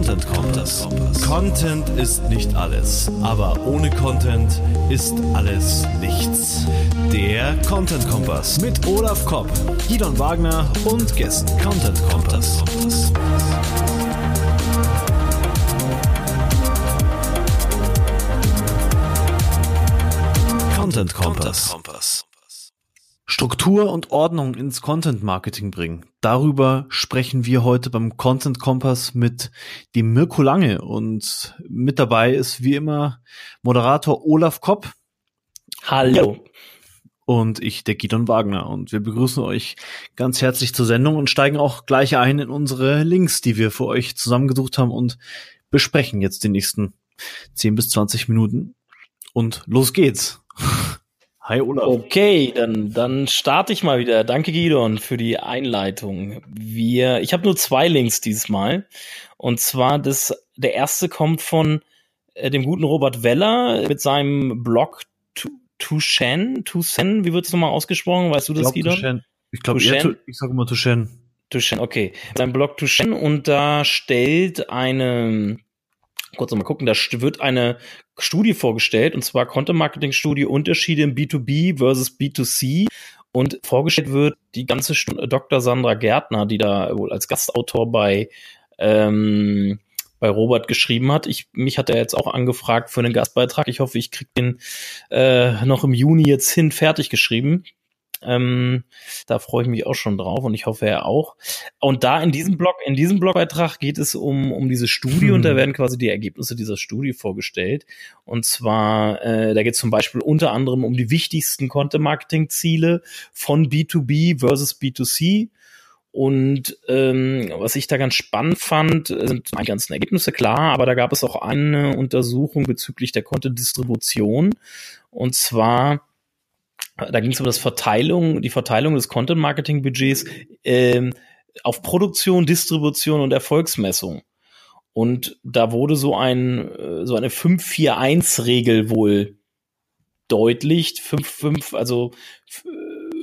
Content Kompass. Content ist nicht alles, aber ohne Content ist alles nichts. Der Content Kompass mit Olaf Kopp, Gidon Wagner und Gästen. Content Kompass. Content Kompass. Struktur und Ordnung ins Content Marketing bringen. Darüber sprechen wir heute beim Content Kompass mit dem Mirko Lange und mit dabei ist wie immer Moderator Olaf Kopp. Hallo. Und ich, der Gidon Wagner. Und wir begrüßen euch ganz herzlich zur Sendung und steigen auch gleich ein in unsere Links, die wir für euch zusammengesucht haben und besprechen jetzt die nächsten 10 bis 20 Minuten. Und los geht's. Hi Olaf. Okay, dann, dann starte ich mal wieder. Danke Gidon für die Einleitung. Wir, ich habe nur zwei Links diesmal. Und zwar das, der erste kommt von äh, dem guten Robert Weller mit seinem Blog Tushen, Tusen, wie wird es nochmal ausgesprochen? Weißt du das, Gidon? Ich glaube, ich sage immer Tushen. Tushen, okay. Sein Blog Tushen und da stellt eine kurz mal gucken, da wird eine Studie vorgestellt, und zwar Content Marketing Studie Unterschiede im B2B versus B2C. Und vorgestellt wird die ganze Stunde Dr. Sandra Gärtner, die da wohl als Gastautor bei, ähm, bei Robert geschrieben hat. Ich, mich hat er jetzt auch angefragt für einen Gastbeitrag. Ich hoffe, ich krieg den äh, noch im Juni jetzt hin fertig geschrieben. Ähm, da freue ich mich auch schon drauf und ich hoffe er auch. Und da in diesem Blog, in diesem Blogbeitrag geht es um, um diese Studie hm. und da werden quasi die Ergebnisse dieser Studie vorgestellt. Und zwar, äh, da geht es zum Beispiel unter anderem um die wichtigsten Content-Marketing-Ziele von B2B versus B2C. Und ähm, was ich da ganz spannend fand, sind die ganzen Ergebnisse klar, aber da gab es auch eine Untersuchung bezüglich der Content-Distribution. Und zwar da ging es um das Verteilung, die Verteilung des Content-Marketing-Budgets ähm, auf Produktion, Distribution und Erfolgsmessung. Und da wurde so ein äh, so eine 5-4-1-Regel wohl deutlich. 5, 5, also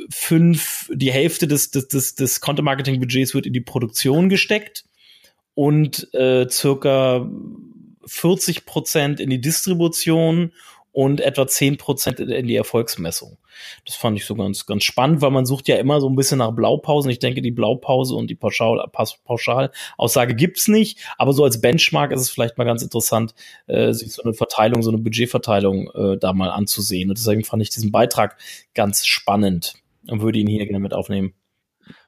fünf, die Hälfte des, des, des, des Content-Marketing-Budgets wird in die Produktion gesteckt und äh, circa 40 Prozent in die Distribution und etwa 10% in die Erfolgsmessung. Das fand ich so ganz, ganz spannend, weil man sucht ja immer so ein bisschen nach Blaupausen. Ich denke, die Blaupause und die Pauschal, Pauschalaussage gibt's nicht, aber so als Benchmark ist es vielleicht mal ganz interessant, äh, sich so eine Verteilung, so eine Budgetverteilung äh, da mal anzusehen. Und deswegen fand ich diesen Beitrag ganz spannend und würde ihn hier gerne mit aufnehmen.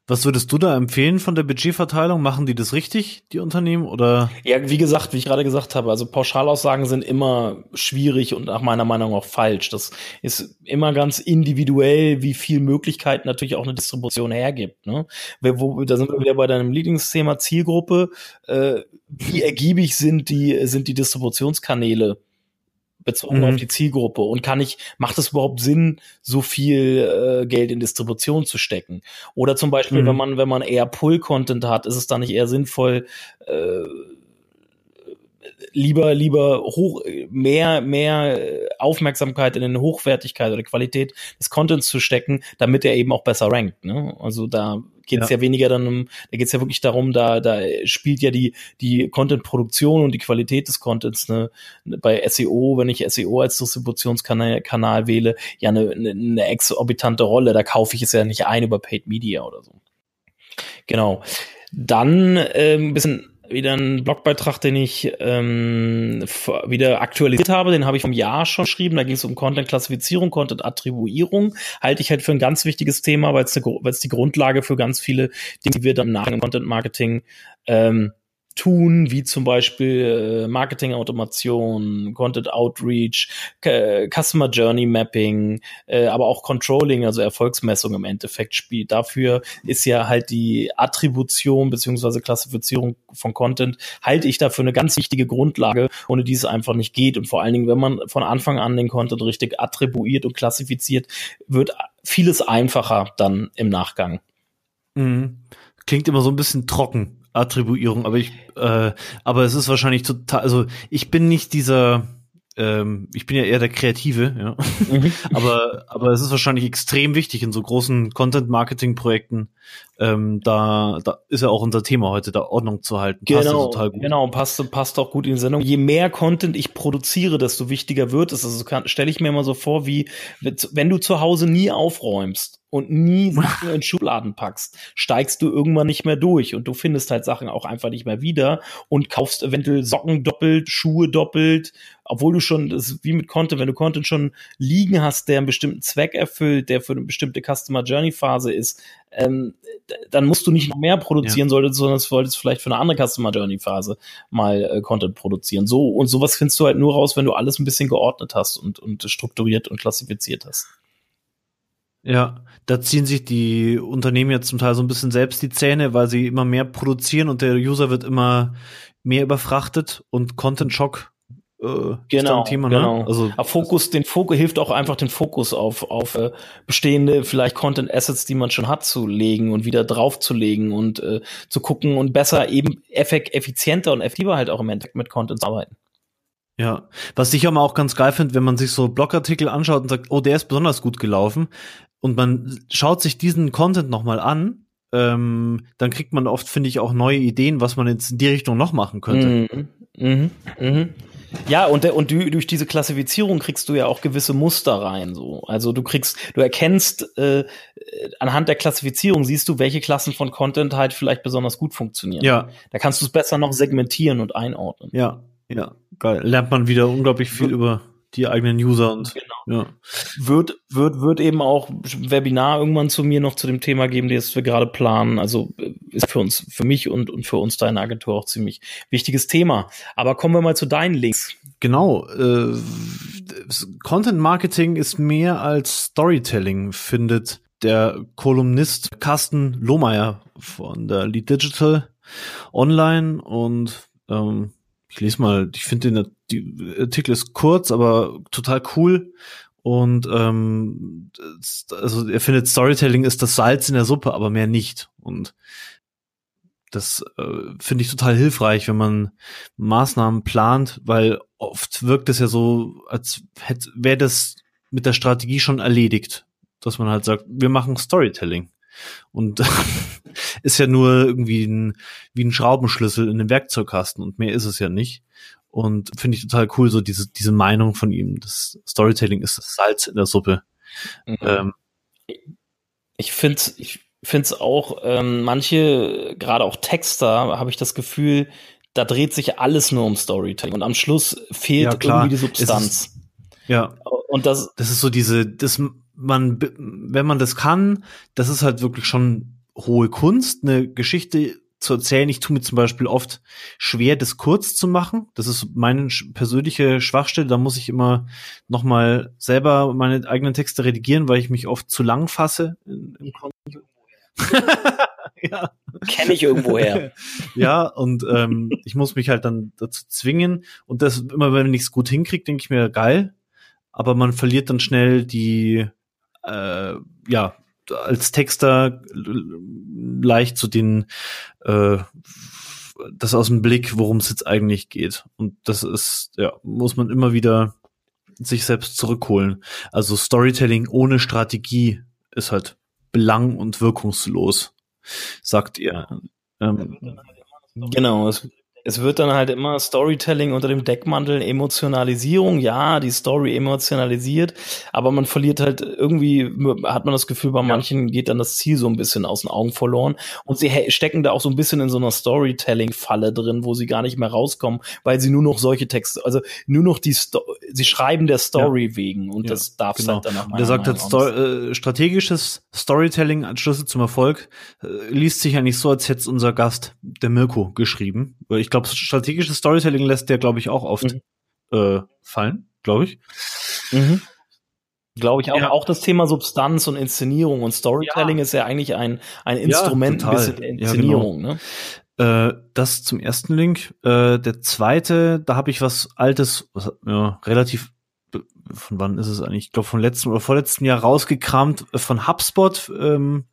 Was würdest du da empfehlen von der Budgetverteilung? Machen die das richtig, die Unternehmen, oder? Ja, wie gesagt, wie ich gerade gesagt habe, also Pauschalaussagen sind immer schwierig und nach meiner Meinung auch falsch. Das ist immer ganz individuell, wie viel Möglichkeiten natürlich auch eine Distribution hergibt. Ne? Wo, da sind wir wieder bei deinem Lieblingsthema Zielgruppe. Äh, wie ergiebig sind die, sind die Distributionskanäle? Bezogen mhm. auf die Zielgruppe und kann ich, macht es überhaupt Sinn, so viel äh, Geld in Distribution zu stecken? Oder zum Beispiel, mhm. wenn man, wenn man eher Pull-Content hat, ist es dann nicht eher sinnvoll, äh, lieber, lieber hoch, mehr, mehr Aufmerksamkeit in eine Hochwertigkeit oder Qualität des Contents zu stecken, damit er eben auch besser rankt. Ne? Also da geht es ja. ja. weniger dann um, da geht es ja wirklich darum, da, da spielt ja die, die Content-Produktion und die Qualität des Contents ne, bei SEO, wenn ich SEO als Distributionskanal Kanal wähle, ja eine, eine, eine exorbitante Rolle. Da kaufe ich es ja nicht ein über Paid Media oder so. Genau. Dann äh, ein bisschen wieder ein Blogbeitrag, den ich ähm, wieder aktualisiert habe. Den habe ich vom Jahr schon geschrieben. Da ging es um Content-Klassifizierung, Content-Attribuierung. Halte ich halt für ein ganz wichtiges Thema, weil es die Grundlage für ganz viele Dinge, die wir dann nach dem Content-Marketing ähm, tun, wie zum Beispiel äh, Marketing-Automation, Content Outreach, Customer Journey Mapping, äh, aber auch Controlling, also Erfolgsmessung im Endeffekt spielt. Dafür ist ja halt die Attribution beziehungsweise Klassifizierung von Content, halte ich dafür eine ganz wichtige Grundlage, ohne die es einfach nicht geht. Und vor allen Dingen, wenn man von Anfang an den Content richtig attribuiert und klassifiziert, wird vieles einfacher dann im Nachgang. Mhm. Klingt immer so ein bisschen trocken. Attribuierung, aber ich, äh, aber es ist wahrscheinlich total, also ich bin nicht dieser ähm, ich bin ja eher der Kreative, ja. Mhm. aber, aber es ist wahrscheinlich extrem wichtig in so großen Content-Marketing-Projekten. Ähm, da, da ist ja auch unser Thema heute, da Ordnung zu halten. Passt genau, total gut. genau, passt, passt auch gut in die Sendung. Je mehr Content ich produziere, desto wichtiger wird es. Also stelle ich mir immer so vor, wie wenn du zu Hause nie aufräumst und nie Sachen in Schubladen packst, steigst du irgendwann nicht mehr durch und du findest halt Sachen auch einfach nicht mehr wieder und kaufst eventuell Socken doppelt, Schuhe doppelt, obwohl du schon, das ist wie mit Content, wenn du Content schon liegen hast, der einen bestimmten Zweck erfüllt, der für eine bestimmte Customer Journey Phase ist, ähm, dann musst du nicht noch mehr produzieren, ja. solltest, sondern solltest vielleicht für eine andere Customer Journey Phase mal äh, Content produzieren. So und sowas findest du halt nur raus, wenn du alles ein bisschen geordnet hast und, und strukturiert und klassifiziert hast. Ja, da ziehen sich die Unternehmen jetzt zum Teil so ein bisschen selbst die Zähne, weil sie immer mehr produzieren und der User wird immer mehr überfrachtet und Content Shock äh, genau, Thema, ne? genau. Also Fokus, den Fokus hilft auch einfach den Fokus auf auf äh, bestehende vielleicht Content Assets, die man schon hat, zu legen und wieder draufzulegen und äh, zu gucken und besser eben effekt, effizienter und effektiver halt auch im Endeffekt mit Content arbeiten. Ja, was ich aber auch ganz geil finde, wenn man sich so Blogartikel anschaut und sagt, oh, der ist besonders gut gelaufen, und man schaut sich diesen Content nochmal an, ähm, dann kriegt man oft, finde ich, auch neue Ideen, was man jetzt in die Richtung noch machen könnte. Mhm. Mhm. Mhm. Ja, und, der, und du, durch diese Klassifizierung kriegst du ja auch gewisse Muster rein. So. Also du kriegst, du erkennst äh, anhand der Klassifizierung siehst du, welche Klassen von Content halt vielleicht besonders gut funktionieren. Ja. Da kannst du es besser noch segmentieren und einordnen. Ja, ja, geil. Lernt man wieder unglaublich viel über die eigenen User und genau. ja. wird wird wird eben auch Webinar irgendwann zu mir noch zu dem Thema geben, das wir gerade planen. Also äh, ist für uns, für mich und und für uns deine Agentur auch ziemlich wichtiges Thema. Aber kommen wir mal zu deinen Links. Genau, äh, Content Marketing ist mehr als Storytelling, findet der Kolumnist Carsten Lohmeier von der Lead Digital Online und ähm, ich lese mal, ich finde den die Artikel ist kurz, aber total cool. Und ähm, also er findet Storytelling ist das Salz in der Suppe, aber mehr nicht. Und das äh, finde ich total hilfreich, wenn man Maßnahmen plant, weil oft wirkt es ja so, als wäre das mit der Strategie schon erledigt, dass man halt sagt, wir machen Storytelling. Und ist ja nur irgendwie ein, wie ein Schraubenschlüssel in einem Werkzeugkasten und mehr ist es ja nicht. Und finde ich total cool, so diese, diese Meinung von ihm. Das Storytelling ist das Salz in der Suppe. Mhm. Ähm, ich finde ich finde es auch, ähm, manche, gerade auch Texter, habe ich das Gefühl, da dreht sich alles nur um Storytelling. Und am Schluss fehlt ja, irgendwie die Substanz. Ist, ja. Und das, das ist so diese, das man, wenn man das kann, das ist halt wirklich schon hohe Kunst, eine Geschichte zu erzählen. Ich tue mir zum Beispiel oft schwer, das kurz zu machen. Das ist meine persönliche Schwachstelle. Da muss ich immer noch mal selber meine eigenen Texte redigieren, weil ich mich oft zu lang fasse. ja. Kenne ich irgendwoher. ja, und ähm, ich muss mich halt dann dazu zwingen. Und das immer, wenn ich es gut hinkriege, denke ich mir, geil. Aber man verliert dann schnell die äh, ja, als Texter leicht zu den äh, das aus dem Blick, worum es jetzt eigentlich geht. Und das ist, ja, muss man immer wieder sich selbst zurückholen. Also Storytelling ohne Strategie ist halt belang- und wirkungslos, sagt ihr. Ähm, genau, es es wird dann halt immer Storytelling unter dem Deckmantel Emotionalisierung. Ja, die Story emotionalisiert, aber man verliert halt irgendwie, hat man das Gefühl, bei manchen geht dann das Ziel so ein bisschen aus den Augen verloren. Und sie stecken da auch so ein bisschen in so einer Storytelling-Falle drin, wo sie gar nicht mehr rauskommen, weil sie nur noch solche Texte, also nur noch die, Sto sie schreiben der Story ja. wegen und ja, das darf genau. halt danach Der sagt halt, Sto äh, strategisches Storytelling als Schlüssel zum Erfolg äh, liest sich ja nicht so, als hätte unser Gast, der Mirko, geschrieben. Ich glaube, strategisches Storytelling lässt der, glaube ich, auch oft mhm. äh, fallen, glaube ich. Mhm. Glaube ich auch. Ja. Auch das Thema Substanz und Inszenierung und Storytelling ja. ist ja eigentlich ein, ein Instrument ja, ein bisschen der Inszenierung. Ja, genau. ne? Äh, das zum ersten Link. Äh, der zweite, da habe ich was Altes, was, ja, relativ von wann ist es eigentlich? Ich glaube, von letzten oder vorletzten Jahr rausgekramt äh, von HubSpot. Ähm,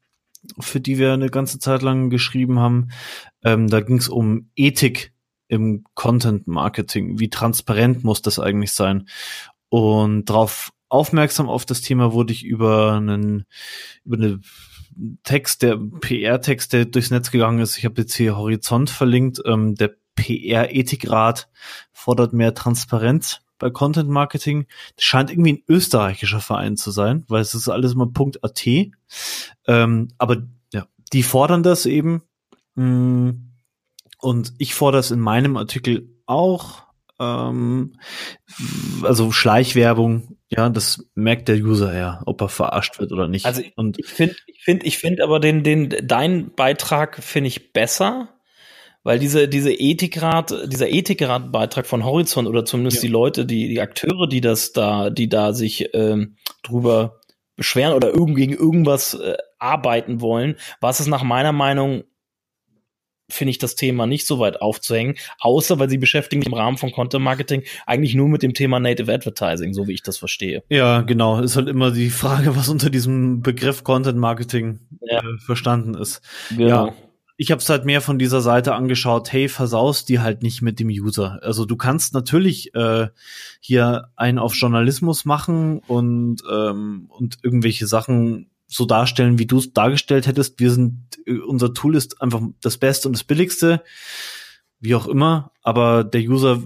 für die wir eine ganze Zeit lang geschrieben haben. Ähm, da ging es um Ethik im Content Marketing? Wie transparent muss das eigentlich sein? Und darauf aufmerksam auf das Thema wurde ich über einen, über eine Text, der PR-Text, der durchs Netz gegangen ist. Ich habe jetzt hier Horizont verlinkt. Ähm, der PR-Ethikrat fordert mehr Transparenz bei Content Marketing. Das scheint irgendwie ein österreichischer Verein zu sein, weil es ist alles immer .at. Ähm, aber ja, die fordern das eben. Mm, und ich fordere es in meinem Artikel auch. Ähm, also Schleichwerbung, ja, das merkt der User ja, ob er verarscht wird oder nicht. Also und ich finde, ich finde, ich finde aber den, den, dein Beitrag finde ich besser, weil diese, diese Ethikrat, dieser Ethikrat-Beitrag von Horizont oder zumindest ja. die Leute, die, die Akteure, die das da, die da sich ähm, drüber beschweren oder irgend gegen irgendwas äh, arbeiten wollen, was es nach meiner Meinung finde ich das Thema nicht so weit aufzuhängen, außer weil sie beschäftigen sich im Rahmen von Content Marketing eigentlich nur mit dem Thema Native Advertising, so wie ich das verstehe. Ja, genau. Ist halt immer die Frage, was unter diesem Begriff Content Marketing ja. äh, verstanden ist. Genau. Ja. Ich habe es halt mehr von dieser Seite angeschaut, hey, versaust die halt nicht mit dem User. Also du kannst natürlich äh, hier einen auf Journalismus machen und, ähm, und irgendwelche Sachen so darstellen, wie du es dargestellt hättest. Wir sind, äh, unser Tool ist einfach das Beste und das Billigste, wie auch immer, aber der User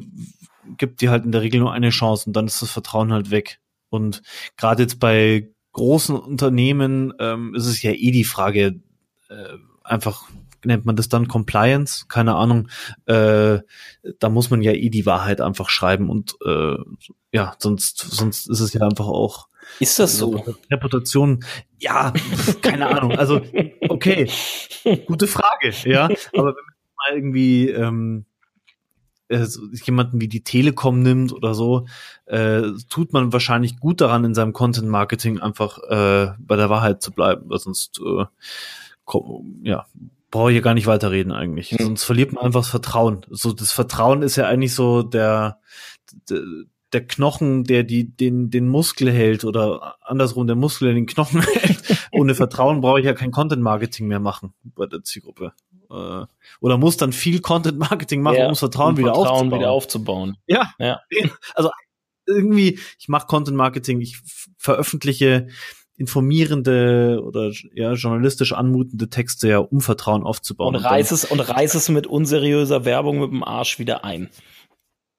gibt dir halt in der Regel nur eine Chance und dann ist das Vertrauen halt weg. Und gerade jetzt bei großen Unternehmen ähm, ist es ja eh die Frage, äh, einfach nennt man das dann Compliance, keine Ahnung. Äh, da muss man ja eh die Wahrheit einfach schreiben und äh, ja, sonst sonst ist es ja einfach auch ist das so? Reputation, ja, keine Ahnung. Also, okay, gute Frage, ja. Aber wenn man mal irgendwie ähm, äh, jemanden wie die Telekom nimmt oder so, äh, tut man wahrscheinlich gut daran, in seinem Content Marketing einfach äh, bei der Wahrheit zu bleiben, weil sonst äh, komm, ja brauche ich ja gar nicht weiterreden eigentlich. Mhm. Sonst verliert man einfach das Vertrauen. So das Vertrauen ist ja eigentlich so der, der der Knochen, der die, den, den Muskel hält oder andersrum der Muskel, der den Knochen hält. Ohne Vertrauen brauche ich ja kein Content Marketing mehr machen bei der Zielgruppe. Äh, oder muss dann viel Content Marketing machen, ja, um das Vertrauen, um wieder, Vertrauen aufzubauen. wieder aufzubauen. Ja, ja. Also irgendwie, ich mache Content Marketing, ich veröffentliche informierende oder ja journalistisch anmutende Texte ja, um Vertrauen aufzubauen. Und reiß es und reiß es mit unseriöser Werbung mit dem Arsch wieder ein.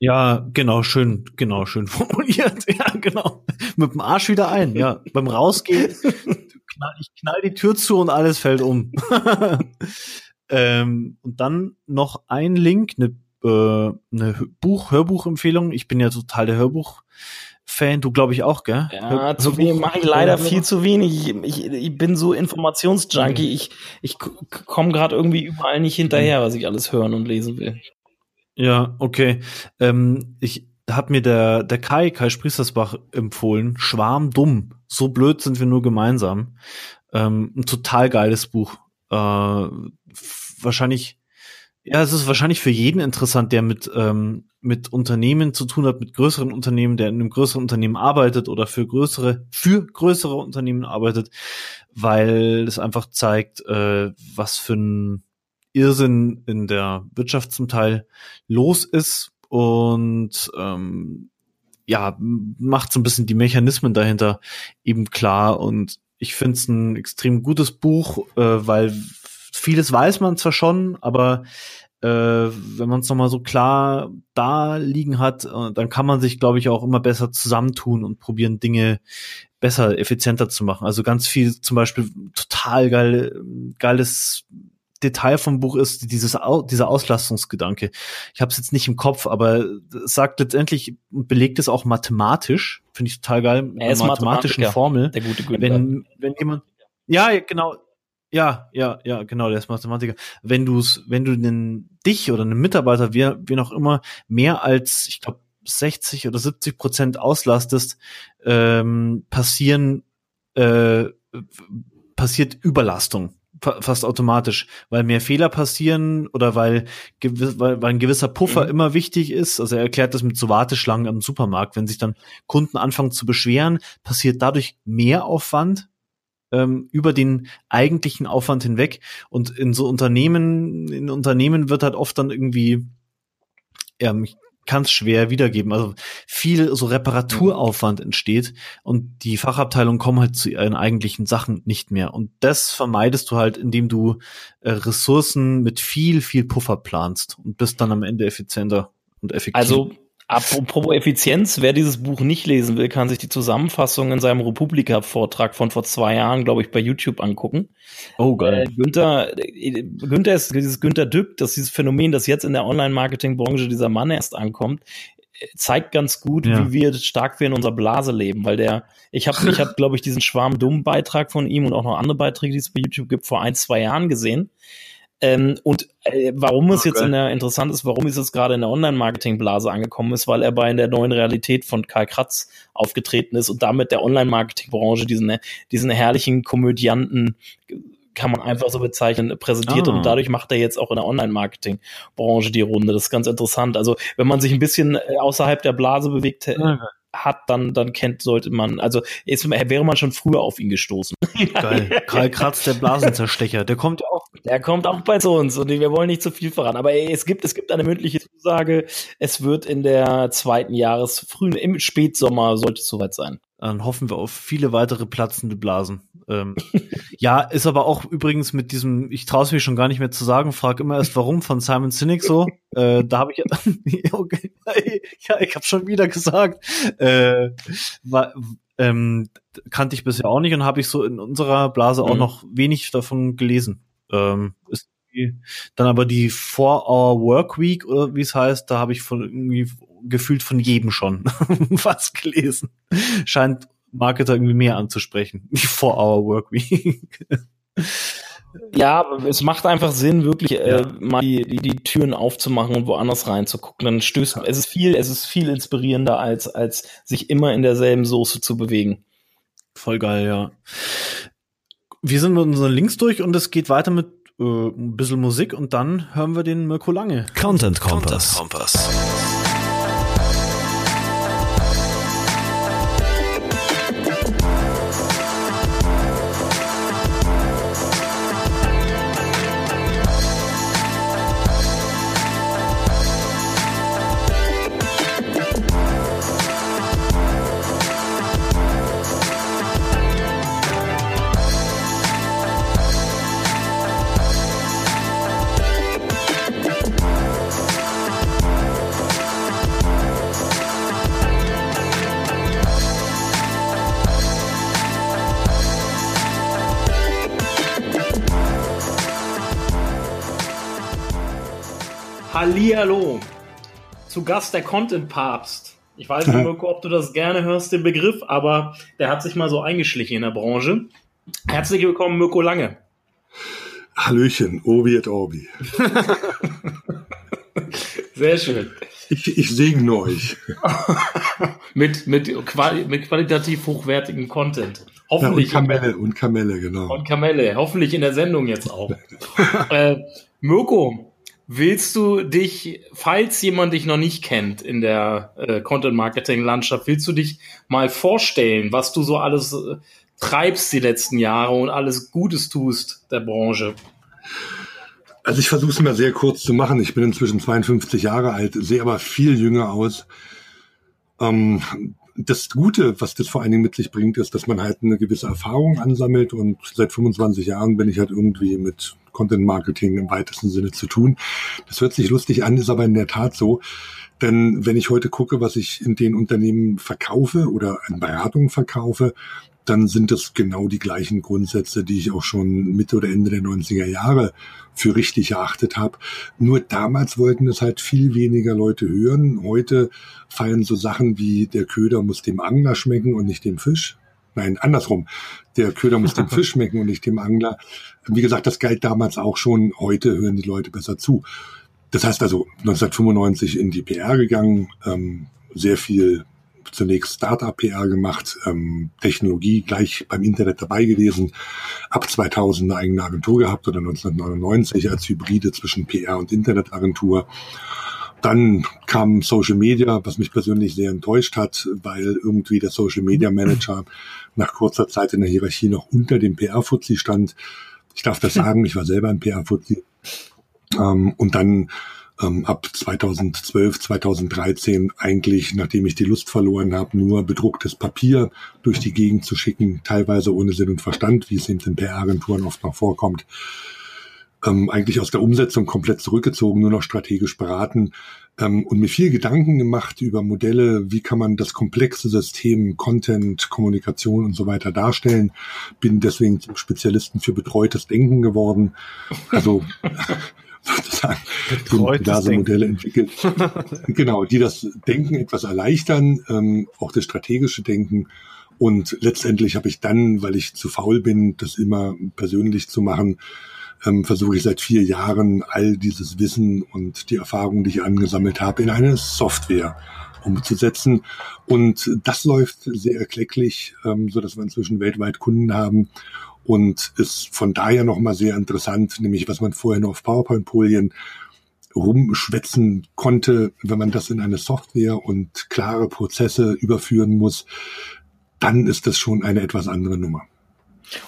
Ja, genau, schön, genau, schön formuliert. Ja, genau. Mit dem Arsch wieder ein, ja. Beim Rausgehen, knall, ich knall die Tür zu und alles fällt um. ähm, und dann noch ein Link, eine, äh, eine Buch, Hörbuchempfehlung. Ich bin ja total der Hörbuch. Fan, du glaube ich auch, gell? Ja, Hör zu wenig mache ich leider viel zu wenig. Ich, ich, bin so Informationsjunkie. Mhm. Ich, ich komme gerade irgendwie überall nicht hinterher, was ich alles hören und lesen will. Ja, okay. Ähm, ich hat mir der, der Kai, Kai Spriestersbach empfohlen, Schwarm dumm. So blöd sind wir nur gemeinsam. Ähm, ein total geiles Buch. Äh, wahrscheinlich, ja, es ist wahrscheinlich für jeden interessant, der mit, ähm, mit Unternehmen zu tun hat, mit größeren Unternehmen, der in einem größeren Unternehmen arbeitet oder für größere, für größere Unternehmen arbeitet, weil es einfach zeigt, äh, was für ein Irrsinn in der Wirtschaft zum Teil los ist und ähm, ja, macht so ein bisschen die Mechanismen dahinter eben klar und ich finde es ein extrem gutes Buch, äh, weil vieles weiß man zwar schon, aber äh, wenn man es nochmal so klar da liegen hat, äh, dann kann man sich, glaube ich, auch immer besser zusammentun und probieren, Dinge besser, effizienter zu machen. Also ganz viel, zum Beispiel total geil, geiles Detail vom Buch ist dieses dieser Auslastungsgedanke. Ich habe es jetzt nicht im Kopf, aber es sagt letztendlich und belegt es auch mathematisch. Finde ich total geil. Mit einer mathematischen Formel. Der gute Günther. Wenn wenn jemand ja genau ja, ja, ja, genau, der ist Mathematiker. Wenn du es, wenn du den, dich oder einen Mitarbeiter, wie, wie noch immer, mehr als, ich glaube, 60 oder 70 Prozent auslastest, ähm, passieren, äh, passiert Überlastung fast automatisch, weil mehr Fehler passieren oder weil, weil, weil ein gewisser Puffer mhm. immer wichtig ist. Also er erklärt das mit so Warteschlangen am Supermarkt. Wenn sich dann Kunden anfangen zu beschweren, passiert dadurch mehr Aufwand ähm, über den eigentlichen Aufwand hinweg. Und in so Unternehmen, in Unternehmen wird halt oft dann irgendwie ähm, kann es schwer wiedergeben. Also viel so Reparaturaufwand entsteht und die Fachabteilungen kommen halt zu ihren eigentlichen Sachen nicht mehr. Und das vermeidest du halt, indem du äh, Ressourcen mit viel, viel Puffer planst und bist dann am Ende effizienter und effektiver. Also Apropos Effizienz, wer dieses Buch nicht lesen will, kann sich die Zusammenfassung in seinem Republika-Vortrag von vor zwei Jahren, glaube ich, bei YouTube angucken. Oh, geil. Äh, Günther, äh, Günther ist dieses Günther Dück, dass dieses Phänomen, das jetzt in der Online-Marketing-Branche dieser Mann erst ankommt, äh, zeigt ganz gut, ja. wie wir stark wir in unserer Blase leben, weil der, ich habe, ich habe, glaube ich, diesen Schwarm-Dumm-Beitrag von ihm und auch noch andere Beiträge, die es bei YouTube gibt, vor ein, zwei Jahren gesehen. Ähm, und äh, warum es okay. jetzt in der, interessant ist, warum es jetzt gerade in der Online-Marketing-Blase angekommen ist, weil er bei der neuen Realität von Karl Kratz aufgetreten ist und damit der Online-Marketing-Branche diesen, diesen herrlichen Komödianten kann man einfach so bezeichnen, präsentiert ah. und dadurch macht er jetzt auch in der Online-Marketing-Branche die Runde. Das ist ganz interessant. Also wenn man sich ein bisschen äh, außerhalb der Blase bewegt, okay hat, dann, dann kennt, sollte man, also jetzt wäre man schon früher auf ihn gestoßen. Geil. Karl Kratz, der Blasenzerstecher, der kommt ja auch. Der kommt auch bei uns und wir wollen nicht zu viel verraten. Aber es gibt, es gibt eine mündliche Zusage. Es wird in der zweiten Jahres, frühen, im Spätsommer sollte es soweit sein. Dann hoffen wir auf viele weitere platzende Blasen. Ähm, ja, ist aber auch übrigens mit diesem, ich traue es mir schon gar nicht mehr zu sagen, frag immer erst warum von Simon Sinek so. Äh, da habe ich okay, ja, ich habe schon wieder gesagt, äh, war, ähm, kannte ich bisher auch nicht und habe ich so in unserer Blase auch mhm. noch wenig davon gelesen. Ähm, ist dann aber die Four-Hour Work Week oder wie es heißt, da habe ich von irgendwie gefühlt von jedem schon was gelesen. Scheint Marketer irgendwie mehr anzusprechen. Die Four-Hour Work Week. Ja, es macht einfach Sinn, wirklich äh, mal die, die, die, Türen aufzumachen und woanders reinzugucken. Dann stößt es ist viel, es ist viel inspirierender, als, als sich immer in derselben Soße zu bewegen. Voll geil, ja. Wir sind mit unseren Links durch und es geht weiter mit äh, ein bisschen Musik und dann hören wir den Mirko Lange. Content Kompass. Content Kompass. Hallihallo. Zu Gast der Content Papst. Ich weiß nicht, Mirko, ob du das gerne hörst, den Begriff, aber der hat sich mal so eingeschlichen in der Branche. Herzlich willkommen, Mirko Lange. Hallöchen, Obi et Orbi. Sehr schön. Ich, ich segne euch. mit, mit, quali mit qualitativ hochwertigem Content. Hoffentlich. Ja, und Kamelle, und Kamelle, genau. Und Kamelle, hoffentlich in der Sendung jetzt auch. äh, Mirko, Willst du dich, falls jemand dich noch nicht kennt in der äh, Content-Marketing-Landschaft, willst du dich mal vorstellen, was du so alles äh, treibst die letzten Jahre und alles Gutes tust der Branche? Also ich versuche es mal sehr kurz zu machen. Ich bin inzwischen 52 Jahre alt, sehe aber viel jünger aus. Ähm, das Gute, was das vor allen Dingen mit sich bringt, ist, dass man halt eine gewisse Erfahrung ansammelt und seit 25 Jahren bin ich halt irgendwie mit Content Marketing im weitesten Sinne zu tun. Das hört sich lustig an, ist aber in der Tat so. Denn wenn ich heute gucke, was ich in den Unternehmen verkaufe oder an Beratungen verkaufe, dann sind das genau die gleichen Grundsätze, die ich auch schon Mitte oder Ende der 90er Jahre für richtig erachtet habe. Nur damals wollten es halt viel weniger Leute hören. Heute fallen so Sachen wie der Köder muss dem Angler schmecken und nicht dem Fisch. Nein, andersrum. Der Köder muss dem Fisch schmecken und nicht dem Angler. Wie gesagt, das galt damals auch schon. Heute hören die Leute besser zu. Das heißt also 1995 in die PR gegangen, ähm, sehr viel zunächst Startup-PR gemacht, ähm, Technologie gleich beim Internet dabei gewesen, ab 2000 eine eigene Agentur gehabt oder 1999 als Hybride zwischen PR und Internetagentur. Dann kam Social Media, was mich persönlich sehr enttäuscht hat, weil irgendwie der Social Media Manager nach kurzer Zeit in der Hierarchie noch unter dem PR-Fuzzi stand. Ich darf das sagen, ich war selber ein PR-Fuzzi. Ähm, und dann ähm, ab 2012, 2013 eigentlich, nachdem ich die Lust verloren habe, nur bedrucktes Papier durch die Gegend zu schicken, teilweise ohne Sinn und Verstand, wie es eben in PR-Agenturen oft noch vorkommt. Ähm, eigentlich aus der Umsetzung komplett zurückgezogen, nur noch strategisch beraten ähm, und mir viel Gedanken gemacht über Modelle, wie kann man das komplexe System Content, Kommunikation und so weiter darstellen. Bin deswegen zum Spezialisten für betreutes Denken geworden. Also sozusagen diverse Modelle entwickelt. genau, die das Denken etwas erleichtern, ähm, auch das strategische Denken. Und letztendlich habe ich dann, weil ich zu faul bin, das immer persönlich zu machen, ähm, versuche ich seit vier Jahren all dieses Wissen und die Erfahrungen, die ich angesammelt habe, in eine Software umzusetzen. Und das läuft sehr erklecklich, ähm, so dass wir inzwischen weltweit Kunden haben, und ist von daher nochmal sehr interessant, nämlich was man vorher nur auf PowerPoint-Folien rumschwätzen konnte, wenn man das in eine Software und klare Prozesse überführen muss, dann ist das schon eine etwas andere Nummer.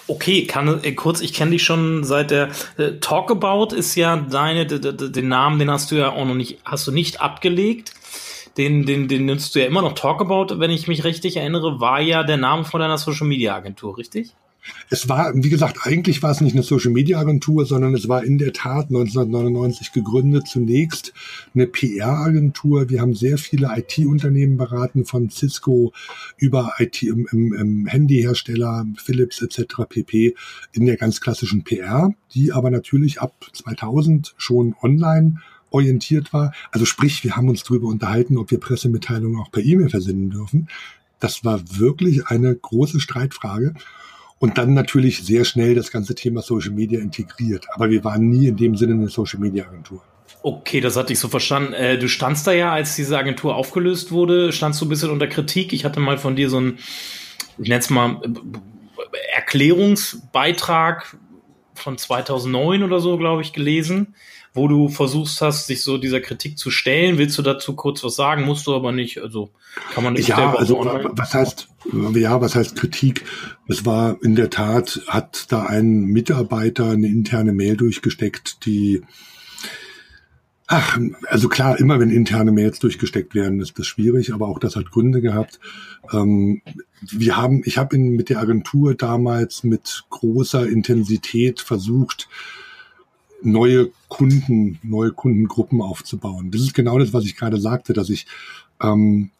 Okay, kann äh, kurz, ich kenne dich schon seit der äh, Talkabout ist ja deine, den Namen, den hast du ja auch noch nicht, hast du nicht abgelegt. Den, den, den nutzt du ja immer noch. Talkabout, wenn ich mich richtig erinnere, war ja der Name von deiner Social Media Agentur, richtig? Es war, wie gesagt, eigentlich war es nicht eine Social Media Agentur, sondern es war in der Tat 1999 gegründet. Zunächst eine PR Agentur. Wir haben sehr viele IT-Unternehmen beraten, von Cisco über IT im, im, im Handyhersteller, Philips etc. pp. in der ganz klassischen PR, die aber natürlich ab 2000 schon online orientiert war. Also sprich, wir haben uns darüber unterhalten, ob wir Pressemitteilungen auch per E-Mail versenden dürfen. Das war wirklich eine große Streitfrage und dann natürlich sehr schnell das ganze Thema Social Media integriert. Aber wir waren nie in dem Sinne eine Social Media Agentur. Okay, das hatte ich so verstanden. Äh, du standst da ja, als diese Agentur aufgelöst wurde, standst du ein bisschen unter Kritik. Ich hatte mal von dir so ein, ich nenne es mal, Erklärungsbeitrag von 2009 oder so, glaube ich, gelesen, wo du versuchst hast, sich so dieser Kritik zu stellen. Willst du dazu kurz was sagen? Musst du aber nicht. Also kann man nicht. Ja, also was heißt, ja, was heißt Kritik? Es war in der Tat, hat da ein Mitarbeiter eine interne Mail durchgesteckt, die Ach, also klar, immer wenn interne Mails durchgesteckt werden, ist das schwierig, aber auch das hat Gründe gehabt. Ähm, wir haben, ich habe mit der Agentur damals mit großer Intensität versucht, neue Kunden, neue Kundengruppen aufzubauen. Das ist genau das, was ich gerade sagte, dass ich ähm,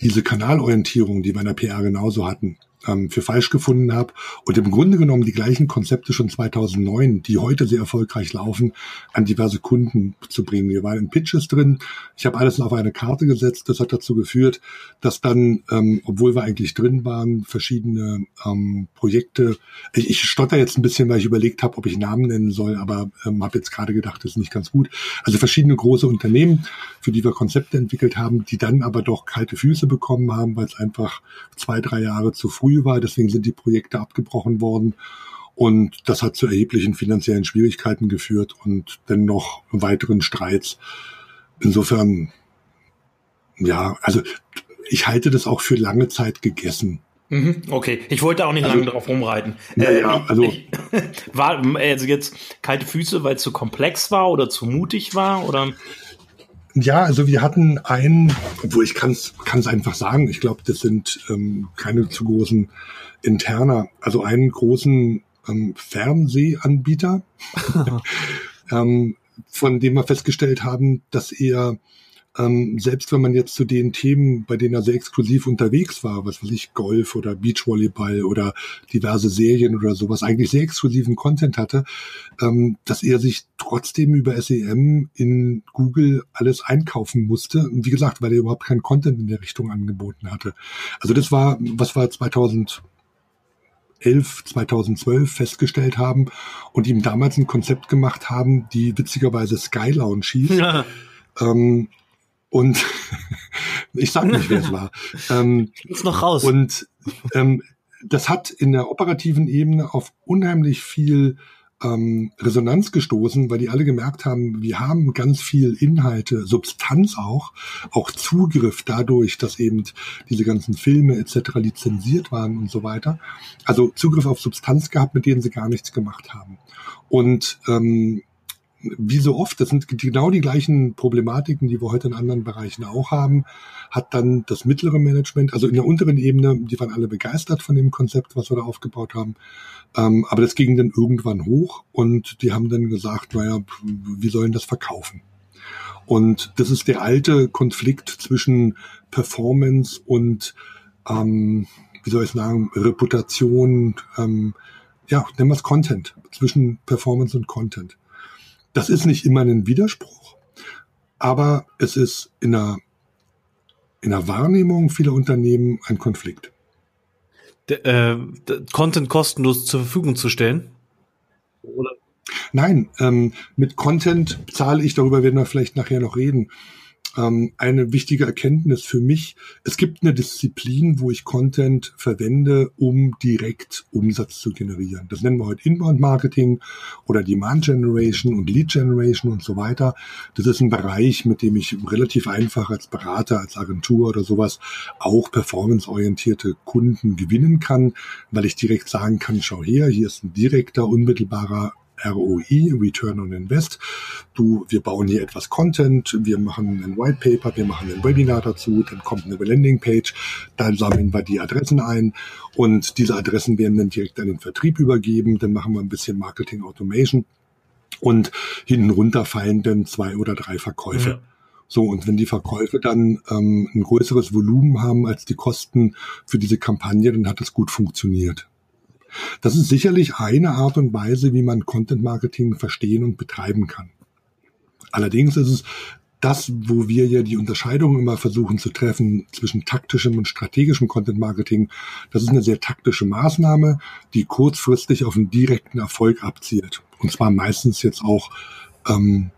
diese Kanalorientierung, die wir in der PR genauso hatten, ähm, für falsch gefunden habe und im Grunde genommen die gleichen Konzepte schon 2009, die heute sehr erfolgreich laufen, an diverse Kunden zu bringen. Wir waren in Pitches drin. Ich habe alles auf eine Karte gesetzt. Das hat dazu geführt, dass dann, ähm, obwohl wir eigentlich drin waren, verschiedene ähm, Projekte. Ich, ich stotter jetzt ein bisschen, weil ich überlegt habe, ob ich Namen nennen soll, aber ähm, habe jetzt gerade gedacht, das ist nicht ganz gut. Also verschiedene große Unternehmen, für die wir Konzepte entwickelt haben, die dann aber doch kalte Füße bekommen haben, weil es einfach zwei, drei Jahre zu früh früh war. Deswegen sind die Projekte abgebrochen worden. Und das hat zu erheblichen finanziellen Schwierigkeiten geführt und dennoch weiteren Streits. Insofern, ja, also ich halte das auch für lange Zeit gegessen. Mhm, okay, ich wollte auch nicht also, lange drauf rumreiten. Ja, äh, ja, also, ich, war also jetzt kalte Füße, weil es zu komplex war oder zu mutig war oder? Ja, also wir hatten einen, obwohl ich kann es einfach sagen, ich glaube, das sind ähm, keine zu großen Interner, also einen großen ähm, Fernsehanbieter, ähm, von dem wir festgestellt haben, dass er ähm, selbst wenn man jetzt zu den Themen, bei denen er sehr exklusiv unterwegs war, was weiß ich, Golf oder Beachvolleyball oder diverse Serien oder sowas, eigentlich sehr exklusiven Content hatte, ähm, dass er sich trotzdem über SEM in Google alles einkaufen musste. Und wie gesagt, weil er überhaupt keinen Content in der Richtung angeboten hatte. Also das war, was war 2000 2011, 2012 festgestellt haben und ihm damals ein Konzept gemacht haben, die witzigerweise Sky Lounge hieß. Ja. Ähm, und ich sag nicht, wer es war. Ähm, ist noch raus. Und ähm, das hat in der operativen Ebene auf unheimlich viel ähm, Resonanz gestoßen, weil die alle gemerkt haben, wir haben ganz viel Inhalte, Substanz auch, auch Zugriff dadurch, dass eben diese ganzen Filme etc. lizenziert waren und so weiter. Also Zugriff auf Substanz gehabt, mit denen sie gar nichts gemacht haben. Und ähm, wie so oft, das sind genau die gleichen Problematiken, die wir heute in anderen Bereichen auch haben, hat dann das mittlere Management, also in der unteren Ebene, die waren alle begeistert von dem Konzept, was wir da aufgebaut haben. Ähm, aber das ging dann irgendwann hoch und die haben dann gesagt, naja, wie sollen das verkaufen? Und das ist der alte Konflikt zwischen Performance und, ähm, wie soll ich sagen, Reputation, ähm, ja, nennen wir es Content, zwischen Performance und Content. Das ist nicht immer ein Widerspruch, aber es ist in der, in der Wahrnehmung vieler Unternehmen ein Konflikt. De, äh, Content kostenlos zur Verfügung zu stellen? Oder? Nein, ähm, mit Content zahle ich, darüber werden wir vielleicht nachher noch reden, ähm, eine wichtige Erkenntnis für mich. Es gibt eine Disziplin, wo ich Content verwende, um direkt Umsatz zu generieren. Das nennen wir heute Inbound Marketing oder Demand Generation und Lead Generation und so weiter. Das ist ein Bereich, mit dem ich relativ einfach als Berater, als Agentur oder sowas auch performanceorientierte Kunden gewinnen kann, weil ich direkt sagen kann, schau her, hier ist ein direkter, unmittelbarer ROI, Return on Invest. Du, wir bauen hier etwas Content, wir machen ein White Paper, wir machen ein Webinar dazu, dann kommt eine Landingpage, dann sammeln wir die Adressen ein und diese Adressen werden dann direkt an den Vertrieb übergeben, dann machen wir ein bisschen Marketing Automation und hinten runter fallen dann zwei oder drei Verkäufe. Ja. So, und wenn die Verkäufe dann ähm, ein größeres Volumen haben als die Kosten für diese Kampagne, dann hat es gut funktioniert. Das ist sicherlich eine Art und Weise, wie man Content Marketing verstehen und betreiben kann. Allerdings ist es das, wo wir ja die Unterscheidung immer versuchen zu treffen zwischen taktischem und strategischem Content Marketing, das ist eine sehr taktische Maßnahme, die kurzfristig auf einen direkten Erfolg abzielt. Und zwar meistens jetzt auch ähm,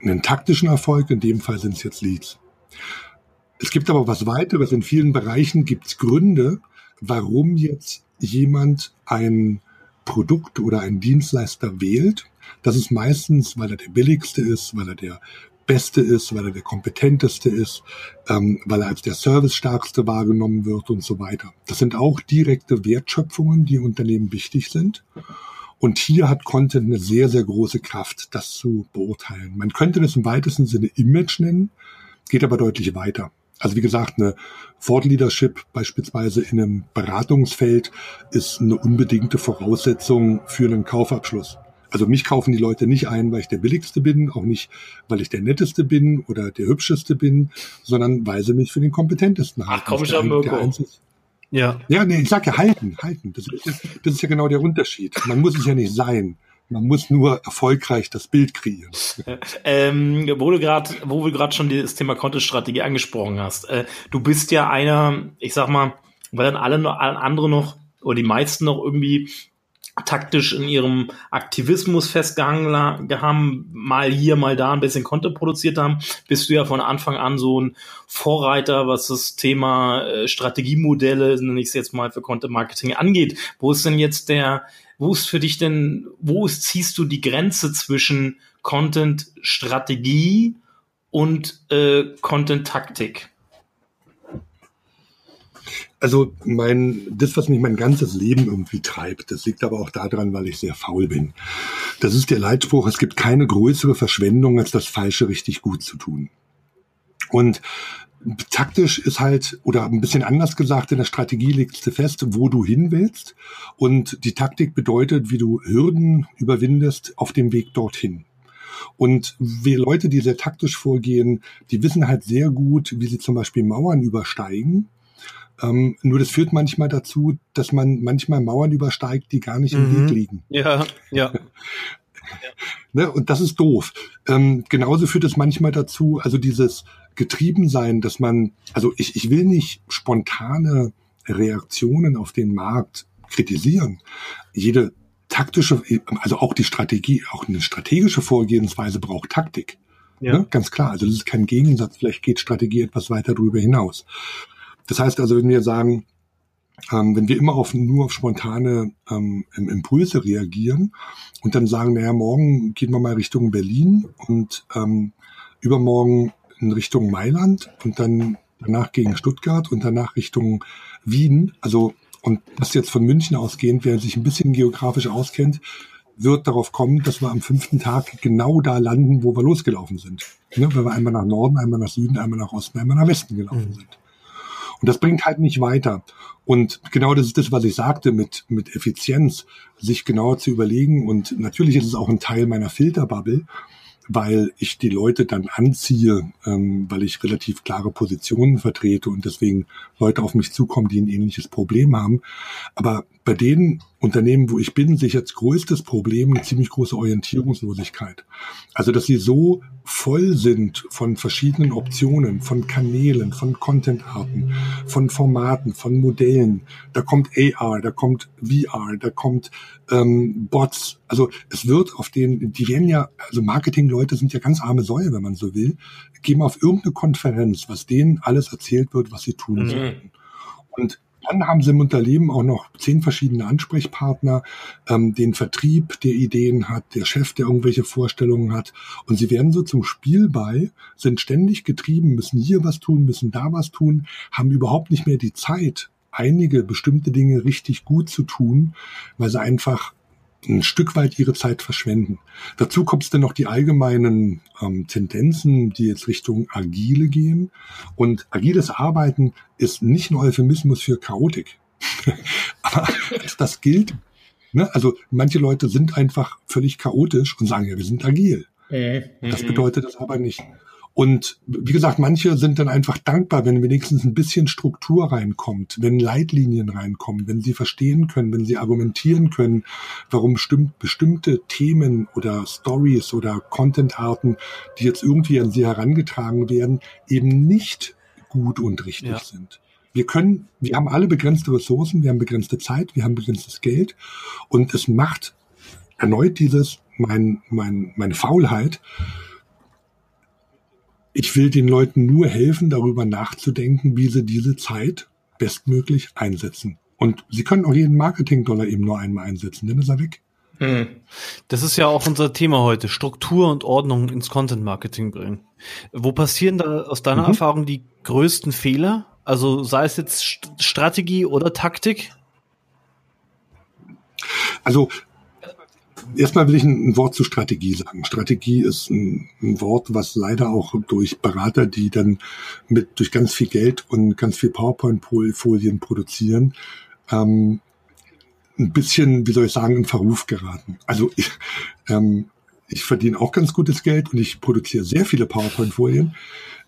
einen taktischen Erfolg, in dem Fall sind es jetzt Leads. Es gibt aber was weiteres. In vielen Bereichen gibt es Gründe, warum jetzt jemand ein Produkt oder einen Dienstleister wählt. Das ist meistens, weil er der billigste ist, weil er der Beste ist, weil er der kompetenteste ist, ähm, weil er als der servicestärkste wahrgenommen wird und so weiter. Das sind auch direkte Wertschöpfungen, die Unternehmen wichtig sind. Und hier hat Content eine sehr, sehr große Kraft, das zu beurteilen. Man könnte das im weitesten Sinne Image nennen, geht aber deutlich weiter. Also wie gesagt, eine Thought Leadership beispielsweise in einem Beratungsfeld ist eine unbedingte Voraussetzung für einen Kaufabschluss. Also mich kaufen die Leute nicht ein, weil ich der billigste bin, auch nicht, weil ich der netteste bin oder der hübscheste bin, sondern weil sie mich für den kompetentesten halten. Ach, komm schon, Mirko. Ja. Ja, nee, ich sag ja halten, halten. Das ist, das ist ja genau der Unterschied. Man muss es ja nicht sein. Man muss nur erfolgreich das Bild kreieren. Ähm, wo du gerade, wo du gerade schon das Thema Content-Strategie angesprochen hast. Äh, du bist ja einer, ich sag mal, weil dann alle alle andere noch oder die meisten noch irgendwie taktisch in ihrem Aktivismus festgehangen haben, mal hier, mal da ein bisschen Content produziert haben, bist du ja von Anfang an so ein Vorreiter, was das Thema äh, Strategiemodelle, nenne ich es jetzt mal für Content Marketing angeht. Wo ist denn jetzt der, wo ist für dich denn, wo ist, ziehst du die Grenze zwischen Content-Strategie und äh, Content-Taktik? Also mein, das, was mich mein ganzes Leben irgendwie treibt, das liegt aber auch daran, weil ich sehr faul bin. Das ist der Leitspruch, es gibt keine größere Verschwendung, als das Falsche richtig gut zu tun. Und taktisch ist halt, oder ein bisschen anders gesagt, in der Strategie legst du fest, wo du hin willst. Und die Taktik bedeutet, wie du Hürden überwindest auf dem Weg dorthin. Und wir Leute, die sehr taktisch vorgehen, die wissen halt sehr gut, wie sie zum Beispiel Mauern übersteigen. Ähm, nur das führt manchmal dazu, dass man manchmal Mauern übersteigt, die gar nicht im mhm. Weg liegen. Ja, ja. ne? Und das ist doof. Ähm, genauso führt es manchmal dazu, also dieses getrieben sein, dass man, also ich, ich will nicht spontane Reaktionen auf den Markt kritisieren. Jede taktische, also auch die Strategie, auch eine strategische Vorgehensweise braucht Taktik. Ja. Ne? Ganz klar. Also das ist kein Gegensatz. Vielleicht geht Strategie etwas weiter darüber hinaus. Das heißt also, wenn wir sagen, ähm, wenn wir immer auf, nur auf spontane ähm, Impulse reagieren und dann sagen, naja, morgen gehen wir mal Richtung Berlin und ähm, übermorgen in Richtung Mailand und dann danach gegen Stuttgart und danach Richtung Wien. Also, und das jetzt von München ausgehend, wer sich ein bisschen geografisch auskennt, wird darauf kommen, dass wir am fünften Tag genau da landen, wo wir losgelaufen sind. Ne? Wenn wir einmal nach Norden, einmal nach Süden, einmal nach Osten, einmal nach Westen gelaufen mhm. sind. Und das bringt halt nicht weiter. Und genau das ist das, was ich sagte mit, mit Effizienz, sich genauer zu überlegen. Und natürlich ist es auch ein Teil meiner Filterbubble, weil ich die Leute dann anziehe, ähm, weil ich relativ klare Positionen vertrete und deswegen Leute auf mich zukommen, die ein ähnliches Problem haben. Aber bei den Unternehmen, wo ich bin, sehe ich als größtes Problem eine ziemlich große Orientierungslosigkeit. Also, dass sie so voll sind von verschiedenen Optionen, von Kanälen, von Contentarten, von Formaten, von Modellen. Da kommt AR, da kommt VR, da kommt ähm, Bots. Also es wird auf den, die werden ja, also Marketingleute sind ja ganz arme Säue, wenn man so will, gehen auf irgendeine Konferenz, was denen alles erzählt wird, was sie tun mhm. sollten. Und dann haben sie im Unternehmen auch noch zehn verschiedene Ansprechpartner, ähm, den Vertrieb, der Ideen hat, der Chef, der irgendwelche Vorstellungen hat. Und sie werden so zum Spielball, sind ständig getrieben, müssen hier was tun, müssen da was tun, haben überhaupt nicht mehr die Zeit, einige bestimmte Dinge richtig gut zu tun, weil sie einfach ein Stück weit ihre Zeit verschwenden. Dazu kommt es dann noch die allgemeinen ähm, Tendenzen, die jetzt Richtung Agile gehen. Und agiles Arbeiten ist nicht ein Euphemismus für Chaotik. Aber das gilt. Ne? Also manche Leute sind einfach völlig chaotisch und sagen, ja, wir sind agil. Mhm. Das bedeutet das aber nicht. Und wie gesagt, manche sind dann einfach dankbar, wenn wenigstens ein bisschen Struktur reinkommt, wenn Leitlinien reinkommen, wenn sie verstehen können, wenn sie argumentieren können, warum bestimmte Themen oder Stories oder Contentarten, die jetzt irgendwie an sie herangetragen werden, eben nicht gut und richtig ja. sind. Wir können, wir haben alle begrenzte Ressourcen, wir haben begrenzte Zeit, wir haben begrenztes Geld und es macht erneut dieses, mein, mein, meine Faulheit, ich will den Leuten nur helfen, darüber nachzudenken, wie sie diese Zeit bestmöglich einsetzen. Und sie können auch jeden Marketing-Dollar eben nur einmal einsetzen, dann ist er weg. Hm. Das ist ja auch unser Thema heute, Struktur und Ordnung ins Content-Marketing bringen. Wo passieren da aus deiner mhm. Erfahrung die größten Fehler? Also sei es jetzt Strategie oder Taktik? Also Erstmal will ich ein, Wort zu Strategie sagen. Strategie ist ein, ein, Wort, was leider auch durch Berater, die dann mit durch ganz viel Geld und ganz viel PowerPoint-Folien produzieren, ähm, ein bisschen, wie soll ich sagen, in Verruf geraten. Also ich, ähm, ich verdiene auch ganz gutes Geld und ich produziere sehr viele PowerPoint-Folien,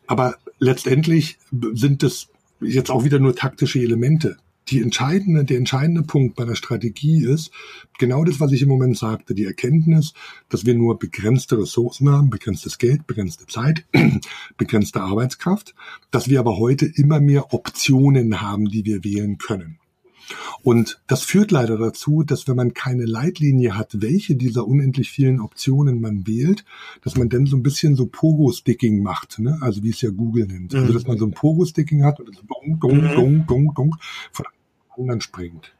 aber letztendlich sind es jetzt auch wieder nur taktische Elemente die entscheidende, der entscheidende Punkt bei der Strategie ist genau das, was ich im Moment sagte, die Erkenntnis, dass wir nur begrenzte Ressourcen haben, begrenztes Geld, begrenzte Zeit, begrenzte Arbeitskraft, dass wir aber heute immer mehr Optionen haben, die wir wählen können. Und das führt leider dazu, dass wenn man keine Leitlinie hat, welche dieser unendlich vielen Optionen man wählt, dass man dann so ein bisschen so Pogo-Sticking macht, ne? also wie es ja Google nennt. Also dass man so ein Pogo-Sticking hat und so dong, mhm. dong, dong, dong, von anderen springt.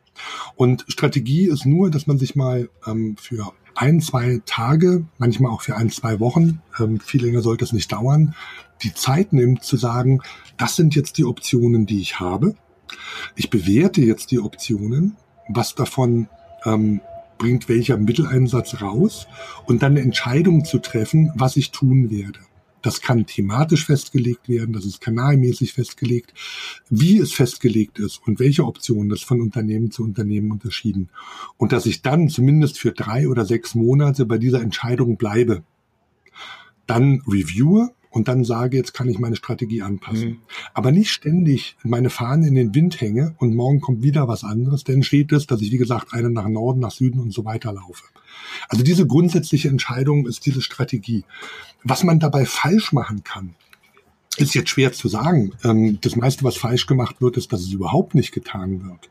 Und Strategie ist nur, dass man sich mal ähm, für ein, zwei Tage, manchmal auch für ein, zwei Wochen, ähm, viel länger sollte es nicht dauern, die Zeit nimmt zu sagen, das sind jetzt die Optionen, die ich habe. Ich bewerte jetzt die Optionen, was davon ähm, bringt welcher Mitteleinsatz raus und dann eine Entscheidung zu treffen, was ich tun werde. Das kann thematisch festgelegt werden, das ist kanalmäßig festgelegt, wie es festgelegt ist und welche Optionen das von Unternehmen zu Unternehmen unterschieden. Und dass ich dann zumindest für drei oder sechs Monate bei dieser Entscheidung bleibe. Dann reviewe und dann sage, jetzt kann ich meine Strategie anpassen. Mhm. Aber nicht ständig meine Fahne in den Wind hänge und morgen kommt wieder was anderes, denn steht es, dass ich, wie gesagt, eine nach Norden, nach Süden und so weiter laufe. Also diese grundsätzliche Entscheidung ist diese Strategie. Was man dabei falsch machen kann, ist jetzt schwer zu sagen. Ähm, das meiste, was falsch gemacht wird, ist, dass es überhaupt nicht getan wird.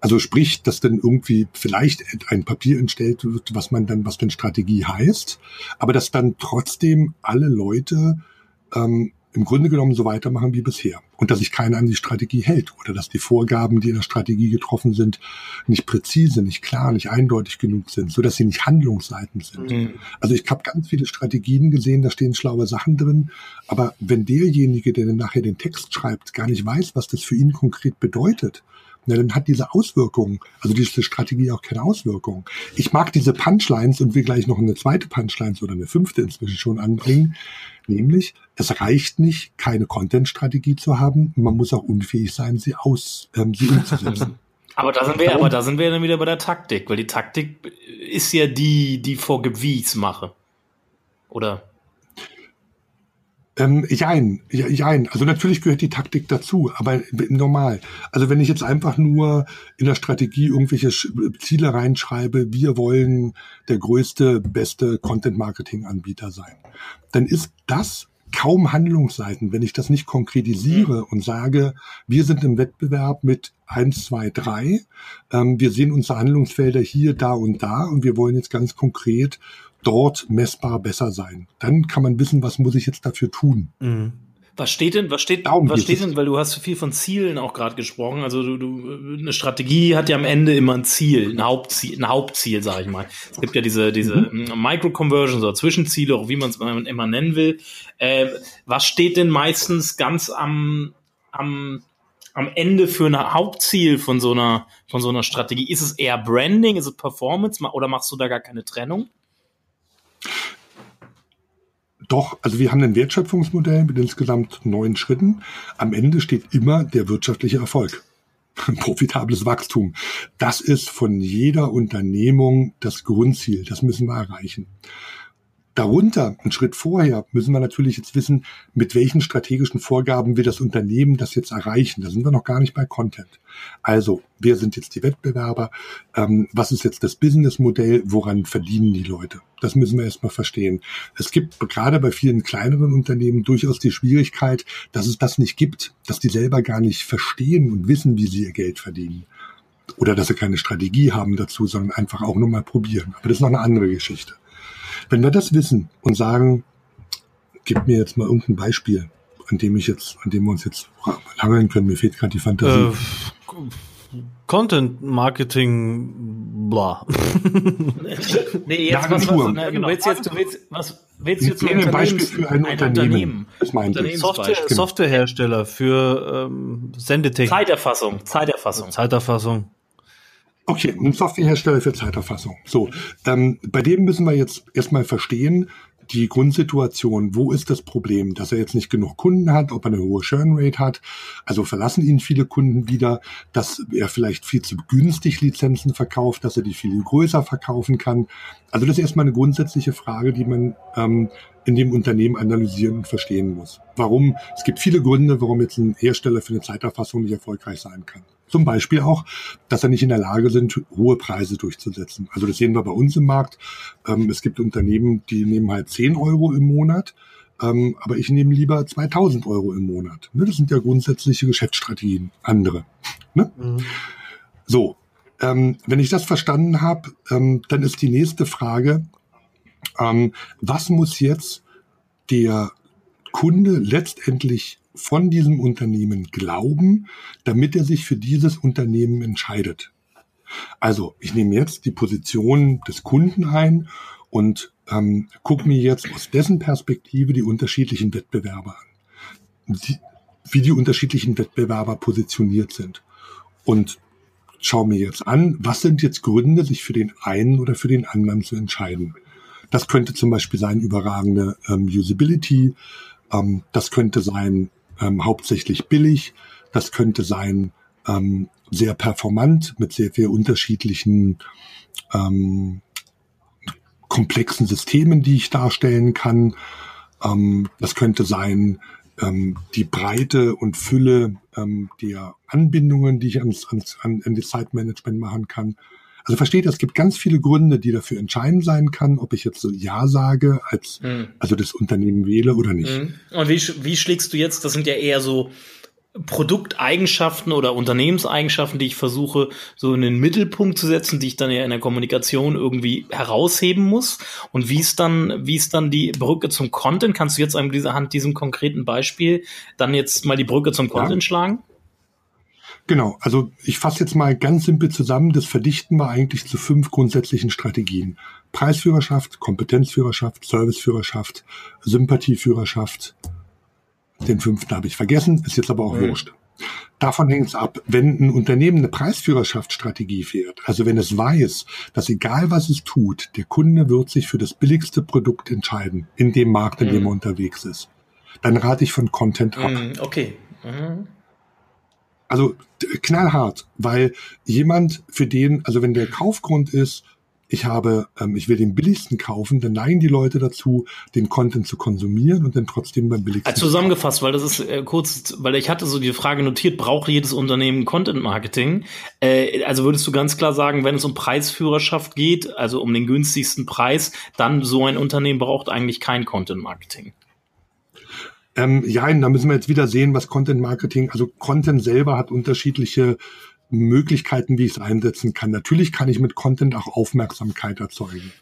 Also sprich, dass dann irgendwie vielleicht ein Papier entstellt wird, was man dann, was denn Strategie heißt, aber dass dann trotzdem alle Leute ähm, im Grunde genommen so weitermachen wie bisher. Und dass sich keiner an die Strategie hält oder dass die Vorgaben, die in der Strategie getroffen sind, nicht präzise, nicht klar, nicht eindeutig genug sind, so dass sie nicht handlungsleitend sind. Mhm. Also ich habe ganz viele Strategien gesehen, da stehen schlaue Sachen drin, aber wenn derjenige, der dann nachher den Text schreibt, gar nicht weiß, was das für ihn konkret bedeutet, na, dann hat diese Auswirkung, also diese Strategie auch keine Auswirkung. Ich mag diese Punchlines und will gleich noch eine zweite Punchlines oder eine fünfte inzwischen schon anbringen. Nämlich, es reicht nicht, keine Content-Strategie zu haben, man muss auch unfähig sein, sie aus, ähm, sie umzusetzen. Aber da sind wir, aber da sind wir dann wieder bei der Taktik, weil die Taktik ist ja die, die vorgibt, wie ich es mache. Oder? Ähm, jein, jein. Also natürlich gehört die Taktik dazu, aber normal. Also wenn ich jetzt einfach nur in der Strategie irgendwelche Ziele reinschreibe, wir wollen der größte, beste Content-Marketing-Anbieter sein, dann ist das kaum Handlungsseiten, wenn ich das nicht konkretisiere mhm. und sage, wir sind im Wettbewerb mit eins, zwei, drei, ähm, wir sehen unsere Handlungsfelder hier, da und da und wir wollen jetzt ganz konkret dort messbar besser sein. Dann kann man wissen, was muss ich jetzt dafür tun. Mhm. Was steht denn, was steht, Darum was steht denn, weil du hast viel von Zielen auch gerade gesprochen. Also du, du, eine Strategie hat ja am Ende immer ein Ziel, ein Hauptziel, ein Hauptziel, sage ich mal. Es gibt ja diese, diese mhm. Micro-Conversions oder Zwischenziele, auch wie man es immer nennen will. Äh, was steht denn meistens ganz am, am, am Ende für ein Hauptziel von so einer, von so einer Strategie? Ist es eher Branding? Ist es Performance? Oder machst du da gar keine Trennung? Doch, also wir haben ein Wertschöpfungsmodell mit insgesamt neun Schritten. Am Ende steht immer der wirtschaftliche Erfolg. Profitables Wachstum. Das ist von jeder Unternehmung das Grundziel. Das müssen wir erreichen. Darunter, einen Schritt vorher, müssen wir natürlich jetzt wissen, mit welchen strategischen Vorgaben will das Unternehmen das jetzt erreichen. Da sind wir noch gar nicht bei Content. Also, wer sind jetzt die Wettbewerber? Ähm, was ist jetzt das Businessmodell? Woran verdienen die Leute? Das müssen wir erstmal verstehen. Es gibt gerade bei vielen kleineren Unternehmen durchaus die Schwierigkeit, dass es das nicht gibt, dass die selber gar nicht verstehen und wissen, wie sie ihr Geld verdienen oder dass sie keine Strategie haben dazu, sondern einfach auch nur mal probieren. Aber das ist noch eine andere Geschichte. Wenn wir das wissen und sagen, gib mir jetzt mal irgendein Beispiel, an dem ich jetzt, an dem wir uns jetzt langen können, mir fehlt gerade die Fantasie. Äh, Content Marketing, bla. nee, jetzt was, was, na, genau. willst jetzt, du willst, was willst du jetzt ein Beispiel für ein, ein Unternehmen? Unternehmen. Software, Softwarehersteller für ähm, Sendetechnik. Zeiterfassung, Zeiterfassung. Zeiterfassung. Okay, ein Softwarehersteller für Zeiterfassung. So, ähm, bei dem müssen wir jetzt erstmal verstehen, die Grundsituation, wo ist das Problem, dass er jetzt nicht genug Kunden hat, ob er eine hohe Churn-Rate hat, also verlassen ihn viele Kunden wieder, dass er vielleicht viel zu günstig Lizenzen verkauft, dass er die viel größer verkaufen kann. Also das ist erstmal eine grundsätzliche Frage, die man ähm, in dem Unternehmen analysieren und verstehen muss. Warum? Es gibt viele Gründe, warum jetzt ein Hersteller für eine Zeiterfassung nicht erfolgreich sein kann. Zum Beispiel auch, dass er nicht in der Lage sind, hohe Preise durchzusetzen. Also das sehen wir bei uns im Markt. Ähm, es gibt Unternehmen, die nehmen halt 10 Euro im Monat, ähm, aber ich nehme lieber 2000 Euro im Monat. Ne, das sind ja grundsätzliche Geschäftsstrategien, andere. Ne? Mhm. So, ähm, wenn ich das verstanden habe, dann ist die nächste Frage, was muss jetzt der Kunde letztendlich von diesem Unternehmen glauben, damit er sich für dieses Unternehmen entscheidet. Also ich nehme jetzt die Position des Kunden ein und ähm, gucke mir jetzt aus dessen Perspektive die unterschiedlichen Wettbewerber an, die, wie die unterschiedlichen Wettbewerber positioniert sind. Und schaue mir jetzt an, was sind jetzt Gründe, sich für den einen oder für den anderen zu entscheiden. Das könnte zum Beispiel sein überragende ähm, Usability, ähm, das könnte sein ähm, hauptsächlich billig. Das könnte sein ähm, sehr performant mit sehr viel unterschiedlichen ähm, komplexen Systemen, die ich darstellen kann. Ähm, das könnte sein ähm, die Breite und Fülle ähm, der Anbindungen, die ich ans, ans, an, an das Zeitmanagement machen kann. Also versteht, es gibt ganz viele Gründe, die dafür entscheidend sein kann, ob ich jetzt so Ja sage, als mhm. also das Unternehmen wähle oder nicht. Mhm. Und wie, wie schlägst du jetzt, das sind ja eher so Produkteigenschaften oder Unternehmenseigenschaften, die ich versuche, so in den Mittelpunkt zu setzen, die ich dann ja in der Kommunikation irgendwie herausheben muss. Und wie ist dann, wie ist dann die Brücke zum Content? Kannst du jetzt an dieser Hand diesem konkreten Beispiel dann jetzt mal die Brücke zum Content ja. schlagen? Genau, also ich fasse jetzt mal ganz simpel zusammen, das verdichten wir eigentlich zu fünf grundsätzlichen Strategien. Preisführerschaft, Kompetenzführerschaft, Serviceführerschaft, Sympathieführerschaft. Den fünften habe ich vergessen, ist jetzt aber auch mhm. wurscht. Davon hängt es ab, wenn ein Unternehmen eine Preisführerschaftsstrategie fährt, also wenn es weiß, dass egal was es tut, der Kunde wird sich für das billigste Produkt entscheiden in dem Markt, in dem er unterwegs ist, dann rate ich von Content ab. Okay. Mhm. Also knallhart, weil jemand, für den, also wenn der Kaufgrund ist, ich habe, ähm, ich will den billigsten kaufen, dann neigen die Leute dazu, den Content zu konsumieren und dann trotzdem beim billigsten. Also zusammengefasst, weil das ist äh, kurz, weil ich hatte so die Frage notiert, braucht jedes Unternehmen Content Marketing? Äh, also würdest du ganz klar sagen, wenn es um Preisführerschaft geht, also um den günstigsten Preis, dann so ein Unternehmen braucht eigentlich kein Content Marketing. Ähm, ja, da müssen wir jetzt wieder sehen, was Content Marketing, also Content selber hat unterschiedliche Möglichkeiten, wie ich es einsetzen kann. Natürlich kann ich mit Content auch Aufmerksamkeit erzeugen.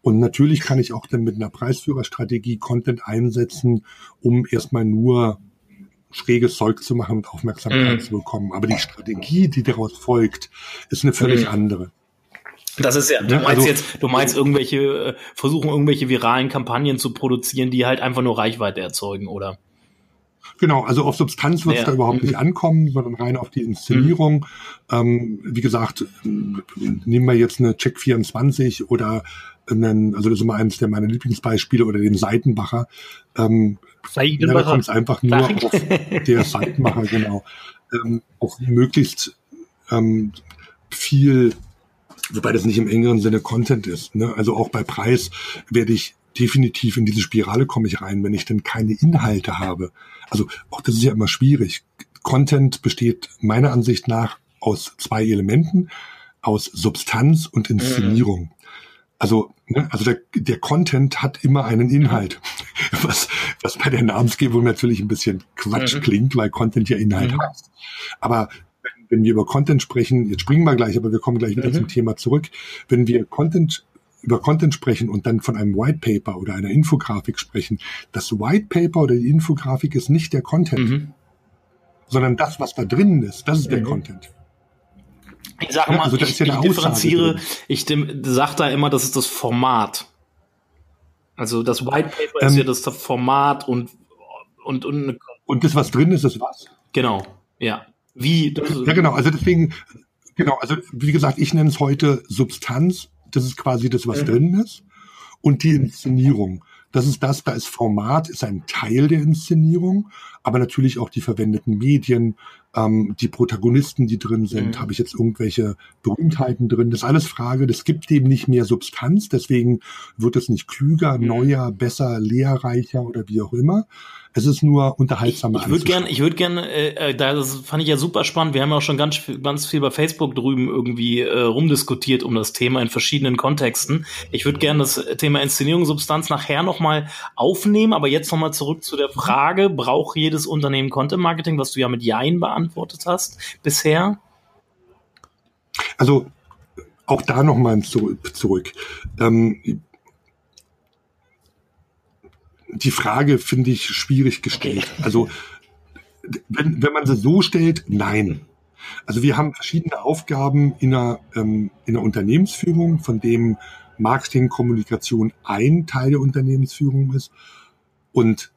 Und natürlich kann ich auch dann mit einer Preisführerstrategie Content einsetzen, um erstmal nur schräges Zeug zu machen und Aufmerksamkeit mm. zu bekommen. Aber die Strategie, die daraus folgt, ist eine völlig mm. andere. Das ist ja, du meinst also, jetzt, du meinst irgendwelche, äh, versuchen irgendwelche viralen Kampagnen zu produzieren, die halt einfach nur Reichweite erzeugen, oder? Genau, also auf Substanz wird es ja. da überhaupt nicht mhm. ankommen, sondern rein auf die Inszenierung. Mhm. Ähm, wie gesagt, nehmen wir jetzt eine Check 24 oder einen, also das ist immer eines der meine Lieblingsbeispiele oder den Seitenbacher. Ähm, Ja, da kommt es einfach nur auf der Seitenbacher, genau. Ähm, auf möglichst ähm, viel, wobei das nicht im engeren Sinne Content ist. Ne? Also auch bei Preis werde ich definitiv in diese Spirale komme ich rein, wenn ich denn keine Inhalte habe. Also auch das ist ja immer schwierig. Content besteht meiner Ansicht nach aus zwei Elementen, aus Substanz und Inszenierung. Mhm. Also, ne, also der, der Content hat immer einen Inhalt, was, was bei der Namensgebung natürlich ein bisschen Quatsch mhm. klingt, weil Content ja Inhalt mhm. heißt. Aber wenn, wenn wir über Content sprechen, jetzt springen wir gleich, aber wir kommen gleich wieder mhm. zum Thema zurück. Wenn wir Content über Content sprechen und dann von einem White Paper oder einer Infografik sprechen, das White Paper oder die Infografik ist nicht der Content, mhm. sondern das, was da drinnen ist, das ist der mhm. Content. Ich sage mal, also, ich, ja ich differenziere, ich sage da immer, das ist das Format. Also das White Paper ähm, ist ja das Format und und und und das was drin ist, ist was? Genau, ja. Wie? ja, genau. Also deswegen, genau. Also wie gesagt, ich nenne es heute Substanz das ist quasi das, was mhm. drin ist. Und die Inszenierung. Das ist das, da ist Format, ist ein Teil der Inszenierung, aber natürlich auch die verwendeten Medien, ähm, die Protagonisten, die drin sind, mhm. habe ich jetzt irgendwelche Berühmtheiten drin. Das ist alles Frage, das gibt dem nicht mehr Substanz, deswegen wird es nicht klüger, mhm. neuer, besser, lehrreicher oder wie auch immer. Es ist nur unterhaltsamer. Ich, ich würde gerne, ich würde gerne, äh, äh, da das fand ich ja super spannend. Wir haben ja auch schon ganz, ganz viel bei Facebook drüben irgendwie äh, rumdiskutiert um das Thema in verschiedenen Kontexten. Ich würde gerne das Thema Inszenierung, Substanz nachher nochmal aufnehmen, aber jetzt nochmal zurück zu der Frage, braucht jedes Unternehmen Content Marketing, was du ja mit Jein beantwortet hast bisher? Also auch da nochmal zurück. Ähm, die Frage finde ich schwierig gestellt. Also wenn, wenn man sie so stellt, nein. Also wir haben verschiedene Aufgaben in einer, ähm, in der Unternehmensführung, von dem Marketing, Kommunikation ein Teil der Unternehmensführung ist. Und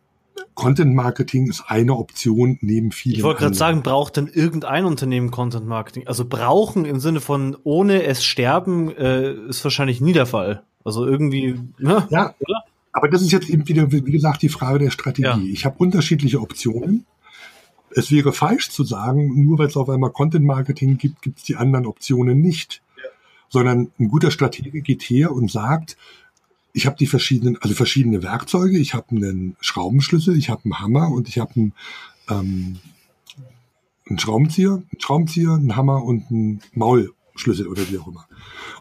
Content Marketing ist eine Option neben vielen. Ich wollte gerade sagen, braucht denn irgendein Unternehmen Content Marketing? Also brauchen im Sinne von ohne es sterben äh, ist wahrscheinlich nie der Fall. Also irgendwie, ne? Ja, oder? Aber das ist jetzt eben wieder, wie gesagt, die Frage der Strategie. Ja. Ich habe unterschiedliche Optionen. Es wäre falsch zu sagen, nur weil es auf einmal Content Marketing gibt, gibt es die anderen Optionen nicht. Ja. Sondern ein guter Stratege geht her und sagt, ich habe die verschiedenen, also verschiedene Werkzeuge. Ich habe einen Schraubenschlüssel, ich habe einen Hammer und ich habe einen, ähm, einen Schraubenzieher, einen Schraubenzieher, einen Hammer und einen Maulschlüssel oder wie auch immer.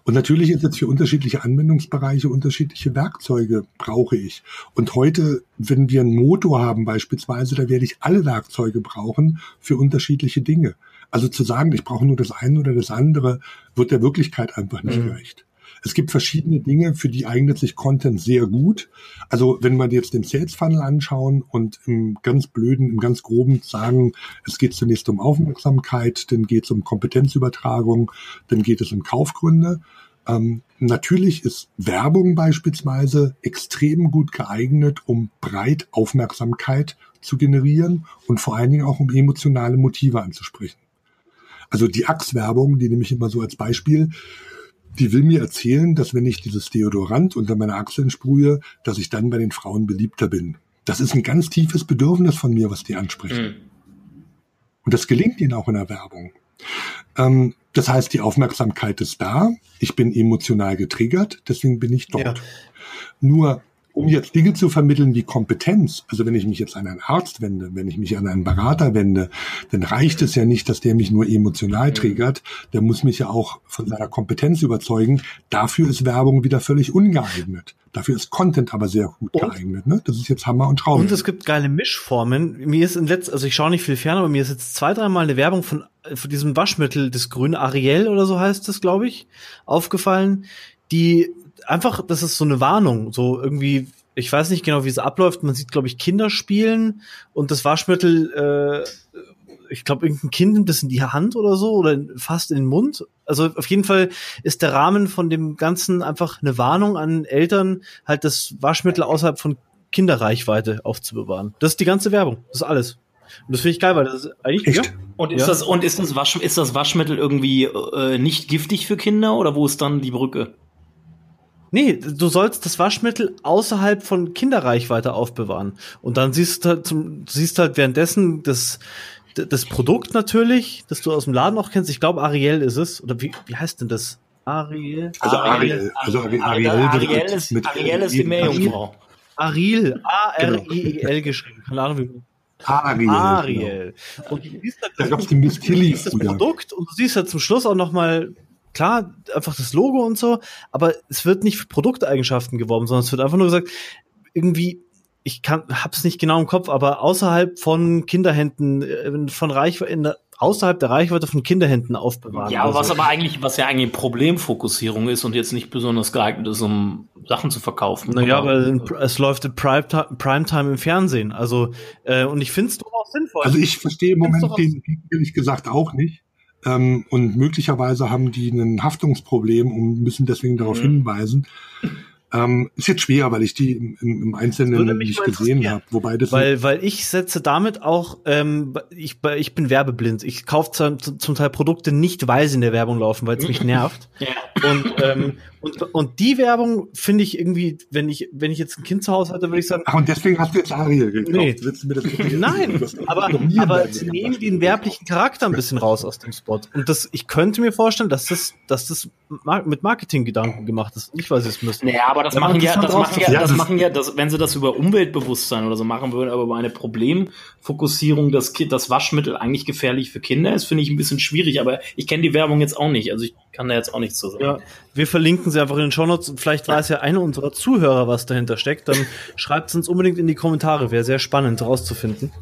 Und natürlich ist jetzt für unterschiedliche Anwendungsbereiche unterschiedliche Werkzeuge brauche ich. Und heute, wenn wir einen Motor haben beispielsweise, da werde ich alle Werkzeuge brauchen für unterschiedliche Dinge. Also zu sagen, ich brauche nur das eine oder das andere, wird der Wirklichkeit einfach nicht mhm. gerecht. Es gibt verschiedene Dinge, für die eignet sich Content sehr gut. Also wenn wir jetzt den Sales Funnel anschauen und im ganz blöden, im ganz groben sagen, es geht zunächst um Aufmerksamkeit, dann geht es um Kompetenzübertragung, dann geht es um Kaufgründe. Ähm, natürlich ist Werbung beispielsweise extrem gut geeignet, um breit Aufmerksamkeit zu generieren und vor allen Dingen auch um emotionale Motive anzusprechen. Also die Axe-Werbung, die nehme ich immer so als Beispiel, die will mir erzählen, dass wenn ich dieses Deodorant unter meine Achseln sprühe, dass ich dann bei den Frauen beliebter bin. Das ist ein ganz tiefes Bedürfnis von mir, was die anspricht. Mhm. Und das gelingt ihnen auch in der Werbung. Ähm, das heißt, die Aufmerksamkeit ist da. Ich bin emotional getriggert, deswegen bin ich dort. Ja. Nur um jetzt Dinge zu vermitteln wie Kompetenz, also wenn ich mich jetzt an einen Arzt wende, wenn ich mich an einen Berater wende, dann reicht es ja nicht, dass der mich nur emotional triggert, der muss mich ja auch von seiner Kompetenz überzeugen. Dafür ist Werbung wieder völlig ungeeignet. Dafür ist Content aber sehr gut und? geeignet. Ne? Das ist jetzt Hammer und Schraube. Und es gibt geile Mischformen. Mir ist in letzt, also ich schaue nicht viel fern, aber mir ist jetzt zwei, dreimal eine Werbung von, von diesem Waschmittel, das grüne Ariel oder so heißt das, glaube ich, aufgefallen, die einfach, das ist so eine Warnung, so irgendwie, ich weiß nicht genau, wie es abläuft. Man sieht, glaube ich, Kinder spielen und das Waschmittel, äh, ich glaube, irgendein Kind nimmt das in die Hand oder so oder fast in den Mund. Also auf jeden Fall ist der Rahmen von dem Ganzen einfach eine Warnung an Eltern, halt das Waschmittel außerhalb von Kinderreichweite aufzubewahren. Das ist die ganze Werbung. Das ist alles. Und das finde ich geil, weil das ist eigentlich. Echt? Ja. Und ist ja. das und ist das Wasch ist das Waschmittel irgendwie äh, nicht giftig für Kinder oder wo ist dann die Brücke? Nee, du sollst das Waschmittel außerhalb von Kinderreichweite aufbewahren. Und dann siehst du halt, siehst halt währenddessen das, das Produkt natürlich, das du aus dem Laden auch kennst. Ich glaube, Ariel ist es. Oder wie, wie heißt denn das? Ariel? Also Ariel. Also Ariel, Ariel, Ariel, ist, mit Ariel ist die Meerjungfrau. Ariel. A-R-I-E-L geschrieben. Keine Ahnung, wie. Ariel. Ariel. Genau. Und du siehst halt, da gab's den Miss Tilly das Produkt und du siehst halt zum Schluss auch noch mal klar, einfach das Logo und so, aber es wird nicht für Produkteigenschaften geworben, sondern es wird einfach nur gesagt, irgendwie, ich kann, hab's nicht genau im Kopf, aber außerhalb von Kinderhänden, äh, von Reichweite, außerhalb der Reichweite von Kinderhänden aufbewahren. Ja, aber was so. aber eigentlich, was ja eigentlich Problemfokussierung ist und jetzt nicht besonders geeignet ist, um Sachen zu verkaufen. Naja, aber es läuft in Primetime im Fernsehen. Also, äh, und ich finde es durchaus sinnvoll. Also ich verstehe im Moment den ehrlich gesagt auch nicht. Ähm, und möglicherweise haben die ein Haftungsproblem und müssen deswegen darauf mhm. hinweisen. Ähm, ist jetzt schwer, weil ich die im, im Einzelnen nicht gesehen habe. Wobei das weil, weil ich setze damit auch, ähm, ich, ich bin werbeblind. Ich kaufe zum, zum Teil Produkte nicht, weil sie in der Werbung laufen, weil es mich nervt. ja. Und ähm, und, und die Werbung finde ich irgendwie, wenn ich, wenn ich jetzt ein Kind zu Hause hatte, würde ich sagen. Ach, und deswegen hast du jetzt Ariel gekauft. Nee. Nein, aber, aber sie nehmen den werblichen Charakter ein bisschen raus aus dem Spot. Und das, ich könnte mir vorstellen, dass das, dass das mit Marketinggedanken gemacht ist. Nicht, weil sie es müssen. Naja, aber das machen ja, das machen ja, das machen ja, das, wenn sie das über Umweltbewusstsein oder so machen würden, aber über eine Problemfokussierung, dass das Waschmittel eigentlich gefährlich für Kinder ist, finde ich ein bisschen schwierig. Aber ich kenne die Werbung jetzt auch nicht. Also ich kann da jetzt auch nichts zu sagen. Ja, wir verlinken sie einfach in den Shownotes. Vielleicht weiß ja einer unserer Zuhörer, was dahinter steckt. Dann schreibt es uns unbedingt in die Kommentare. Wäre sehr spannend rauszufinden.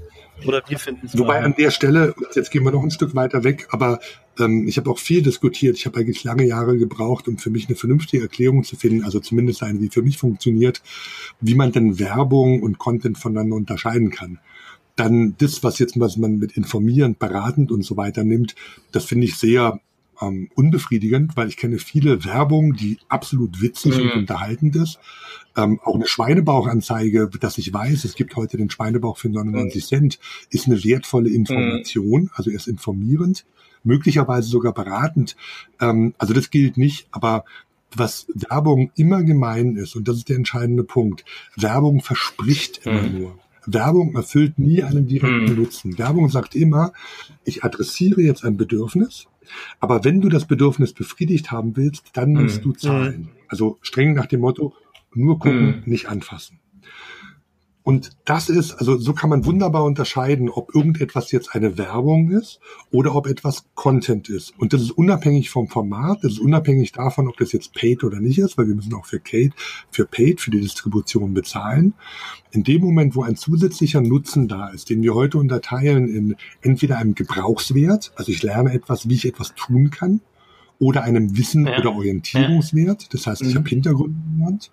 Oder wir finden es. Wobei an der Stelle, jetzt gehen wir noch ein Stück weiter weg, aber ähm, ich habe auch viel diskutiert. Ich habe eigentlich lange Jahre gebraucht, um für mich eine vernünftige Erklärung zu finden, also zumindest eine, die für mich funktioniert, wie man denn Werbung und Content voneinander unterscheiden kann dann das, was jetzt was man mit informierend, beratend und so weiter nimmt, das finde ich sehr ähm, unbefriedigend, weil ich kenne viele Werbung, die absolut witzig mhm. und unterhaltend ist. Ähm, auch eine Schweinebauchanzeige, dass ich weiß, es gibt heute den Schweinebauch für 99 mhm. Cent, ist eine wertvolle Information, mhm. also erst informierend, möglicherweise sogar beratend. Ähm, also das gilt nicht, aber was Werbung immer gemein ist, und das ist der entscheidende Punkt, Werbung verspricht immer mhm. nur. Werbung erfüllt nie einen direkten mhm. Nutzen. Werbung sagt immer, ich adressiere jetzt ein Bedürfnis, aber wenn du das Bedürfnis befriedigt haben willst, dann musst mhm. du zahlen. Also streng nach dem Motto, nur gucken, mhm. nicht anfassen. Und das ist, also so kann man wunderbar unterscheiden, ob irgendetwas jetzt eine Werbung ist oder ob etwas Content ist. Und das ist unabhängig vom Format, das ist unabhängig davon, ob das jetzt Paid oder nicht ist, weil wir müssen auch für Paid, für Paid, für die Distribution bezahlen. In dem Moment, wo ein zusätzlicher Nutzen da ist, den wir heute unterteilen in entweder einem Gebrauchswert, also ich lerne etwas, wie ich etwas tun kann, oder einem Wissen- ja. oder Orientierungswert, das heißt, ich mhm. habe Hintergründe genannt,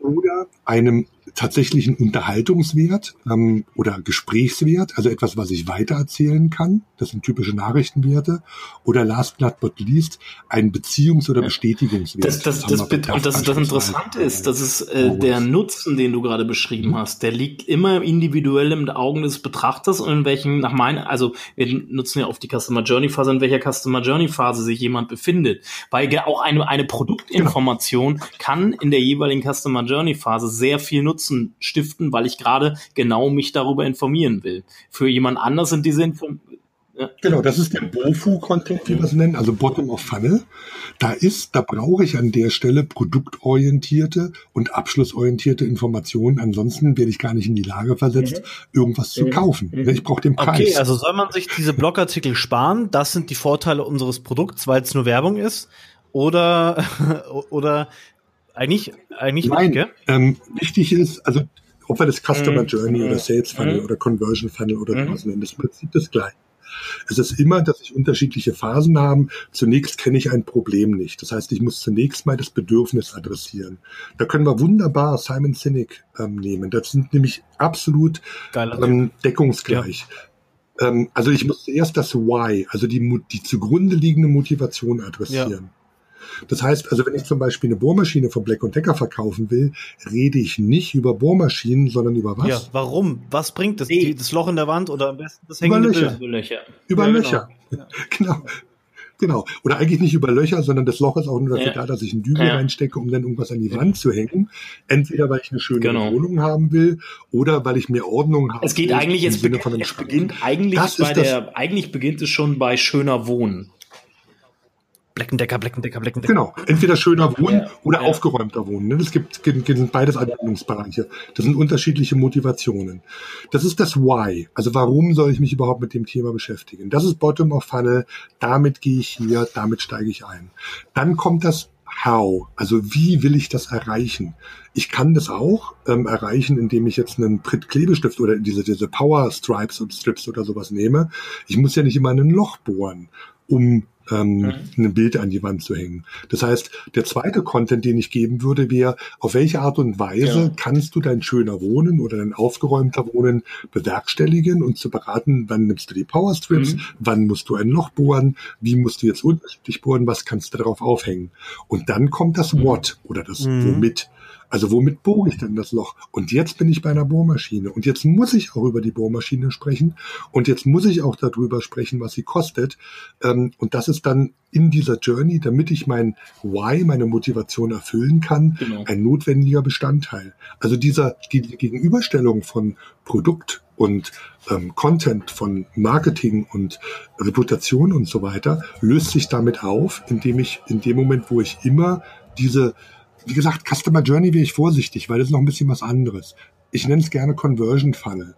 oder einem tatsächlichen Unterhaltungswert ähm, oder Gesprächswert, also etwas, was ich weitererzählen kann. Das sind typische Nachrichtenwerte. Oder last but not least ein Beziehungs- oder Bestätigungswert. Das, das, das, das, und das, das Interessante ist, dass es äh, der Nutzen, den du gerade beschrieben mhm. hast, der liegt immer individuell im Augen des Betrachters und in welchen, nach meiner, also wir nutzen ja auf die Customer Journey Phase, in welcher Customer Journey Phase sich jemand befindet. Weil auch eine, eine Produktinformation genau. kann in der jeweiligen Customer Journey Phase sehr viel Nutzen stiften, weil ich gerade genau mich darüber informieren will. Für jemand anders sind diese Informationen ja. Genau, das ist der BOFU-Content, wie wir es nennen, also Bottom of Funnel. Da ist, da brauche ich an der Stelle produktorientierte und abschlussorientierte Informationen. Ansonsten werde ich gar nicht in die Lage versetzt, mhm. irgendwas zu mhm. kaufen. Mhm. Ich brauche den Preis. Okay, also soll man sich diese Blogartikel sparen? Das sind die Vorteile unseres Produkts, weil es nur Werbung ist? Oder, oder eigentlich, eigentlich Nein, nicht, ähm, wichtig ist, also ob wir das Customer mhm. Journey oder Sales Funnel mhm. oder Conversion Funnel oder mhm. was nennen, das Prinzip das gleiche. Es ist immer, dass ich unterschiedliche Phasen habe. Zunächst kenne ich ein Problem nicht. Das heißt, ich muss zunächst mal das Bedürfnis adressieren. Da können wir wunderbar Simon Sinek ähm, nehmen. Das sind nämlich absolut ähm, deckungsgleich. Ja. Ähm, also ich muss zuerst das Why, also die, die zugrunde liegende Motivation adressieren. Ja. Das heißt, also wenn ich zum Beispiel eine Bohrmaschine von Black Decker verkaufen will, rede ich nicht über Bohrmaschinen, sondern über was? Ja, warum? Was bringt das? Die, das Loch in der Wand oder am besten das hängende über Löcher. Über Löcher. Über ja, Löcher. Genau. genau. Genau. Oder eigentlich nicht über Löcher, sondern das Loch ist auch nur dafür ja. da, dass ich einen Dübel ja. reinstecke, um dann irgendwas an die Wand zu hängen. Entweder weil ich eine schöne genau. Wohnung haben will oder weil ich mehr Ordnung habe. Es geht eigentlich, es, beginnt, es beginnt eigentlich das bei der, eigentlich beginnt es schon bei schöner Wohnen. Bleckendecker, Bleckendecker, Bleckendecker. Genau, entweder schöner Wohnen ja, oder ja. aufgeräumter Wohnen. Ne? Das gibt, sind beides Anwendungsbereiche. Das sind unterschiedliche Motivationen. Das ist das Why. Also warum soll ich mich überhaupt mit dem Thema beschäftigen? Das ist Bottom of Funnel. Damit gehe ich hier, damit steige ich ein. Dann kommt das How. Also wie will ich das erreichen? Ich kann das auch ähm, erreichen, indem ich jetzt einen Pritt-Klebestift oder diese, diese Power Stripes und Strips oder sowas nehme. Ich muss ja nicht immer ein Loch bohren, um ähm, mhm. ein Bild an die Wand zu hängen. Das heißt, der zweite Content, den ich geben würde, wäre, auf welche Art und Weise ja. kannst du dein schöner Wohnen oder dein aufgeräumter Wohnen bewerkstelligen und zu beraten, wann nimmst du die Powerstrips, mhm. wann musst du ein Loch bohren, wie musst du jetzt unterschiedlich bohren, was kannst du darauf aufhängen. Und dann kommt das mhm. What oder das mhm. Womit. Also womit bohre ich denn das Loch? Und jetzt bin ich bei einer Bohrmaschine. Und jetzt muss ich auch über die Bohrmaschine sprechen. Und jetzt muss ich auch darüber sprechen, was sie kostet. Ähm, und das ist dann in dieser Journey, damit ich mein Why, meine Motivation erfüllen kann, genau. ein notwendiger Bestandteil. Also dieser, die, die Gegenüberstellung von Produkt und ähm, Content, von Marketing und Reputation und so weiter, löst sich damit auf, indem ich in dem Moment, wo ich immer diese wie gesagt, Customer Journey wäre ich vorsichtig, weil das ist noch ein bisschen was anderes. Ich nenne es gerne Conversion Funnel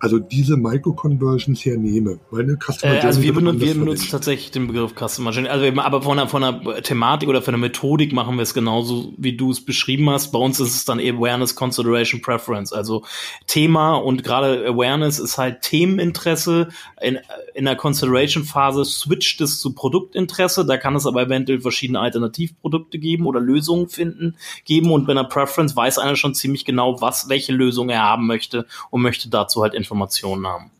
also diese Micro-Conversions hernehme. Meine Customer äh, also wir, benutzen, wir benutzen tatsächlich den Begriff Customer Journey. Also eben, aber von einer, von einer Thematik oder von einer Methodik machen wir es genauso, wie du es beschrieben hast. Bei uns ist es dann Awareness, Consideration, Preference. Also Thema und gerade Awareness ist halt Themeninteresse. In, in der Consideration-Phase switcht es zu Produktinteresse. Da kann es aber eventuell verschiedene Alternativprodukte geben oder Lösungen finden, geben. Und bei einer Preference weiß einer schon ziemlich genau, was, welche Lösung er haben möchte und möchte dazu halt Informationen haben.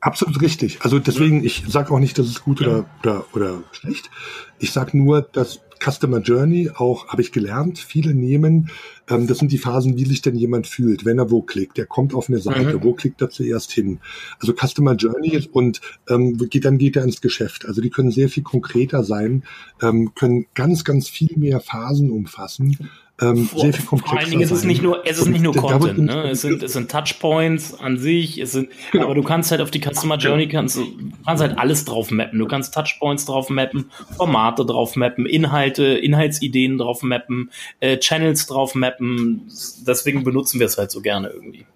Absolut richtig. Also deswegen, ich sage auch nicht, dass es gut oder, oder, oder schlecht. Ich sage nur, dass Customer Journey auch, habe ich gelernt, viele nehmen, ähm, das sind die Phasen, wie sich denn jemand fühlt, wenn er wo klickt. Der kommt auf eine Seite, mhm. wo klickt er zuerst hin? Also Customer Journey und ähm, geht, dann geht er ins Geschäft. Also die können sehr viel konkreter sein, ähm, können ganz, ganz viel mehr Phasen umfassen ähm, vor, sehr viel komplexer Vor allen Dingen ist es nicht nur, es ist nicht nur Content, ne? es sind, es sind Touchpoints an sich, es sind, genau. aber du kannst halt auf die Customer Journey, kannst, du kannst halt alles drauf mappen. Du kannst Touchpoints drauf mappen, Formate drauf mappen, Inhalte, Inhaltsideen drauf mappen, äh, Channels drauf mappen. Deswegen benutzen wir es halt so gerne irgendwie.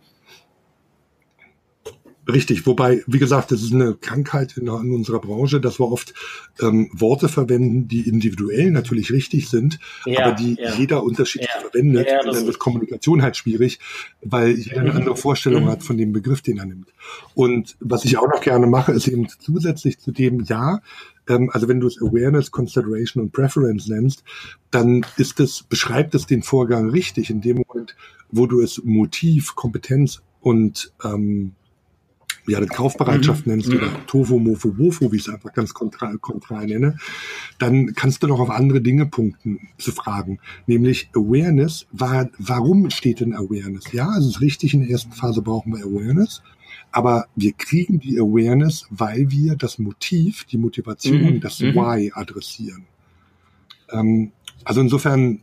Richtig, wobei, wie gesagt, das ist eine Krankheit in, in unserer Branche, dass wir oft ähm, Worte verwenden, die individuell natürlich richtig sind, ja, aber die ja. jeder unterschiedlich ja. verwendet. und dann ist Kommunikation halt schwierig, weil jeder eine andere Vorstellung mhm. hat von dem Begriff, den er nimmt. Und was ich auch noch gerne mache, ist eben zusätzlich zu dem, ja, ähm, also wenn du es Awareness, Consideration und Preference nennst, dann ist es, beschreibt es den Vorgang richtig in dem Moment, wo du es Motiv, Kompetenz und ähm, ja, das Kaufbereitschaft mhm. nennst oder mhm. Tofu, Mofo, Wofo, wie ich es einfach ganz kontra, kontra nenne, dann kannst du noch auf andere Dinge punkten zu fragen. Nämlich Awareness, war, warum steht denn Awareness? Ja, es ist richtig, in der ersten Phase brauchen wir Awareness. Aber wir kriegen die Awareness, weil wir das Motiv, die Motivation, mhm. das mhm. Why adressieren. Ähm, also insofern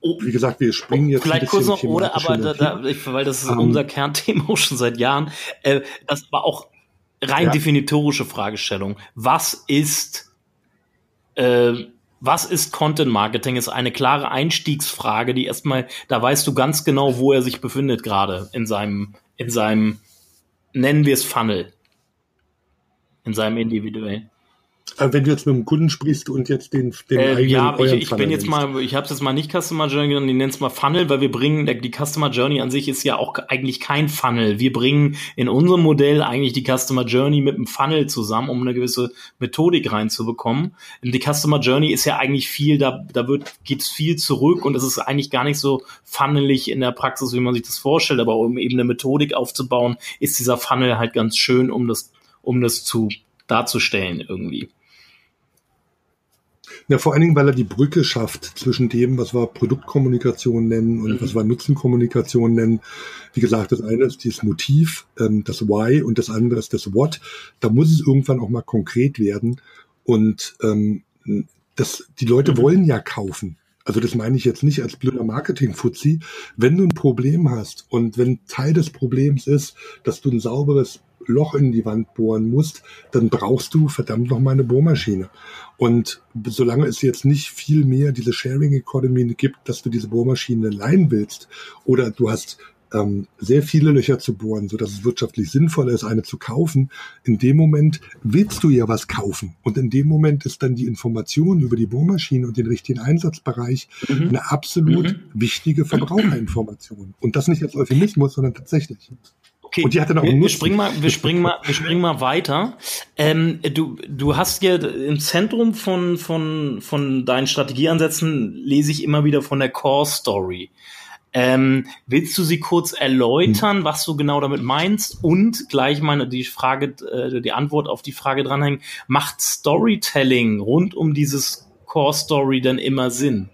Oh, wie gesagt, wir springen jetzt vielleicht kurz noch, oder, aber da, da, weil das ist um, ähm. unser Kernthema auch schon seit Jahren. Äh, das war auch rein ja. definitorische Fragestellung. Was ist äh, was ist Content Marketing? Ist eine klare Einstiegsfrage, die erstmal, da weißt du ganz genau, wo er sich befindet gerade in seinem, in seinem, nennen wir es Funnel, in seinem individuellen. Aber wenn du jetzt mit dem Kunden sprichst und jetzt den, den äh, eigenen Ja, ich, ich bin jetzt nennst. mal, ich habe jetzt mal nicht Customer Journey genannt, ich nenne es mal Funnel, weil wir bringen, die Customer Journey an sich ist ja auch eigentlich kein Funnel. Wir bringen in unserem Modell eigentlich die Customer Journey mit einem Funnel zusammen, um eine gewisse Methodik reinzubekommen. Und die Customer Journey ist ja eigentlich viel, da, da wird, geht's viel zurück und es ist eigentlich gar nicht so funnelig in der Praxis, wie man sich das vorstellt, aber um eben eine Methodik aufzubauen, ist dieser Funnel halt ganz schön, um das, um das zu darzustellen irgendwie. Ja, vor allen Dingen, weil er die Brücke schafft zwischen dem, was wir Produktkommunikation nennen und mhm. was wir Nutzenkommunikation nennen. Wie gesagt, das eine ist dieses Motiv, ähm, das Why und das andere ist das What. Da muss es irgendwann auch mal konkret werden. Und ähm, das, die Leute mhm. wollen ja kaufen. Also das meine ich jetzt nicht als blöder Marketing-Fuzzi. Wenn du ein Problem hast und wenn Teil des Problems ist, dass du ein sauberes Loch in die Wand bohren musst, dann brauchst du verdammt noch mal eine Bohrmaschine. Und solange es jetzt nicht viel mehr diese Sharing Economy gibt, dass du diese Bohrmaschine leihen willst oder du hast ähm, sehr viele Löcher zu bohren, so dass es wirtschaftlich sinnvoller ist, eine zu kaufen. In dem Moment willst du ja was kaufen. Und in dem Moment ist dann die Information über die Bohrmaschine und den richtigen Einsatzbereich mhm. eine absolut mhm. wichtige Verbraucherinformation. Und das nicht als Euphemismus, sondern tatsächlich. Okay, und die hatte noch wir, wir springen mal, wir springen mal, wir springen mal weiter. Ähm, du, du hast ja im Zentrum von, von, von deinen Strategieansätzen lese ich immer wieder von der Core Story. Ähm, willst du sie kurz erläutern, hm. was du genau damit meinst und gleich meine die Frage, äh, die Antwort auf die Frage dranhängen? Macht Storytelling rund um dieses Core Story denn immer Sinn?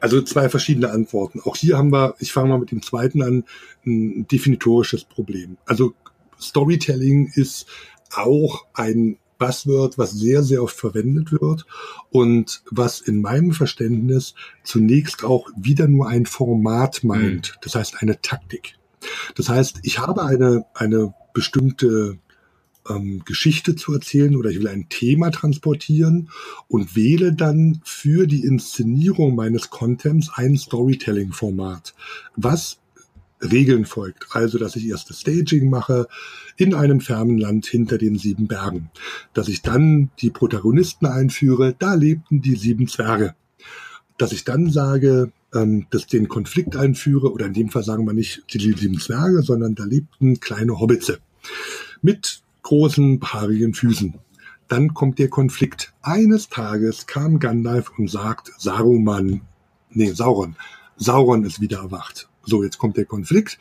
Also zwei verschiedene Antworten. Auch hier haben wir, ich fange mal mit dem zweiten an, ein definitorisches Problem. Also Storytelling ist auch ein Buzzword, was sehr, sehr oft verwendet wird und was in meinem Verständnis zunächst auch wieder nur ein Format meint. Mhm. Das heißt eine Taktik. Das heißt, ich habe eine, eine bestimmte ähm, Geschichte zu erzählen oder ich will ein Thema transportieren und wähle dann für die Inszenierung meines Contents ein Storytelling-Format, was Regeln folgt. Also, dass ich erst das Staging mache in einem fernen Land hinter den sieben Bergen. Dass ich dann die Protagonisten einführe, da lebten die sieben Zwerge. Dass ich dann sage, ähm, dass den Konflikt einführe, oder in dem Fall sagen wir nicht die sieben Zwerge, sondern da lebten kleine Hobbitze. Mit großen, haarigen Füßen. Dann kommt der Konflikt. Eines Tages kam Gandalf und sagt, Saruman, nee, Sauron, Sauron ist wieder erwacht. So, jetzt kommt der Konflikt.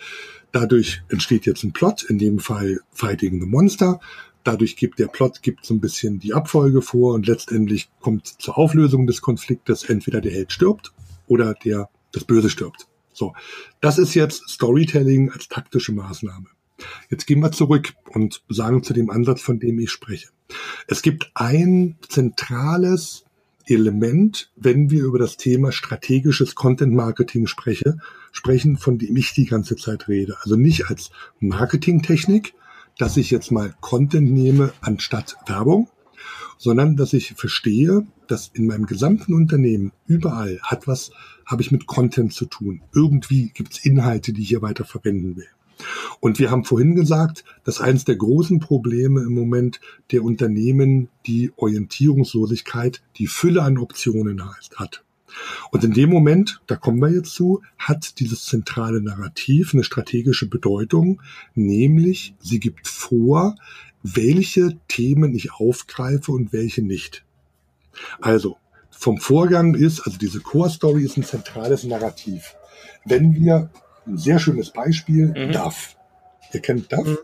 Dadurch entsteht jetzt ein Plot, in dem Fall Fighting the Monster. Dadurch gibt der Plot gibt so ein bisschen die Abfolge vor und letztendlich kommt zur Auflösung des Konfliktes entweder der Held stirbt oder der das Böse stirbt. So, das ist jetzt Storytelling als taktische Maßnahme. Jetzt gehen wir zurück und sagen zu dem Ansatz, von dem ich spreche. Es gibt ein zentrales Element, wenn wir über das Thema strategisches Content Marketing spreche, sprechen, von dem ich die ganze Zeit rede. Also nicht als Marketingtechnik, dass ich jetzt mal Content nehme anstatt Werbung, sondern dass ich verstehe, dass in meinem gesamten Unternehmen überall hat was, habe ich mit Content zu tun. Irgendwie gibt es Inhalte, die ich hier weiter verwenden will. Und wir haben vorhin gesagt, dass eines der großen Probleme im Moment der Unternehmen die Orientierungslosigkeit, die Fülle an Optionen hat. Und in dem Moment, da kommen wir jetzt zu, hat dieses zentrale Narrativ eine strategische Bedeutung, nämlich sie gibt vor, welche Themen ich aufgreife und welche nicht. Also, vom Vorgang ist, also diese Core Story ist ein zentrales Narrativ. Wenn wir ein sehr schönes Beispiel, mhm. DAF. Ihr kennt DAF? Mhm.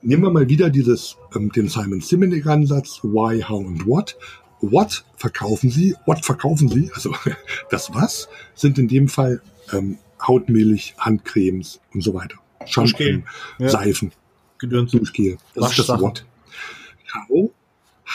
Nehmen wir mal wieder dieses, ähm, den Simon Sinek Ansatz, why, how and what. What verkaufen Sie? What verkaufen Sie? Also das was sind in dem Fall ähm, Hautmilch, Handcremes und so weiter. Shampoo, ja. Seifen, Gedöns. Duschgel. Das ist das What. How,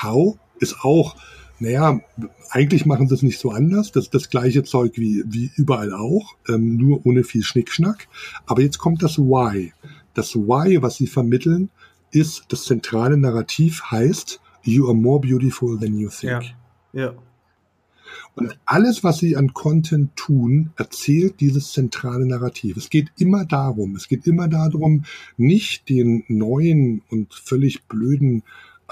how ist auch naja, eigentlich machen sie es nicht so anders. Das ist das gleiche Zeug wie, wie überall auch, ähm, nur ohne viel Schnickschnack. Aber jetzt kommt das Why. Das Why, was sie vermitteln, ist das zentrale Narrativ heißt, you are more beautiful than you think. Ja. ja. Und alles, was sie an Content tun, erzählt dieses zentrale Narrativ. Es geht immer darum, es geht immer darum, nicht den neuen und völlig blöden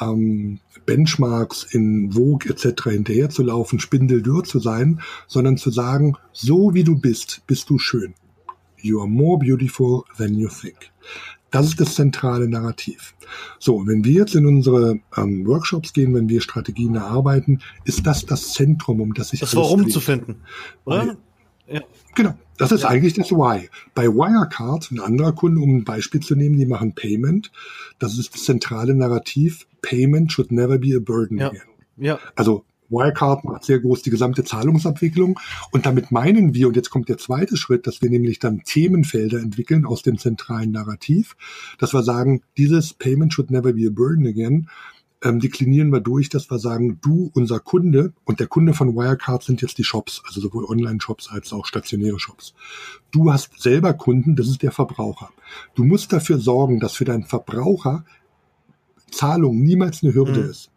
ähm, Benchmarks in Vogue etc. hinterherzulaufen, spindeldürr zu sein, sondern zu sagen, so wie du bist, bist du schön. You are more beautiful than you think. Das ist das zentrale Narrativ. So, wenn wir jetzt in unsere ähm, Workshops gehen, wenn wir Strategien erarbeiten, ist das das Zentrum, um das sich das Warum dreht. zu finden, oder? Ja. Genau, das ist ja. eigentlich das Why. Bei Wirecard, ein anderer Kunde, um ein Beispiel zu nehmen, die machen Payment. Das ist das zentrale Narrativ. Payment should never be a burden ja. again. Ja. Also Wirecard macht sehr groß die gesamte Zahlungsabwicklung. Und damit meinen wir, und jetzt kommt der zweite Schritt, dass wir nämlich dann Themenfelder entwickeln aus dem zentralen Narrativ, dass wir sagen, dieses Payment should never be a burden again ähm, deklinieren wir durch, dass wir sagen, du, unser Kunde, und der Kunde von Wirecard sind jetzt die Shops, also sowohl Online-Shops als auch stationäre Shops. Du hast selber Kunden, das ist der Verbraucher. Du musst dafür sorgen, dass für deinen Verbraucher Zahlung niemals eine Hürde mhm. ist.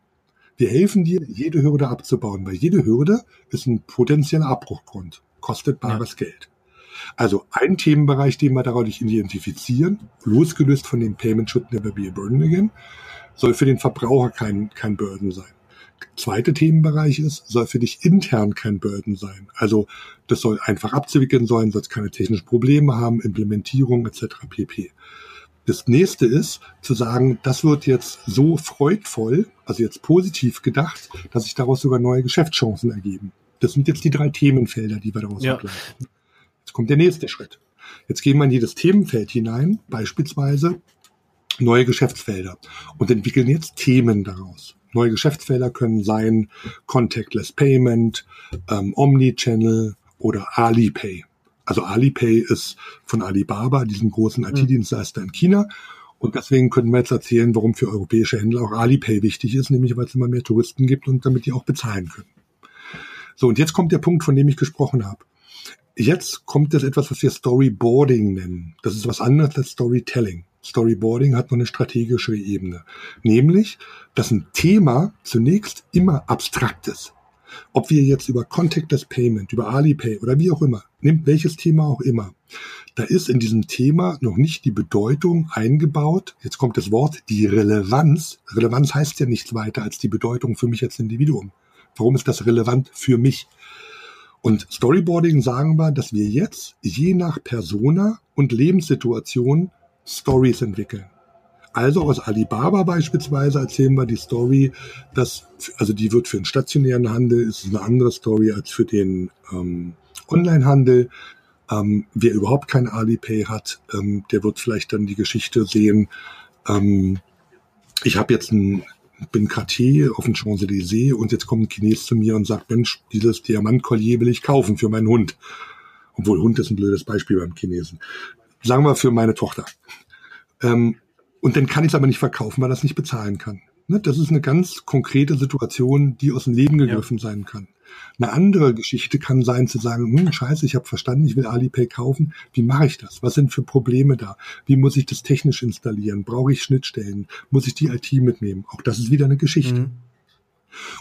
Wir helfen dir, jede Hürde abzubauen, weil jede Hürde ist ein potenzieller Abbruchgrund, kostet bares ja. Geld. Also ein Themenbereich, den wir dadurch identifizieren, losgelöst von dem Payment Should Never Be a Burden Again, soll für den Verbraucher kein, kein Burden sein. Zweite Themenbereich ist, soll für dich intern kein Burden sein. Also das soll einfach abzuwickeln sein, soll keine technischen Probleme haben, Implementierung etc. pp. Das nächste ist zu sagen, das wird jetzt so freudvoll, also jetzt positiv gedacht, dass sich daraus sogar neue Geschäftschancen ergeben. Das sind jetzt die drei Themenfelder, die wir daraus ja. ableiten. Jetzt kommt der nächste Schritt. Jetzt gehen wir in jedes Themenfeld hinein, beispielsweise neue Geschäftsfelder und entwickeln jetzt Themen daraus. Neue Geschäftsfelder können sein Contactless Payment, ähm, Omnichannel oder Alipay. Also Alipay ist von Alibaba, diesem großen mhm. IT-Dienstleister in China. Und deswegen können wir jetzt erzählen, warum für europäische Händler auch Alipay wichtig ist, nämlich weil es immer mehr Touristen gibt und damit die auch bezahlen können. So, und jetzt kommt der Punkt, von dem ich gesprochen habe. Jetzt kommt das etwas, was wir Storyboarding nennen. Das ist was anderes als Storytelling. Storyboarding hat noch eine strategische Ebene. Nämlich, dass ein Thema zunächst immer abstrakt ist. Ob wir jetzt über Contactless Payment, über Alipay oder wie auch immer, nimmt welches Thema auch immer. Da ist in diesem Thema noch nicht die Bedeutung eingebaut. Jetzt kommt das Wort, die Relevanz. Relevanz heißt ja nichts weiter als die Bedeutung für mich als Individuum. Warum ist das relevant für mich? Und Storyboarding sagen wir, dass wir jetzt je nach Persona und Lebenssituation Stories entwickeln. Also aus Alibaba beispielsweise erzählen wir die Story, dass, also die wird für den stationären Handel, ist eine andere Story als für den ähm, Onlinehandel. Ähm, wer überhaupt kein Alipay hat, ähm, der wird vielleicht dann die Geschichte sehen. Ähm, ich habe jetzt ein, bin Cartier auf den Champs-Élysées und jetzt kommt ein Chines zu mir und sagt, Mensch, dieses Diamantkollier will ich kaufen für meinen Hund. Obwohl Hund ist ein blödes Beispiel beim Chinesen sagen wir für meine Tochter. Ähm, und dann kann ich es aber nicht verkaufen, weil das nicht bezahlen kann. Ne? Das ist eine ganz konkrete Situation, die aus dem Leben gegriffen ja. sein kann. Eine andere Geschichte kann sein zu sagen, hm, scheiße, ich habe verstanden, ich will Alipay kaufen. Wie mache ich das? Was sind für Probleme da? Wie muss ich das technisch installieren? Brauche ich Schnittstellen? Muss ich die IT mitnehmen? Auch das ist wieder eine Geschichte. Mhm.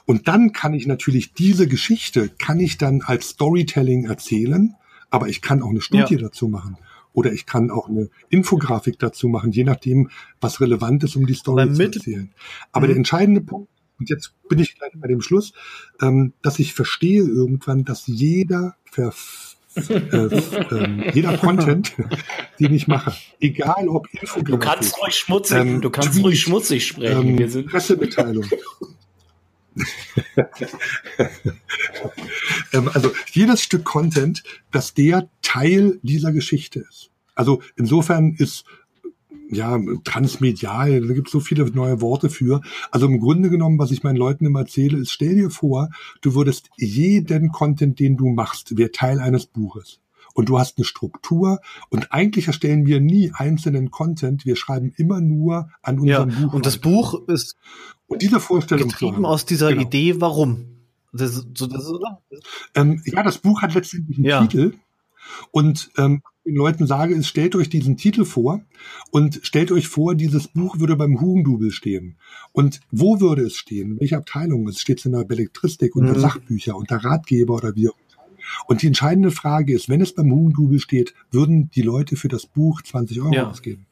Und dann kann ich natürlich diese Geschichte, kann ich dann als Storytelling erzählen, aber ich kann auch eine Studie ja. dazu machen. Oder ich kann auch eine Infografik dazu machen, je nachdem, was relevant ist, um die Story zu erzählen. Aber mhm. der entscheidende Punkt, und jetzt bin ich gleich bei dem Schluss, ähm, dass ich verstehe irgendwann, dass jeder Verf äh, äh, jeder Content, den ich mache, egal ob Infografik, du kannst ruhig schmutzig, ähm, du kannst Tweet, ruhig schmutzig sprechen. Ähm, Wir sind Pressemitteilung. ähm, also jedes Stück Content, dass der Teil dieser Geschichte ist. Also insofern ist ja, transmedial, da gibt es so viele neue Worte für. Also im Grunde genommen, was ich meinen Leuten immer erzähle, ist, stell dir vor, du würdest jeden Content, den du machst, wäre Teil eines Buches. Und du hast eine Struktur und eigentlich erstellen wir nie einzelnen Content, wir schreiben immer nur an unserem ja, Buch. Und das Buch ist und diese Vorstellung getrieben aus dieser genau. Idee, warum? Das, so, das, ähm, ja, das Buch hat letztendlich einen ja. Titel. Und ähm, den Leuten sage, ist, stellt euch diesen Titel vor und stellt euch vor, dieses Buch würde beim Hugendubel stehen. Und wo würde es stehen? welche Abteilung? Es steht in der Belletristik, unter mhm. Sachbücher, unter Ratgeber oder wie auch und die entscheidende Frage ist, wenn es beim Hugendubel steht, würden die Leute für das Buch 20 Euro ja. ausgeben?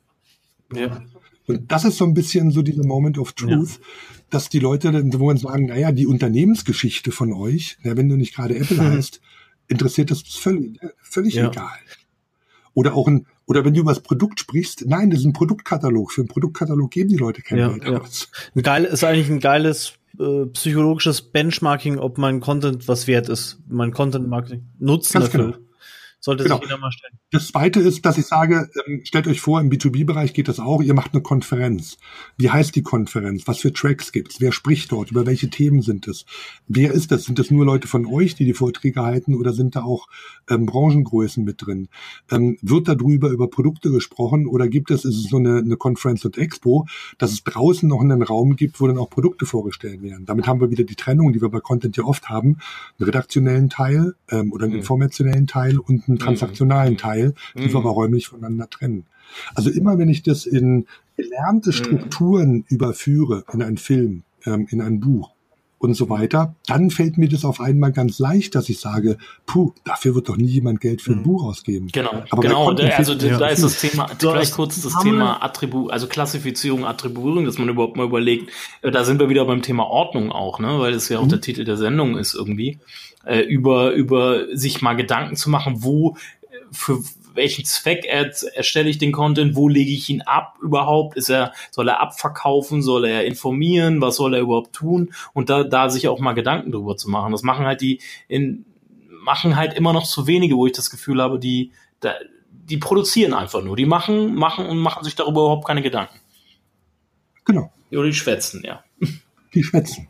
Ja. Und das ist so ein bisschen so dieser Moment of Truth, ja. dass die Leute dann, wo man sagen, naja, die Unternehmensgeschichte von euch, na, wenn du nicht gerade Apple heißt, interessiert das völlig, völlig ja. egal. Oder auch ein, oder wenn du über das Produkt sprichst, nein, das ist ein Produktkatalog. Für einen Produktkatalog geben die Leute kein ja, Geld ja. aus. Ein geil, ist eigentlich ein geiles äh, psychologisches Benchmarking, ob mein Content was wert ist. Mein Content Marketing Nutzen Ganz erfüllt. Genau. Sollte genau. sich jeder mal stellen. Das zweite ist, dass ich sage, ähm, stellt euch vor, im B2B-Bereich geht das auch, ihr macht eine Konferenz. Wie heißt die Konferenz? Was für Tracks gibt's? Wer spricht dort? Über welche Themen sind es? Wer ist das? Sind das nur Leute von euch, die die Vorträge halten oder sind da auch ähm, Branchengrößen mit drin? Ähm, wird darüber über Produkte gesprochen oder gibt es, ist es so eine, eine Conference und Expo, dass es draußen noch einen Raum gibt, wo dann auch Produkte vorgestellt werden? Damit haben wir wieder die Trennung, die wir bei Content ja oft haben, einen redaktionellen Teil ähm, oder einen mhm. informationellen Teil und transaktionalen mhm. Teil, die mhm. wir aber räumlich voneinander trennen. Also immer wenn ich das in gelernte mhm. Strukturen mhm. überführe, in einen Film, ähm, in ein Buch, und so weiter, dann fällt mir das auf einmal ganz leicht, dass ich sage, puh, dafür wird doch nie jemand Geld für ein mhm. Buch ausgeben. Genau, Aber genau. Und, also da ja. ist das Thema, vielleicht kurz das Thema Attribut, also Klassifizierung, Attribuierung, dass man überhaupt mal überlegt, äh, da sind wir wieder beim Thema Ordnung auch, ne, weil das ja auch mhm. der Titel der Sendung ist irgendwie, äh, über, über sich mal Gedanken zu machen, wo, äh, für welchen Zweck er, erstelle ich den Content, wo lege ich ihn ab überhaupt, ist er, soll er abverkaufen, soll er informieren, was soll er überhaupt tun und da, da sich auch mal Gedanken drüber zu machen. Das machen halt die, in, machen halt immer noch zu wenige, wo ich das Gefühl habe, die, da, die produzieren einfach nur, die machen, machen und machen sich darüber überhaupt keine Gedanken. Genau. Oder die schwätzen, ja. Die schwätzen.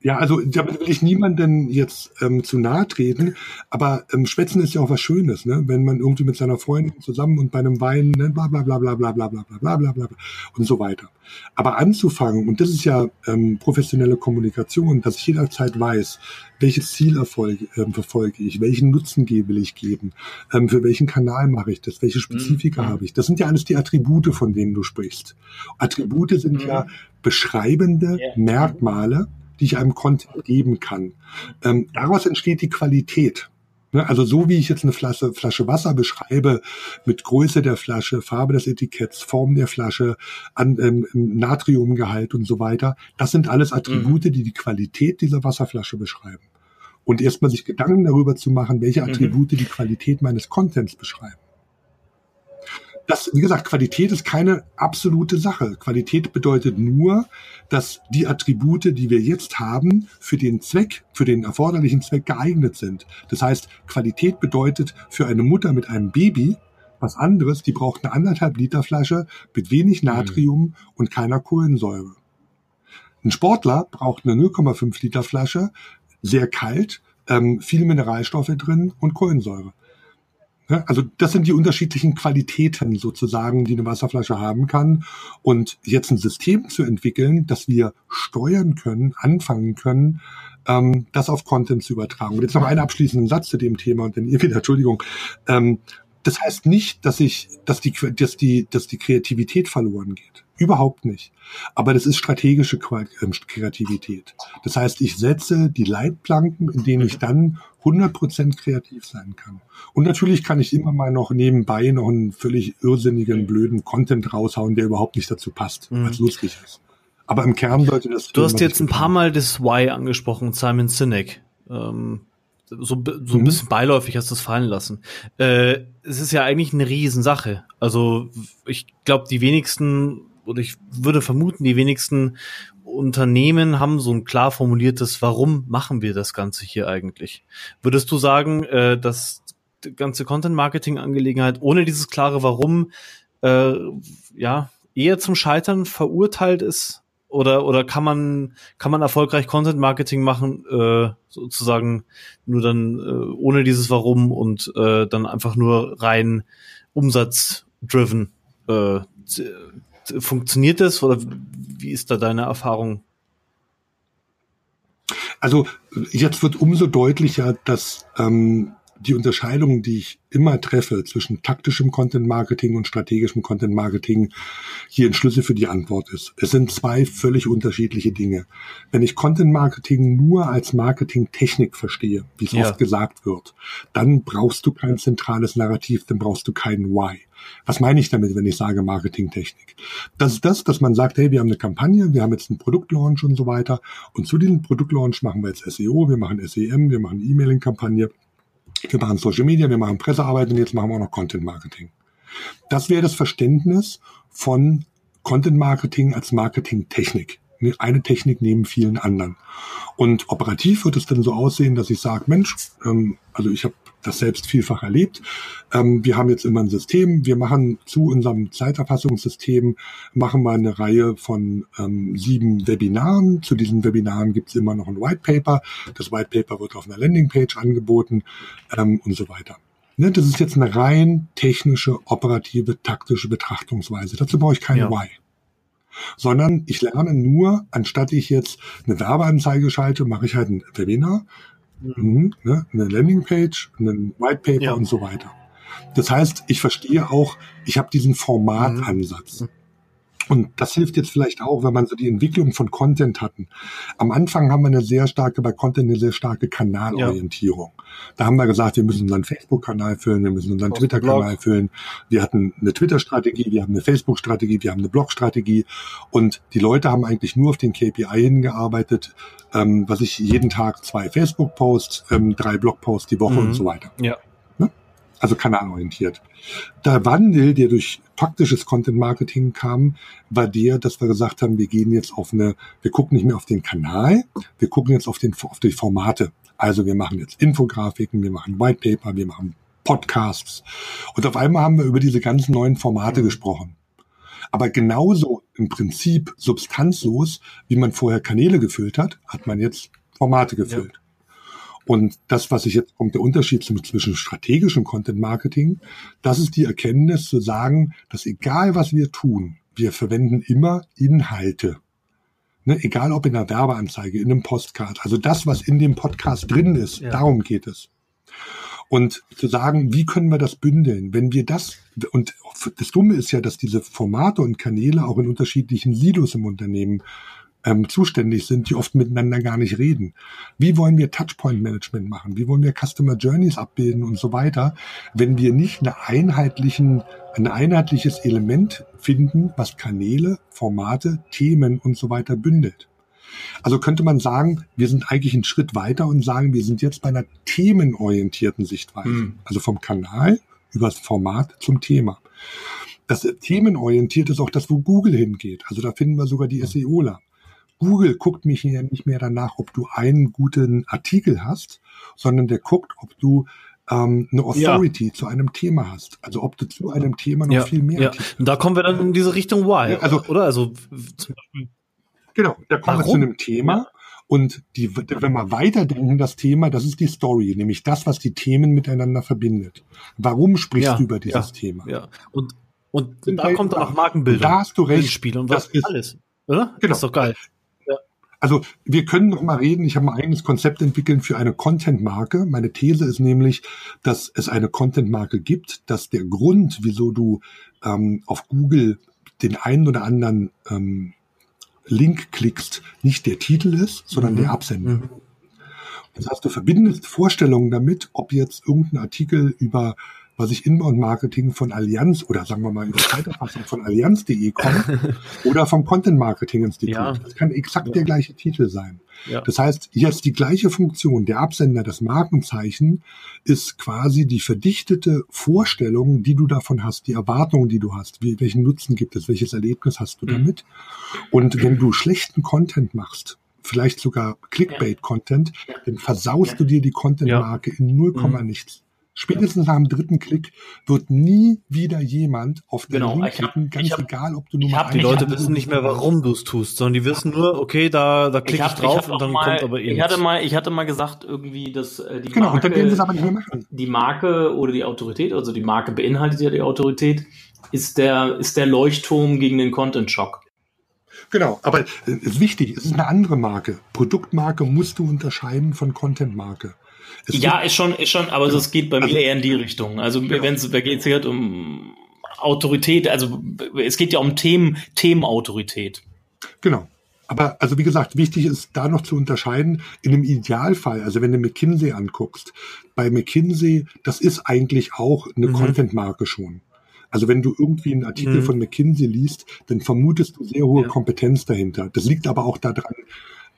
Ja, also damit will ich niemanden jetzt ähm, zu nahe treten, aber ähm, Schwätzen ist ja auch was Schönes, ne? Wenn man irgendwie mit seiner Freundin zusammen und bei einem Wein, ne, bla bla bla bla bla bla bla bla bla bla bla und so weiter. Aber anzufangen, und das ist ja ähm, professionelle Kommunikation, dass ich jederzeit weiß, welches Ziel erfolge, ähm, verfolge ich, welchen Nutzen will ich geben, ähm, für welchen Kanal mache ich das, welche Spezifika mhm. habe ich. Das sind ja alles die Attribute, von denen du sprichst. Attribute sind mhm. ja beschreibende yeah. Merkmale, die ich einem Content geben kann. Ähm, daraus entsteht die Qualität. Ne, also so wie ich jetzt eine Flasche, Flasche Wasser beschreibe, mit Größe der Flasche, Farbe des Etiketts, Form der Flasche, an, ähm, Natriumgehalt und so weiter, das sind alles Attribute, mhm. die die Qualität dieser Wasserflasche beschreiben. Und erstmal sich Gedanken darüber zu machen, welche mhm. Attribute mhm. die Qualität meines Contents beschreiben das, wie gesagt, Qualität ist keine absolute Sache. Qualität bedeutet nur, dass die Attribute, die wir jetzt haben, für den Zweck, für den erforderlichen Zweck geeignet sind. Das heißt, Qualität bedeutet für eine Mutter mit einem Baby was anderes, die braucht eine anderthalb Liter Flasche mit wenig Natrium mhm. und keiner Kohlensäure. Ein Sportler braucht eine 0,5 Liter Flasche, sehr kalt, ähm, viele Mineralstoffe drin und Kohlensäure. Also das sind die unterschiedlichen Qualitäten sozusagen, die eine Wasserflasche haben kann. Und jetzt ein System zu entwickeln, das wir steuern können, anfangen können, ähm, das auf Content zu übertragen. Und jetzt noch einen abschließenden Satz zu dem Thema und dann ihr wieder, Entschuldigung. Ähm, Das heißt nicht, dass ich, dass die, dass die, dass die Kreativität verloren geht. Überhaupt nicht. Aber das ist strategische ähm, Kreativität. Das heißt, ich setze die Leitplanken, in denen ich dann 100% kreativ sein kann. Und natürlich kann ich immer mal noch nebenbei noch einen völlig irrsinnigen, blöden Content raushauen, der überhaupt nicht dazu passt, mhm. als lustig ist. Aber im Kern sollte das. Du hast jetzt ein paar Mal das Why angesprochen, Simon Sinek. Ähm, so, so ein mhm. bisschen beiläufig hast du es fallen lassen. Äh, es ist ja eigentlich eine Riesensache. Also ich glaube, die wenigsten, oder ich würde vermuten, die wenigsten Unternehmen haben so ein klar formuliertes, warum machen wir das Ganze hier eigentlich? Würdest du sagen, äh, dass die ganze Content-Marketing-Angelegenheit ohne dieses klare Warum äh, ja eher zum Scheitern verurteilt ist? Oder, oder kann man, kann man erfolgreich Content Marketing machen, äh, sozusagen nur dann äh, ohne dieses Warum und äh, dann einfach nur rein umsatzdriven? Äh, funktioniert das oder wie ist da deine Erfahrung? Also jetzt wird umso deutlicher, dass ähm, die Unterscheidung, die ich immer treffe zwischen taktischem Content Marketing und strategischem Content Marketing, hier ein Schlüssel für die Antwort ist. Es sind zwei völlig unterschiedliche Dinge. Wenn ich Content Marketing nur als Marketingtechnik verstehe, wie es ja. oft gesagt wird, dann brauchst du kein zentrales Narrativ, dann brauchst du kein Why. Was meine ich damit, wenn ich sage Marketingtechnik? Das ist das, dass man sagt, hey, wir haben eine Kampagne, wir haben jetzt einen Produktlaunch und so weiter. Und zu diesem Produktlaunch machen wir jetzt SEO, wir machen SEM, wir machen E-Mailing-Kampagne wir machen Social Media, wir machen Pressearbeit und jetzt machen wir auch noch Content Marketing. Das wäre das Verständnis von Content Marketing als Marketingtechnik. Eine Technik neben vielen anderen. Und operativ wird es dann so aussehen, dass ich sage, Mensch, ähm, also ich habe das selbst vielfach erlebt. Ähm, wir haben jetzt immer ein System. Wir machen zu unserem Zeiterfassungssystem machen wir eine Reihe von ähm, sieben Webinaren. Zu diesen Webinaren gibt es immer noch ein White Paper. Das White Paper wird auf einer Landingpage angeboten ähm, und so weiter. Ne, das ist jetzt eine rein technische, operative, taktische Betrachtungsweise. Dazu brauche ich keine ja. Why sondern ich lerne nur, anstatt ich jetzt eine Werbeanzeige schalte, mache ich halt ein Webinar, Mhm, ne? Eine Landingpage, ein White Paper ja. und so weiter. Das heißt, ich verstehe auch, ich habe diesen Formatansatz. Mhm. Und das hilft jetzt vielleicht auch, wenn man so die Entwicklung von Content hatten. Am Anfang haben wir eine sehr starke, bei Content eine sehr starke Kanalorientierung. Ja. Da haben wir gesagt, wir müssen unseren Facebook-Kanal füllen, wir müssen unseren Twitter-Kanal füllen. Wir hatten eine Twitter-Strategie, wir haben eine Facebook-Strategie, wir haben eine Blog-Strategie. Und die Leute haben eigentlich nur auf den KPI hingearbeitet, ähm, was ich jeden Tag zwei Facebook-Posts, ähm, drei Blog-Posts die Woche mhm. und so weiter. Ja also kanalorientiert. Der Wandel, der durch taktisches Content Marketing kam, war der, dass wir gesagt haben, wir gehen jetzt auf eine, wir gucken nicht mehr auf den Kanal, wir gucken jetzt auf, den, auf die Formate. Also wir machen jetzt Infografiken, wir machen White Paper, wir machen Podcasts. Und auf einmal haben wir über diese ganzen neuen Formate mhm. gesprochen. Aber genauso im Prinzip substanzlos, wie man vorher Kanäle gefüllt hat, hat man jetzt Formate gefüllt. Ja. Und das, was ich jetzt kommt, der Unterschied zwischen strategischem Content Marketing, das ist die Erkenntnis zu sagen, dass egal was wir tun, wir verwenden immer Inhalte. Ne, egal ob in einer Werbeanzeige, in einem Postcard. Also das, was in dem Podcast drin ist, ja. darum geht es. Und zu sagen, wie können wir das bündeln? Wenn wir das, und das Dumme ist ja, dass diese Formate und Kanäle auch in unterschiedlichen Silos im Unternehmen ähm, zuständig sind, die oft miteinander gar nicht reden. Wie wollen wir Touchpoint-Management machen? Wie wollen wir Customer Journeys abbilden und so weiter, wenn wir nicht eine einheitlichen, ein einheitliches Element finden, was Kanäle, Formate, Themen und so weiter bündelt? Also könnte man sagen, wir sind eigentlich einen Schritt weiter und sagen, wir sind jetzt bei einer themenorientierten Sichtweise. Mhm. Also vom Kanal über das Format zum Thema. Das themenorientiert ist auch das, wo Google hingeht. Also da finden wir sogar die SEOler. Google guckt mich ja nicht mehr danach, ob du einen guten Artikel hast, sondern der guckt, ob du ähm, eine Authority ja. zu einem Thema hast. Also ob du zu einem Thema noch ja, viel mehr. Ja. Und da kommen wir dann in diese Richtung Why, ja, also, oder? Also zum Beispiel. Genau, da kommen Warum? wir zu einem Thema. Und die, wenn wir weiterdenken, das Thema, das ist die Story, nämlich das, was die Themen miteinander verbindet. Warum sprichst du über dieses Thema? Ja. Und, und da kommt dann auch Markenbildung. Da hast du recht. Spiel und was ist alles, oder? Genau. Das ist doch geil. Also wir können noch mal reden. Ich habe ein eigenes Konzept entwickelt für eine Content-Marke. Meine These ist nämlich, dass es eine Content-Marke gibt, dass der Grund, wieso du ähm, auf Google den einen oder anderen ähm, Link klickst, nicht der Titel ist, sondern mhm. der Absender. Mhm. Das heißt, du verbindest Vorstellungen damit, ob jetzt irgendein Artikel über was ich Inbound-Marketing von Allianz oder sagen wir mal über Zeiterfassung von Allianz.de kommt oder vom Content-Marketing-Institut. Ja. Das kann exakt ja. der gleiche Titel sein. Ja. Das heißt, jetzt die gleiche Funktion, der Absender, das Markenzeichen, ist quasi die verdichtete Vorstellung, die du davon hast, die Erwartungen, die du hast, wie, welchen Nutzen gibt es, welches Erlebnis hast du mhm. damit. Und wenn du schlechten Content machst, vielleicht sogar Clickbait-Content, dann versaust du dir die Content-Marke in 0, mhm. nichts. Spätestens nach dem dritten Klick wird nie wieder jemand auf den genau, Link klicken, ganz hab, egal, ob du nur mal Die Leute wissen nicht mehr, warum du es tust, sondern die wissen nur, okay, da, da klicke ich, ich, drauf und dann mal, kommt aber eh ich hatte mal, Ich hatte mal gesagt, irgendwie, dass äh, die genau, Marke, und dann aber nicht mehr machen. die Marke oder die Autorität, also die Marke beinhaltet ja die Autorität, ist der, ist der Leuchtturm gegen den Content-Schock. Genau, aber es ist wichtig, es ist eine andere Marke. Produktmarke musst du unterscheiden von Content-Marke. Ja, ist schon, ist schon, aber es geht bei mir also, eher in die Richtung. Also genau. wenn es geht halt um Autorität, also es geht ja um Themen, Themenautorität. Genau. Aber also wie gesagt, wichtig ist da noch zu unterscheiden, in einem Idealfall, also wenn du McKinsey anguckst, bei McKinsey, das ist eigentlich auch eine mhm. Content-Marke schon. Also wenn du irgendwie einen Artikel mhm. von McKinsey liest, dann vermutest du sehr hohe ja. Kompetenz dahinter. Das liegt aber auch daran,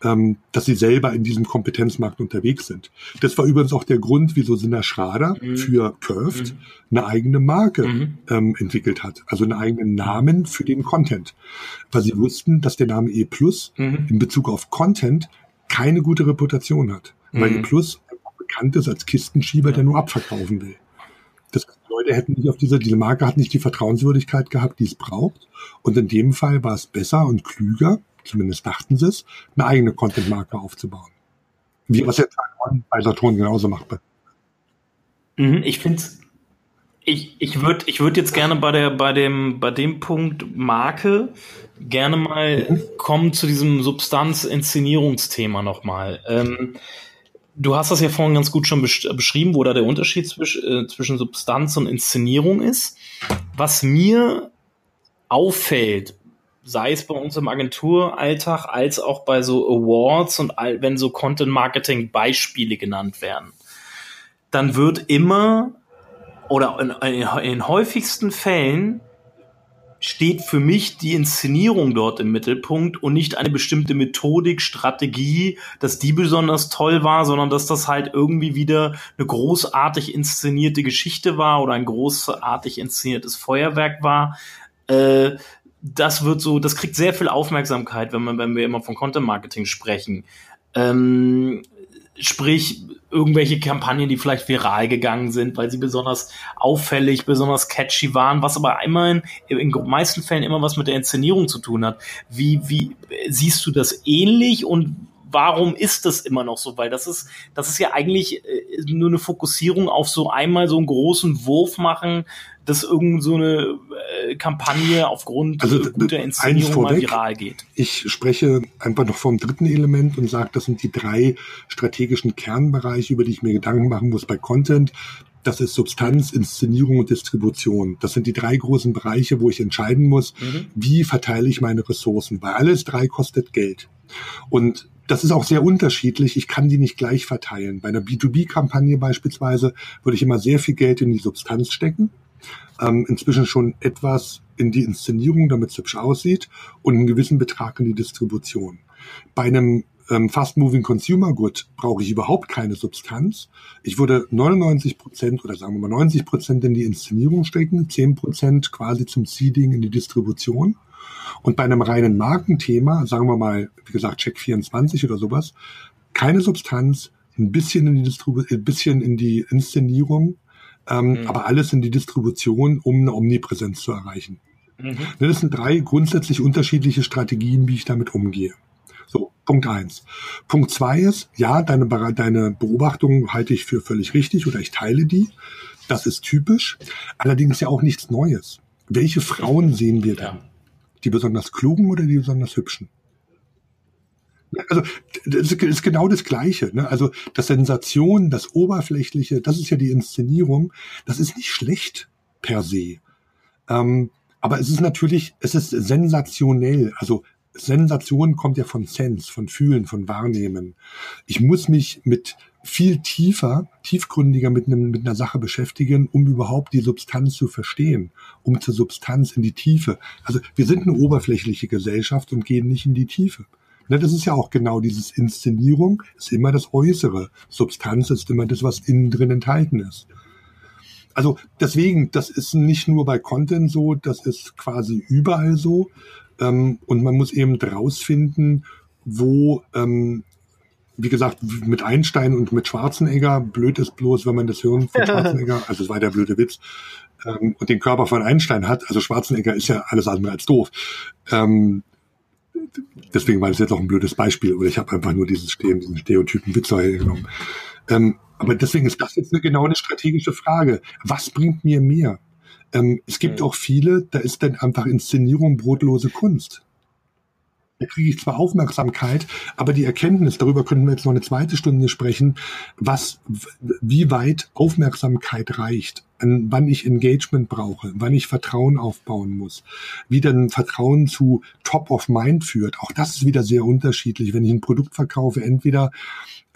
ähm, dass sie selber in diesem Kompetenzmarkt unterwegs sind. Das war übrigens auch der Grund, wieso Sinna Schrader mhm. für Curved mhm. eine eigene Marke mhm. ähm, entwickelt hat, also einen eigenen Namen für den Content, weil sie wussten, dass der Name E Plus mhm. in Bezug auf Content keine gute Reputation hat, weil E mhm. Plus bekannt ist als Kistenschieber, der nur abverkaufen will. Das Leute hätten nicht auf diese, diese Marke hat nicht die Vertrauenswürdigkeit gehabt, die es braucht. Und in dem Fall war es besser und klüger, zumindest dachten sie es, eine eigene Content-Marke aufzubauen. Wie was jetzt bei Saturn genauso macht. Mhm, ich finde ich, ich würde ich würd jetzt gerne bei der bei dem bei dem Punkt Marke gerne mal mhm. kommen zu diesem Substanz-Inszenierungsthema nochmal. Ähm, du hast das ja vorhin ganz gut schon beschrieben, wo da der Unterschied zwisch, äh, zwischen Substanz und Inszenierung ist. Was mir auffällt sei es bei uns im Agenturalltag als auch bei so Awards und all, wenn so Content Marketing Beispiele genannt werden, dann wird immer oder in, in, in häufigsten Fällen steht für mich die Inszenierung dort im Mittelpunkt und nicht eine bestimmte Methodik, Strategie, dass die besonders toll war, sondern dass das halt irgendwie wieder eine großartig inszenierte Geschichte war oder ein großartig inszeniertes Feuerwerk war. Äh, das wird so, das kriegt sehr viel Aufmerksamkeit, wenn man, wenn wir immer von Content Marketing sprechen. Ähm, sprich, irgendwelche Kampagnen, die vielleicht viral gegangen sind, weil sie besonders auffällig, besonders catchy waren, was aber immerhin in den meisten Fällen immer was mit der Inszenierung zu tun hat. Wie, wie siehst du das ähnlich und warum ist das immer noch so? Weil das ist, das ist ja eigentlich äh, nur eine Fokussierung auf so einmal so einen großen Wurf machen, dass irgend so eine äh, Kampagne aufgrund also, guter Inszenierung mal viral geht. Ich spreche einfach noch vom dritten Element und sage, das sind die drei strategischen Kernbereiche, über die ich mir Gedanken machen muss bei Content. Das ist Substanz, Inszenierung und Distribution. Das sind die drei großen Bereiche, wo ich entscheiden muss, mhm. wie verteile ich meine Ressourcen. Weil alles drei kostet Geld. Und das ist auch sehr unterschiedlich. Ich kann die nicht gleich verteilen. Bei einer B2B-Kampagne beispielsweise würde ich immer sehr viel Geld in die Substanz stecken. Ähm, inzwischen schon etwas in die Inszenierung, damit es hübsch aussieht und einen gewissen Betrag in die Distribution. Bei einem ähm, Fast-Moving Consumer Good brauche ich überhaupt keine Substanz. Ich würde 99 Prozent oder sagen wir mal 90 Prozent in die Inszenierung stecken, 10 Prozent quasi zum Seeding in die Distribution und bei einem reinen Markenthema, sagen wir mal, wie gesagt, Check 24 oder sowas, keine Substanz, ein bisschen in die Distribu ein bisschen in die Inszenierung, ähm, mhm. aber alles in die Distribution, um eine Omnipräsenz zu erreichen. Mhm. Das sind drei grundsätzlich unterschiedliche Strategien, wie ich damit umgehe. So, Punkt eins. Punkt zwei ist, ja, deine, deine Beobachtung halte ich für völlig richtig oder ich teile die. Das ist typisch. Allerdings ja auch nichts Neues. Welche Frauen sehen wir denn? Die besonders klugen oder die besonders hübschen? Also das ist genau das Gleiche. Ne? Also das Sensation, das Oberflächliche, das ist ja die Inszenierung. Das ist nicht schlecht per se. Ähm, aber es ist natürlich, es ist sensationell. Also Sensation kommt ja von Sense, von Fühlen, von Wahrnehmen. Ich muss mich mit viel tiefer, tiefgründiger mit, einem, mit einer Sache beschäftigen, um überhaupt die Substanz zu verstehen, um zur Substanz in die Tiefe. Also wir sind eine oberflächliche Gesellschaft und gehen nicht in die Tiefe. Ne, das ist ja auch genau dieses Inszenierung, ist immer das Äußere. Substanz ist immer das, was innen drin enthalten ist. Also deswegen, das ist nicht nur bei Content so, das ist quasi überall so. Ähm, und man muss eben rausfinden, wo, ähm, wie gesagt, mit Einstein und mit Schwarzenegger, blöd ist bloß, wenn man das Hirn von Schwarzenegger, also das war der blöde Witz, ähm, und den Körper von Einstein hat, also Schwarzenegger ist ja alles andere als doof. Ähm, deswegen war das jetzt auch ein blödes Beispiel, oder ich habe einfach nur dieses Stehen, diesen Stereotypen Witz hergenommen. Ähm, aber deswegen ist das jetzt eine, genau eine strategische Frage. Was bringt mir mehr? Ähm, es gibt mhm. auch viele, da ist dann einfach Inszenierung brotlose Kunst. Da kriege ich zwar Aufmerksamkeit, aber die Erkenntnis, darüber könnten wir jetzt noch eine zweite Stunde sprechen, was, wie weit Aufmerksamkeit reicht, wann ich Engagement brauche, wann ich Vertrauen aufbauen muss, wie dann Vertrauen zu Top of Mind führt. Auch das ist wieder sehr unterschiedlich. Wenn ich ein Produkt verkaufe, entweder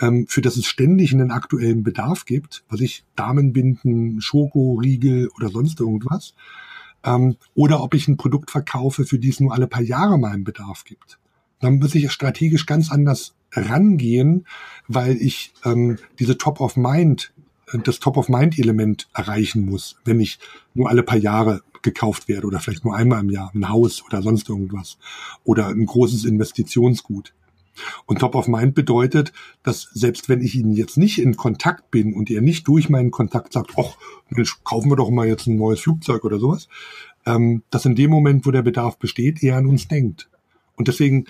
ähm, für das es ständig einen aktuellen Bedarf gibt, was ich Damenbinden, Schoko, Riegel oder sonst irgendwas, ähm, oder ob ich ein Produkt verkaufe, für die es nur alle paar Jahre mal einen Bedarf gibt. Dann muss ich strategisch ganz anders rangehen, weil ich ähm, diese Top of Mind, äh, das Top of Mind Element erreichen muss, wenn ich nur alle paar Jahre gekauft werde oder vielleicht nur einmal im Jahr ein Haus oder sonst irgendwas oder ein großes Investitionsgut. Und Top of Mind bedeutet, dass selbst wenn ich Ihnen jetzt nicht in Kontakt bin und ihr nicht durch meinen Kontakt sagt, ach, kaufen wir doch mal jetzt ein neues Flugzeug oder sowas, ähm, dass in dem Moment, wo der Bedarf besteht, er an uns denkt. Und deswegen,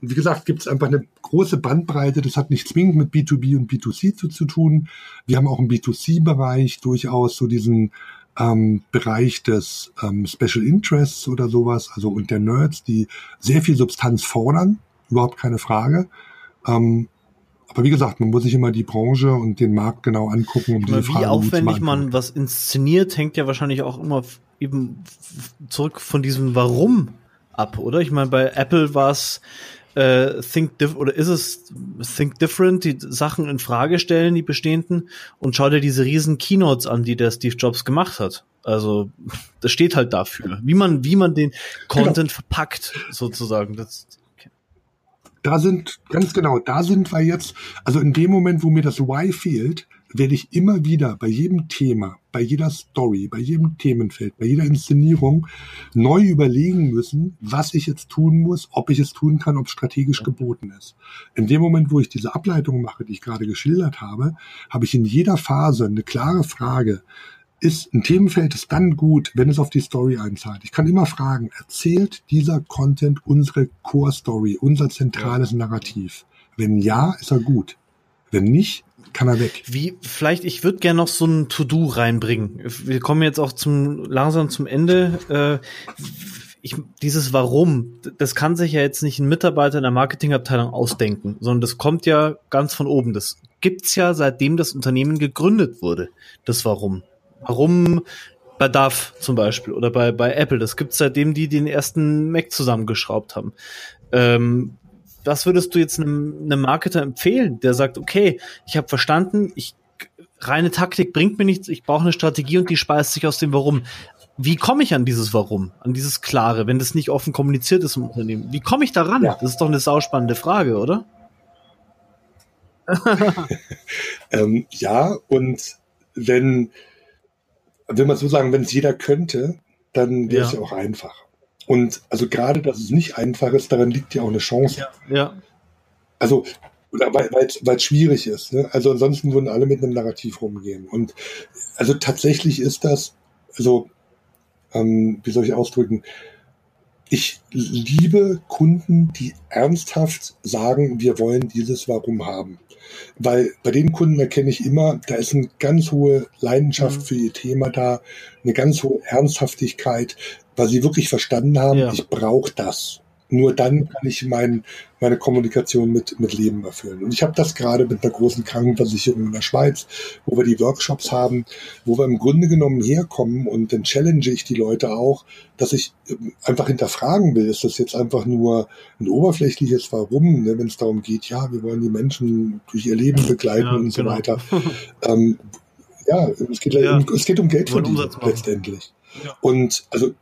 wie gesagt, gibt es einfach eine große Bandbreite. Das hat nicht zwingend mit B2B und B2C zu, zu tun. Wir haben auch im B2C-Bereich durchaus so diesen ähm, Bereich des ähm, Special Interests oder sowas, also und der Nerds, die sehr viel Substanz fordern überhaupt keine Frage. Ähm, aber wie gesagt, man muss sich immer die Branche und den Markt genau angucken. Um diese wie Frage aufwendig man was inszeniert, hängt ja wahrscheinlich auch immer eben zurück von diesem Warum ab, oder? Ich meine, bei Apple war es äh, Think Diff oder ist es Think Different, die Sachen in Frage stellen, die bestehenden, und schau dir diese riesen Keynotes an, die der Steve Jobs gemacht hat. Also das steht halt dafür, wie man wie man den Content genau. verpackt sozusagen. Das, da sind, ganz genau, da sind wir jetzt, also in dem Moment, wo mir das Why fehlt, werde ich immer wieder bei jedem Thema, bei jeder Story, bei jedem Themenfeld, bei jeder Inszenierung neu überlegen müssen, was ich jetzt tun muss, ob ich es tun kann, ob es strategisch geboten ist. In dem Moment, wo ich diese Ableitung mache, die ich gerade geschildert habe, habe ich in jeder Phase eine klare Frage, ist ein Themenfeld ist dann gut, wenn es auf die Story einzahlt. Ich kann immer fragen, erzählt dieser Content unsere Core Story, unser zentrales Narrativ? Wenn ja, ist er gut. Wenn nicht, kann er weg. Wie, vielleicht, ich würde gerne noch so ein To-Do reinbringen. Wir kommen jetzt auch zum, langsam zum Ende. Äh, ich, dieses Warum, das kann sich ja jetzt nicht ein Mitarbeiter in der Marketingabteilung ausdenken, sondern das kommt ja ganz von oben. Das gibt's ja seitdem das Unternehmen gegründet wurde. Das Warum. Warum bei DAF zum Beispiel oder bei, bei Apple, das gibt's seitdem die den ersten Mac zusammengeschraubt haben. Ähm, was würdest du jetzt einem, einem Marketer empfehlen, der sagt, okay, ich habe verstanden, ich reine Taktik bringt mir nichts, ich brauche eine Strategie und die speist sich aus dem Warum. Wie komme ich an dieses Warum, an dieses Klare, wenn das nicht offen kommuniziert ist im Unternehmen? Wie komme ich daran? Ja. Das ist doch eine sauspannende Frage, oder? ähm, ja, und wenn will man so sagen, wenn es jeder könnte, dann wäre es ja. ja auch einfach. Und also gerade, dass es nicht einfach ist, daran liegt ja auch eine Chance. Ja. ja. Also, weil es schwierig ist. Ne? Also ansonsten würden alle mit einem Narrativ rumgehen. Und also tatsächlich ist das, also ähm, wie soll ich ausdrücken, ich liebe Kunden, die ernsthaft sagen, wir wollen dieses Warum haben. Weil bei den Kunden erkenne ich immer, da ist eine ganz hohe Leidenschaft mhm. für ihr Thema da, eine ganz hohe Ernsthaftigkeit, weil sie wirklich verstanden haben, ja. ich brauche das. Nur dann kann ich mein, meine Kommunikation mit, mit Leben erfüllen. Und ich habe das gerade mit einer großen Krankenversicherung in der Schweiz, wo wir die Workshops haben, wo wir im Grunde genommen herkommen und dann challenge ich die Leute auch, dass ich ähm, einfach hinterfragen will, ist das jetzt einfach nur ein oberflächliches Warum, ne, wenn es darum geht, ja, wir wollen die Menschen durch ihr Leben begleiten ja, und so genau. weiter. ähm, ja, es geht, ja. es geht um Geld verdienen letztendlich. Ja. Und also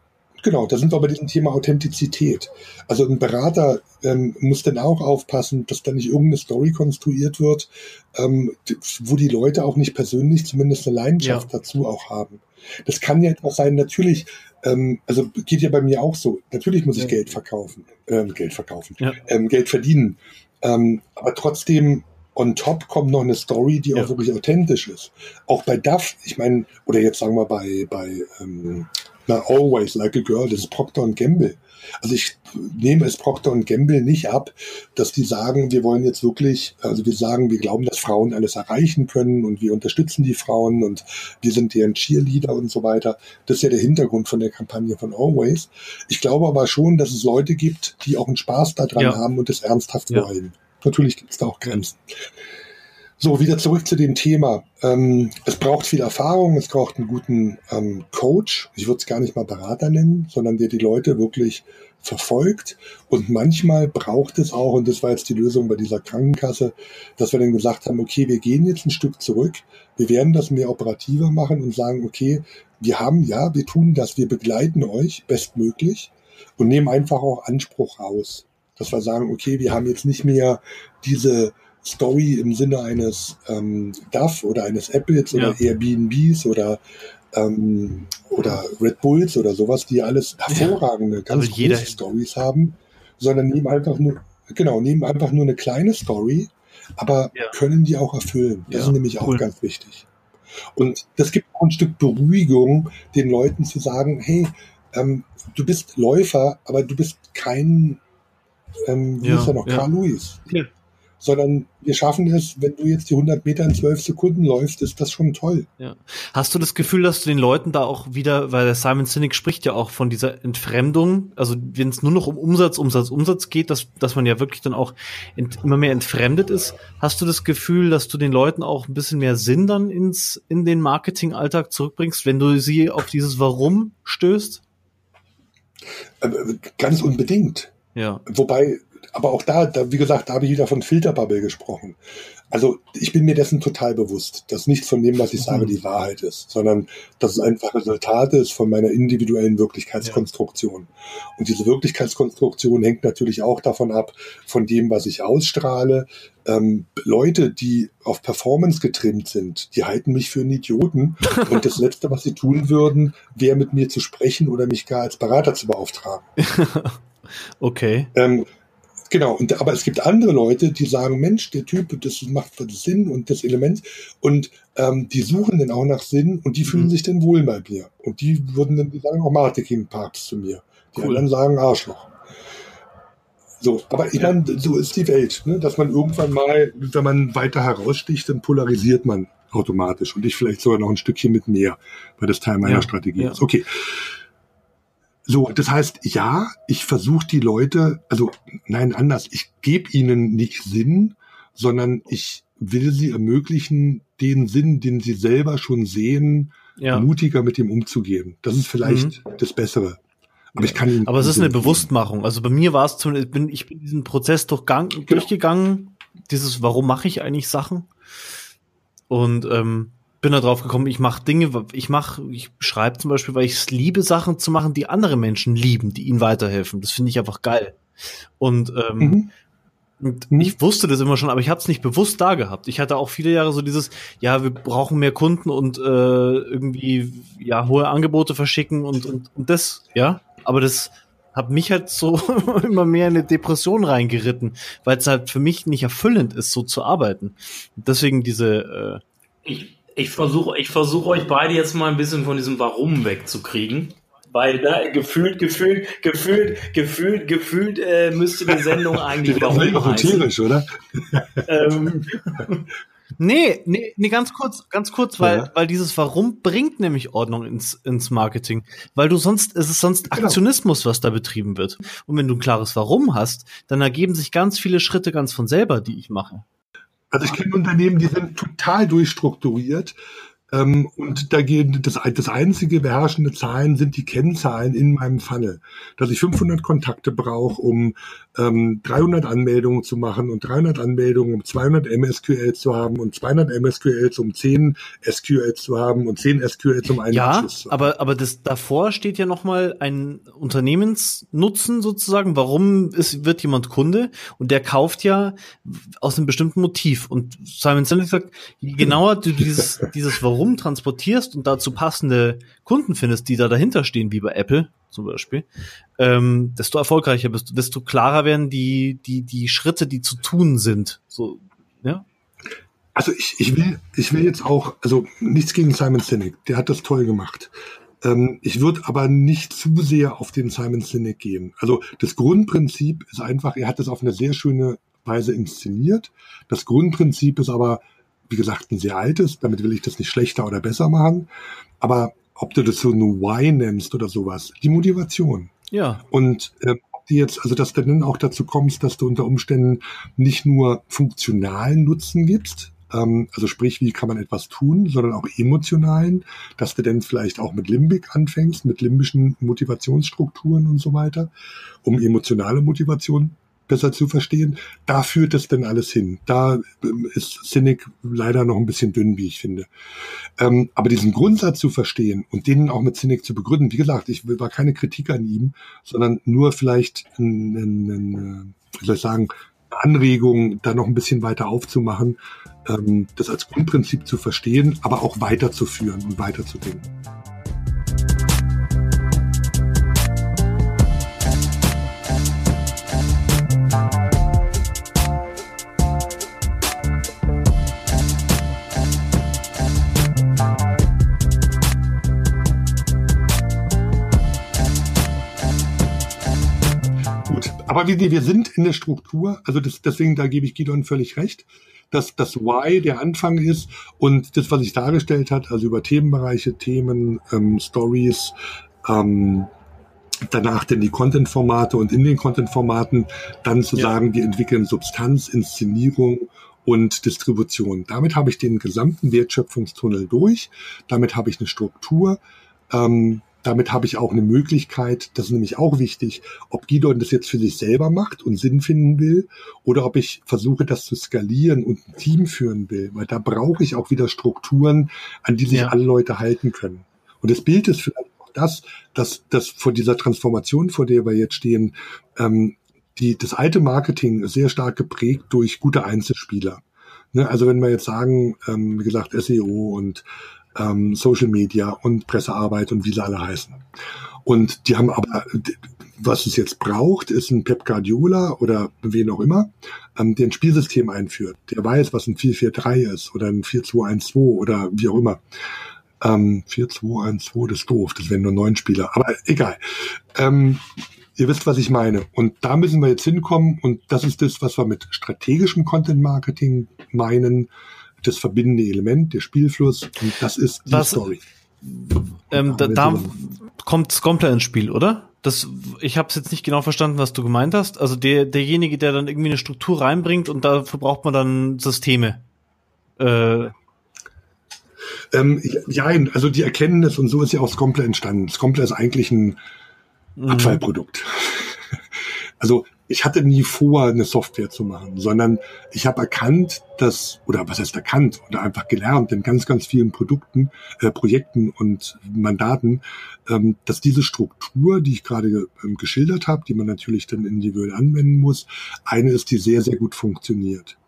Genau, da sind wir bei diesem Thema Authentizität. Also ein Berater ähm, muss dann auch aufpassen, dass da nicht irgendeine Story konstruiert wird, ähm, wo die Leute auch nicht persönlich zumindest eine Leidenschaft ja. dazu auch haben. Das kann ja etwas sein, natürlich, ähm, also geht ja bei mir auch so, natürlich muss ich ja. Geld verkaufen, ähm, Geld verkaufen, ja. ähm, Geld verdienen. Ähm, aber trotzdem on top kommt noch eine Story, die auch wirklich authentisch ist. Auch bei Duff, ich meine, oder jetzt sagen wir bei, bei ähm, na, always like a girl, das ist Procter Gamble. Also ich nehme es Procter Gamble nicht ab, dass die sagen, wir wollen jetzt wirklich, also wir sagen, wir glauben, dass Frauen alles erreichen können und wir unterstützen die Frauen und wir sind deren Cheerleader und so weiter. Das ist ja der Hintergrund von der Kampagne von Always. Ich glaube aber schon, dass es Leute gibt, die auch einen Spaß daran ja. haben und es ernsthaft ja. wollen. Natürlich gibt es da auch Grenzen. So, wieder zurück zu dem Thema. Ähm, es braucht viel Erfahrung, es braucht einen guten ähm, Coach. Ich würde es gar nicht mal Berater nennen, sondern der die Leute wirklich verfolgt. Und manchmal braucht es auch, und das war jetzt die Lösung bei dieser Krankenkasse, dass wir dann gesagt haben, okay, wir gehen jetzt ein Stück zurück, wir werden das mehr operativer machen und sagen, okay, wir haben, ja, wir tun das, wir begleiten euch bestmöglich und nehmen einfach auch Anspruch raus. Dass wir sagen, okay, wir haben jetzt nicht mehr diese Story im Sinne eines ähm, DAF oder eines Apples oder ja. Airbnbs oder ähm, oder Red Bulls oder sowas, die alles hervorragende, ja. ganz also große Stories haben, sondern nehmen einfach nur, genau, nehmen einfach nur eine kleine Story, aber ja. können die auch erfüllen. Das ja, ist nämlich cool. auch ganz wichtig. Und das gibt auch ein Stück Beruhigung, den Leuten zu sagen, hey, ähm, du bist Läufer, aber du bist kein, ähm, wie ja, ist er noch, Carl Lewis. Ja sondern wir schaffen es, wenn du jetzt die 100 Meter in 12 Sekunden läufst, ist das schon toll. Ja. Hast du das Gefühl, dass du den Leuten da auch wieder, weil der Simon Sinek spricht ja auch von dieser Entfremdung, also wenn es nur noch um Umsatz, Umsatz, Umsatz geht, dass, dass man ja wirklich dann auch ent, immer mehr entfremdet ist. Hast du das Gefühl, dass du den Leuten auch ein bisschen mehr Sinn dann ins, in den Marketingalltag zurückbringst, wenn du sie auf dieses Warum stößt? Äh, ganz unbedingt. Ja. Wobei aber auch da, da, wie gesagt, da habe ich wieder von Filterbubble gesprochen. Also ich bin mir dessen total bewusst, dass nichts von dem, was ich sage, mhm. die Wahrheit ist, sondern dass es einfach Resultat ist von meiner individuellen Wirklichkeitskonstruktion. Ja. Und diese Wirklichkeitskonstruktion hängt natürlich auch davon ab, von dem, was ich ausstrahle. Ähm, Leute, die auf Performance getrimmt sind, die halten mich für einen Idioten. Und das Letzte, was sie tun würden, wäre mit mir zu sprechen oder mich gar als Berater zu beauftragen. okay. Ähm, Genau, und, aber es gibt andere Leute, die sagen, Mensch, der Typ, das macht Sinn und das Element und ähm, die suchen dann auch nach Sinn und die fühlen mhm. sich dann wohl bei mir. Und die würden dann, die sagen auch Marketing-Parks zu mir. Die cool. anderen sagen Arschloch. So, aber ich ja. meine, so ist die Welt, ne? dass man irgendwann mal, wenn man weiter heraussticht, dann polarisiert man automatisch und ich vielleicht sogar noch ein Stückchen mit mehr, weil das Teil meiner ja. Strategie ja. ist. Okay. So, das heißt, ja, ich versuche die Leute, also nein, anders, ich gebe ihnen nicht Sinn, sondern ich will sie ermöglichen, den Sinn, den sie selber schon sehen, ja. mutiger mit dem umzugehen. Das ist vielleicht mhm. das Bessere. Aber ich kann ihn. Aber es ist eine Bewusstmachung. Also bei mir war es zum, ich bin, ich bin diesen Prozess durchgang, genau. durchgegangen. Dieses, warum mache ich eigentlich Sachen? Und ähm, bin da drauf gekommen, ich mache Dinge, ich mache, ich schreibe zum Beispiel, weil ich es liebe, Sachen zu machen, die andere Menschen lieben, die ihnen weiterhelfen. Das finde ich einfach geil. Und, ähm, mhm. und mhm. ich wusste das immer schon, aber ich habe es nicht bewusst da gehabt. Ich hatte auch viele Jahre so dieses, ja, wir brauchen mehr Kunden und äh, irgendwie ja hohe Angebote verschicken und und, und das, ja. Aber das hat mich halt so immer mehr in eine Depression reingeritten, weil es halt für mich nicht erfüllend ist, so zu arbeiten. Und deswegen diese äh, ich ich versuche ich versuche euch beide jetzt mal ein bisschen von diesem Warum wegzukriegen. Weil ne, gefühlt, gefühlt, gefühlt, gefühlt, gefühlt äh, müsste die Sendung eigentlich Warum heißen. tierisch, oder? ähm, Nee, nee, nee, ganz kurz, ganz kurz, weil, ja. weil dieses Warum bringt nämlich Ordnung ins, ins Marketing. Weil du sonst, es ist sonst genau. Aktionismus, was da betrieben wird. Und wenn du ein klares Warum hast, dann ergeben sich ganz viele Schritte ganz von selber, die ich mache. Also ich kenne Unternehmen, die sind total durchstrukturiert ähm, und da gehen, das, das einzige beherrschende Zahlen sind die Kennzahlen in meinem Funnel. Dass ich 500 Kontakte brauche, um ähm, 300 Anmeldungen zu machen und 300 Anmeldungen, um 200 MSQL zu haben und 200 MSQLs, um 10 SQLs zu haben und 10 SQLs, um einen ja, Abschluss zu haben. aber, aber das, davor steht ja nochmal ein Unternehmensnutzen sozusagen. Warum ist, wird jemand Kunde? Und der kauft ja aus einem bestimmten Motiv. Und Simon Sinek sagt, je genauer du dieses, dieses Warum herum transportierst und dazu passende Kunden findest, die da dahinter stehen, wie bei Apple zum Beispiel, ähm, desto erfolgreicher bist du, desto klarer werden die, die, die Schritte, die zu tun sind. So, ja. Also ich, ich will, ich will jetzt auch, also nichts gegen Simon Sinek, der hat das toll gemacht. Ähm, ich würde aber nicht zu sehr auf den Simon Sinek gehen. Also das Grundprinzip ist einfach, er hat das auf eine sehr schöne Weise inszeniert. Das Grundprinzip ist aber, wie gesagt, ein sehr altes, damit will ich das nicht schlechter oder besser machen. Aber ob du das so nur Why nennst oder sowas, die Motivation. Ja. Und äh, ob du jetzt, also dass du dann auch dazu kommst, dass du unter Umständen nicht nur funktionalen Nutzen gibst, ähm, also sprich, wie kann man etwas tun, sondern auch emotionalen, dass du dann vielleicht auch mit Limbik anfängst, mit limbischen Motivationsstrukturen und so weiter, um emotionale Motivation besser zu verstehen. Da führt es denn alles hin. Da ähm, ist Cynic leider noch ein bisschen dünn, wie ich finde. Ähm, aber diesen Grundsatz zu verstehen und den auch mit Cynic zu begründen, wie gesagt, ich war keine Kritik an ihm, sondern nur vielleicht ein, ein, ein, äh, wie soll ich sagen, Anregung, da noch ein bisschen weiter aufzumachen, ähm, das als Grundprinzip zu verstehen, aber auch weiterzuführen und weiterzudenken. Aber wir, wir sind in der Struktur, also das, deswegen, da gebe ich Gidon völlig recht, dass das Why der Anfang ist und das, was ich dargestellt hat, also über Themenbereiche, Themen, ähm, Stories, ähm, danach denn die Content-Formate und in den Content-Formaten dann zu ja. sagen, wir entwickeln Substanz, Inszenierung und Distribution. Damit habe ich den gesamten Wertschöpfungstunnel durch. Damit habe ich eine Struktur. Ähm, damit habe ich auch eine Möglichkeit, das ist nämlich auch wichtig, ob Gidon das jetzt für sich selber macht und Sinn finden will oder ob ich versuche, das zu skalieren und ein Team führen will, weil da brauche ich auch wieder Strukturen, an die sich ja. alle Leute halten können. Und das Bild ist vielleicht auch das, dass, dass vor dieser Transformation, vor der wir jetzt stehen, ähm, die, das alte Marketing ist sehr stark geprägt durch gute Einzelspieler. Ne, also wenn wir jetzt sagen, ähm, wie gesagt, SEO und ähm, Social Media und Pressearbeit und wie sie alle heißen. Und die haben aber, was es jetzt braucht, ist ein Pep Guardiola oder wen auch immer, ähm, der ein Spielsystem einführt. Der weiß, was ein 4-4-3 ist oder ein 4-2-1-2 oder wie auch immer. Ähm, 4-2-1-2, das ist doof, das wären nur neun Spieler, aber egal. Ähm, ihr wisst, was ich meine. Und da müssen wir jetzt hinkommen und das ist das, was wir mit strategischem Content Marketing meinen das verbindende Element, der Spielfluss, und das ist die Was, Story. Ähm, da, da kommt komplett ins Spiel, oder? Das, ich habe es jetzt nicht genau verstanden, was du gemeint hast. Also der, derjenige, der dann irgendwie eine Struktur reinbringt und dafür braucht man dann Systeme. Äh, ähm, ja, also die Erkenntnis und so ist ja auch Scomple entstanden. Scomple ist eigentlich ein mhm. Abfallprodukt. Also ich hatte nie vor, eine Software zu machen, sondern ich habe erkannt, dass, oder was heißt erkannt, oder einfach gelernt in ganz, ganz vielen Produkten, äh, Projekten und Mandaten, ähm, dass diese Struktur, die ich gerade ähm, geschildert habe, die man natürlich dann individuell anwenden muss, eine ist, die sehr, sehr gut funktioniert.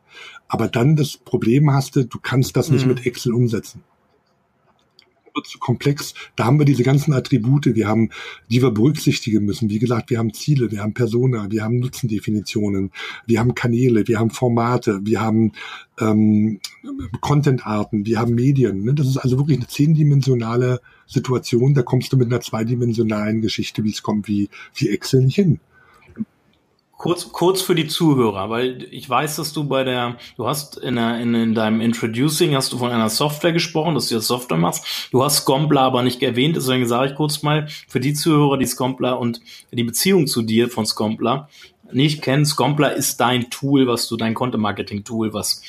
Aber dann das Problem hast du, du kannst das nicht mhm. mit Excel umsetzen wird zu komplex. Da haben wir diese ganzen Attribute, wir haben, die wir berücksichtigen müssen. Wie gesagt, wir haben Ziele, wir haben Persona, wir haben Nutzendefinitionen, wir haben Kanäle, wir haben Formate, wir haben ähm, Contentarten, wir haben Medien. Ne? Das ist also wirklich eine zehndimensionale Situation. Da kommst du mit einer zweidimensionalen Geschichte, wie es kommt, wie, wie Excel nicht hin. Kurz, kurz für die Zuhörer, weil ich weiß, dass du bei der, du hast in, der, in, in deinem Introducing hast du von einer Software gesprochen, dass du jetzt Software machst. Du hast Scompler aber nicht erwähnt, deswegen sage ich kurz mal für die Zuhörer, die Scompler und die Beziehung zu dir von Scompler nicht kennen. Scompler ist dein Tool, was du, dein Content-Marketing-Tool, was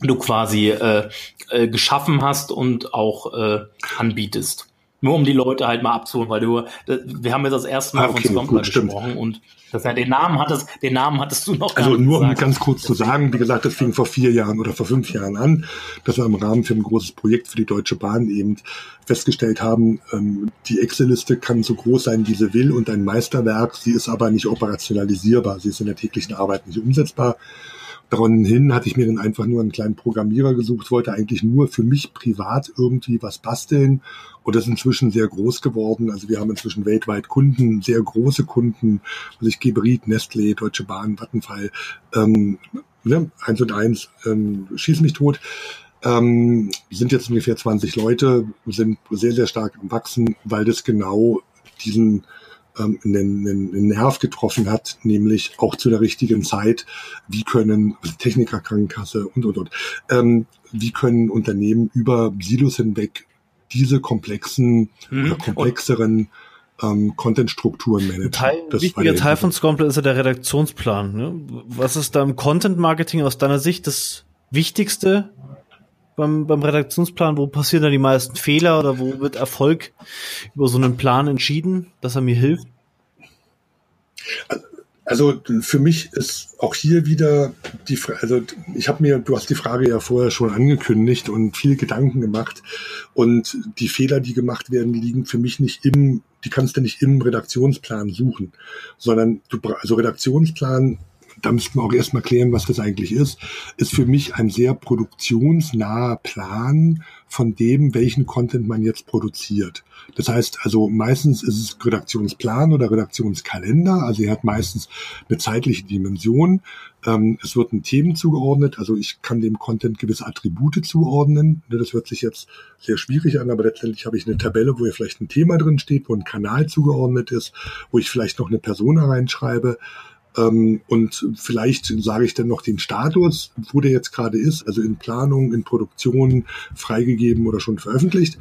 du quasi äh, äh, geschaffen hast und auch äh, anbietest. Nur um die Leute halt mal abzuholen, weil du, wir haben jetzt das erste Mal ah, okay, von Scompler gesprochen und das, ja, den Namen hattest, den Namen hattest du noch. Also nur um ganz kurz zu sagen, wie gesagt, das fing vor vier Jahren oder vor fünf Jahren an, dass wir im Rahmen für ein großes Projekt für die Deutsche Bahn eben festgestellt haben, ähm, die Excel-Liste kann so groß sein, wie sie will und ein Meisterwerk, sie ist aber nicht operationalisierbar, sie ist in der täglichen Arbeit nicht umsetzbar. Daran hin hatte ich mir dann einfach nur einen kleinen Programmierer gesucht, wollte eigentlich nur für mich privat irgendwie was basteln und das ist inzwischen sehr groß geworden. Also wir haben inzwischen weltweit Kunden, sehr große Kunden, also ich Gebrit, Nestlé, Deutsche Bahn, Vattenfall, ähm, ne, eins und eins, ähm, schieß mich tot. Ähm, sind jetzt ungefähr 20 Leute, sind sehr, sehr stark am Wachsen, weil das genau diesen einen, einen Nerv getroffen hat, nämlich auch zu der richtigen Zeit, wie können also Technikerkrankenkasse und und und, ähm, wie können Unternehmen über Silos hinweg diese komplexen mhm. oder komplexeren ähm, Content-Strukturen managen. Teil, ein wichtiger Teil von Scomple ist ja der Redaktionsplan. Ne? Was ist da im Content-Marketing aus deiner Sicht das Wichtigste beim, beim Redaktionsplan? Wo passieren da die meisten Fehler oder wo wird Erfolg über so einen Plan entschieden, dass er mir hilft? Also, für mich ist auch hier wieder die Frage, also ich habe mir, du hast die Frage ja vorher schon angekündigt und viel Gedanken gemacht und die Fehler, die gemacht werden, liegen für mich nicht im, die kannst du nicht im Redaktionsplan suchen, sondern du, also Redaktionsplan da müssten wir auch erstmal klären, was das eigentlich ist, ist für mich ein sehr produktionsnaher Plan von dem, welchen Content man jetzt produziert. Das heißt also, meistens ist es Redaktionsplan oder Redaktionskalender, also er hat meistens eine zeitliche Dimension. Ähm, es wird ein Themen zugeordnet, also ich kann dem Content gewisse Attribute zuordnen. Das hört sich jetzt sehr schwierig an, aber letztendlich habe ich eine Tabelle, wo ja vielleicht ein Thema drin steht, wo ein Kanal zugeordnet ist, wo ich vielleicht noch eine Person reinschreibe. Ähm, und vielleicht sage ich dann noch den Status, wo der jetzt gerade ist, also in Planung, in Produktion, freigegeben oder schon veröffentlicht.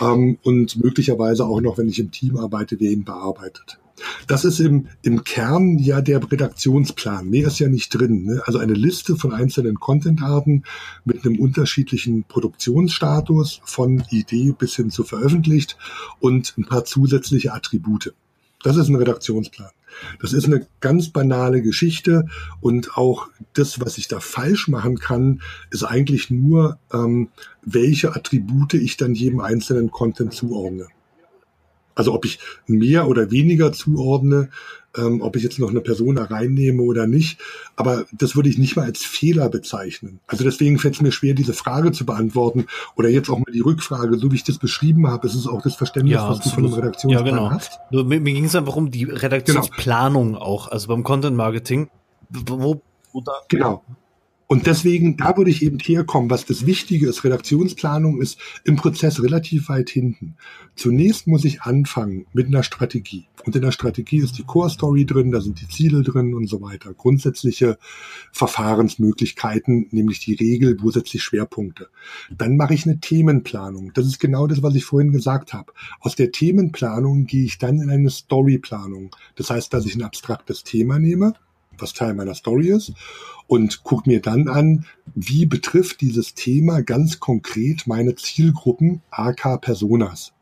Ähm, und möglicherweise auch noch, wenn ich im Team arbeite, wer ihn bearbeitet. Das ist im, im Kern ja der Redaktionsplan. Mehr ist ja nicht drin. Ne? Also eine Liste von einzelnen Contentarten mit einem unterschiedlichen Produktionsstatus von Idee bis hin zu veröffentlicht und ein paar zusätzliche Attribute. Das ist ein Redaktionsplan. Das ist eine ganz banale Geschichte und auch das, was ich da falsch machen kann, ist eigentlich nur, ähm, welche Attribute ich dann jedem einzelnen Content zuordne. Also ob ich mehr oder weniger zuordne, ähm, ob ich jetzt noch eine Person da reinnehme oder nicht. Aber das würde ich nicht mal als Fehler bezeichnen. Also deswegen fällt es mir schwer, diese Frage zu beantworten. Oder jetzt auch mal die Rückfrage, so wie ich das beschrieben habe, ist es auch das Verständnis, ja, was du von einem Redaktionsplan ja, genau. hast. Nur, mir, mir ging es einfach um die Redaktionsplanung genau. auch, also beim Content Marketing. Wo, wo da genau. Und deswegen, da würde ich eben herkommen, was das Wichtige ist, Redaktionsplanung ist im Prozess relativ weit hinten. Zunächst muss ich anfangen mit einer Strategie. Und in der Strategie ist die Core Story drin, da sind die Ziele drin und so weiter. Grundsätzliche Verfahrensmöglichkeiten, nämlich die Regel, wo setze ich Schwerpunkte. Dann mache ich eine Themenplanung. Das ist genau das, was ich vorhin gesagt habe. Aus der Themenplanung gehe ich dann in eine Storyplanung. Das heißt, dass ich ein abstraktes Thema nehme, was Teil meiner Story ist und gucke mir dann an, wie betrifft dieses Thema ganz konkret meine Zielgruppen AK Personas.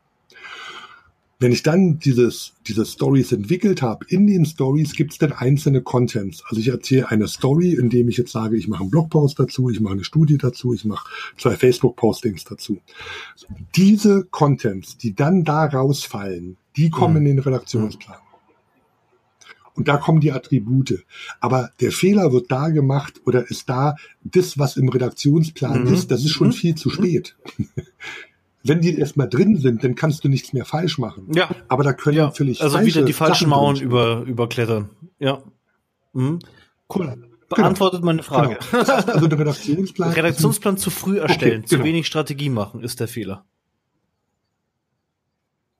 Wenn ich dann dieses, diese Stories entwickelt habe, in den Stories gibt es dann einzelne Contents. Also ich erzähle eine Story, indem ich jetzt sage, ich mache einen Blogpost dazu, ich mache eine Studie dazu, ich mache zwei Facebook-Postings dazu. Diese Contents, die dann da rausfallen, die kommen mhm. in den Redaktionsplan. Und da kommen die Attribute. Aber der Fehler wird da gemacht oder ist da das, was im Redaktionsplan mhm. ist, das ist schon mhm. viel zu spät. Wenn die erstmal drin sind, dann kannst du nichts mehr falsch machen. Ja. Aber da können ja. völlig Also wieder die falschen Mauern über, überklettern. Ja. Mhm. Cool. Beantwortet genau. meine Frage. Genau. Also der Redaktionsplan. Redaktionsplan zu früh erstellen, okay, genau. zu wenig Strategie machen, ist der Fehler.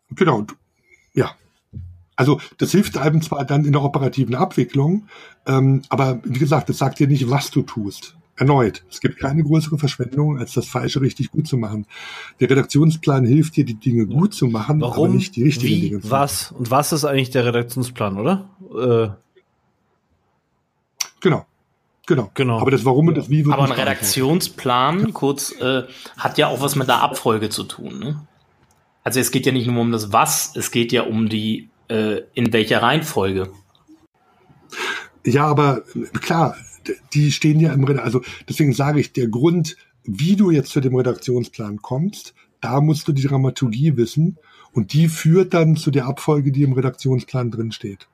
Genau. Ja, Also das hilft einem zwar dann in der operativen Abwicklung, ähm, aber wie gesagt, das sagt dir nicht, was du tust. Erneut, es gibt keine größere Verschwendung, als das Falsche richtig gut zu machen. Der Redaktionsplan hilft dir, die Dinge gut zu machen, Warum, aber nicht die richtigen wie, Dinge zu machen. was und was ist eigentlich der Redaktionsplan, oder? Äh, Genau. Genau. Genau. Aber das Warum und das Wie wird Aber ein. Redaktionsplan, kurz, äh, hat ja auch was mit der Abfolge zu tun. Ne? Also es geht ja nicht nur um das Was, es geht ja um die, äh, in welcher Reihenfolge. Ja, aber äh, klar, die stehen ja im Redaktion. Also deswegen sage ich, der Grund, wie du jetzt zu dem Redaktionsplan kommst, da musst du die Dramaturgie wissen und die führt dann zu der Abfolge, die im Redaktionsplan drin steht.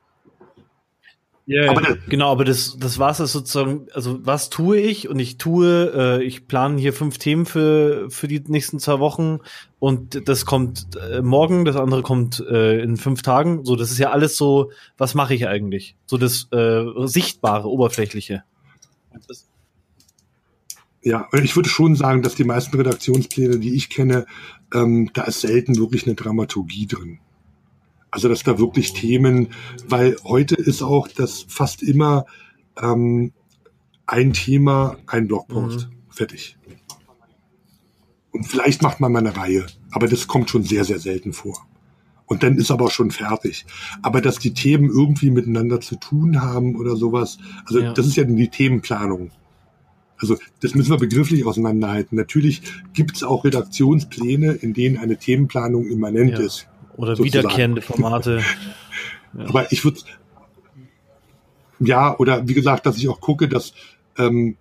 Ja, Aber das- genau, aber das, das war's ist sozusagen, also was tue ich? Und ich tue, äh, ich plane hier fünf Themen für, für die nächsten zwei Wochen und das kommt äh, morgen, das andere kommt äh, in fünf Tagen. So, das ist ja alles so, was mache ich eigentlich? So das äh, Sichtbare, Oberflächliche. Das, Ja, und ich würde schon sagen, dass die meisten Redaktionspläne, die ich kenne, ähm, da ist selten wirklich eine Dramaturgie drin. Also dass da wirklich Themen, weil heute ist auch das fast immer ähm, ein Thema, ein Blogpost. Fertig. Und vielleicht macht man mal eine Reihe, aber das kommt schon sehr, sehr selten vor. Und dann ist aber auch schon fertig. Aber dass die Themen irgendwie miteinander zu tun haben oder sowas, also Ja. das ist ja die Themenplanung. Also das müssen wir begrifflich auseinanderhalten. Natürlich gibt es auch Redaktionspläne, in denen eine Themenplanung immanent Ja. ist. Oder Sozusagen. wiederkehrende Formate. Aber ich würde, ja, oder wie gesagt, dass ich auch gucke, dass ähm,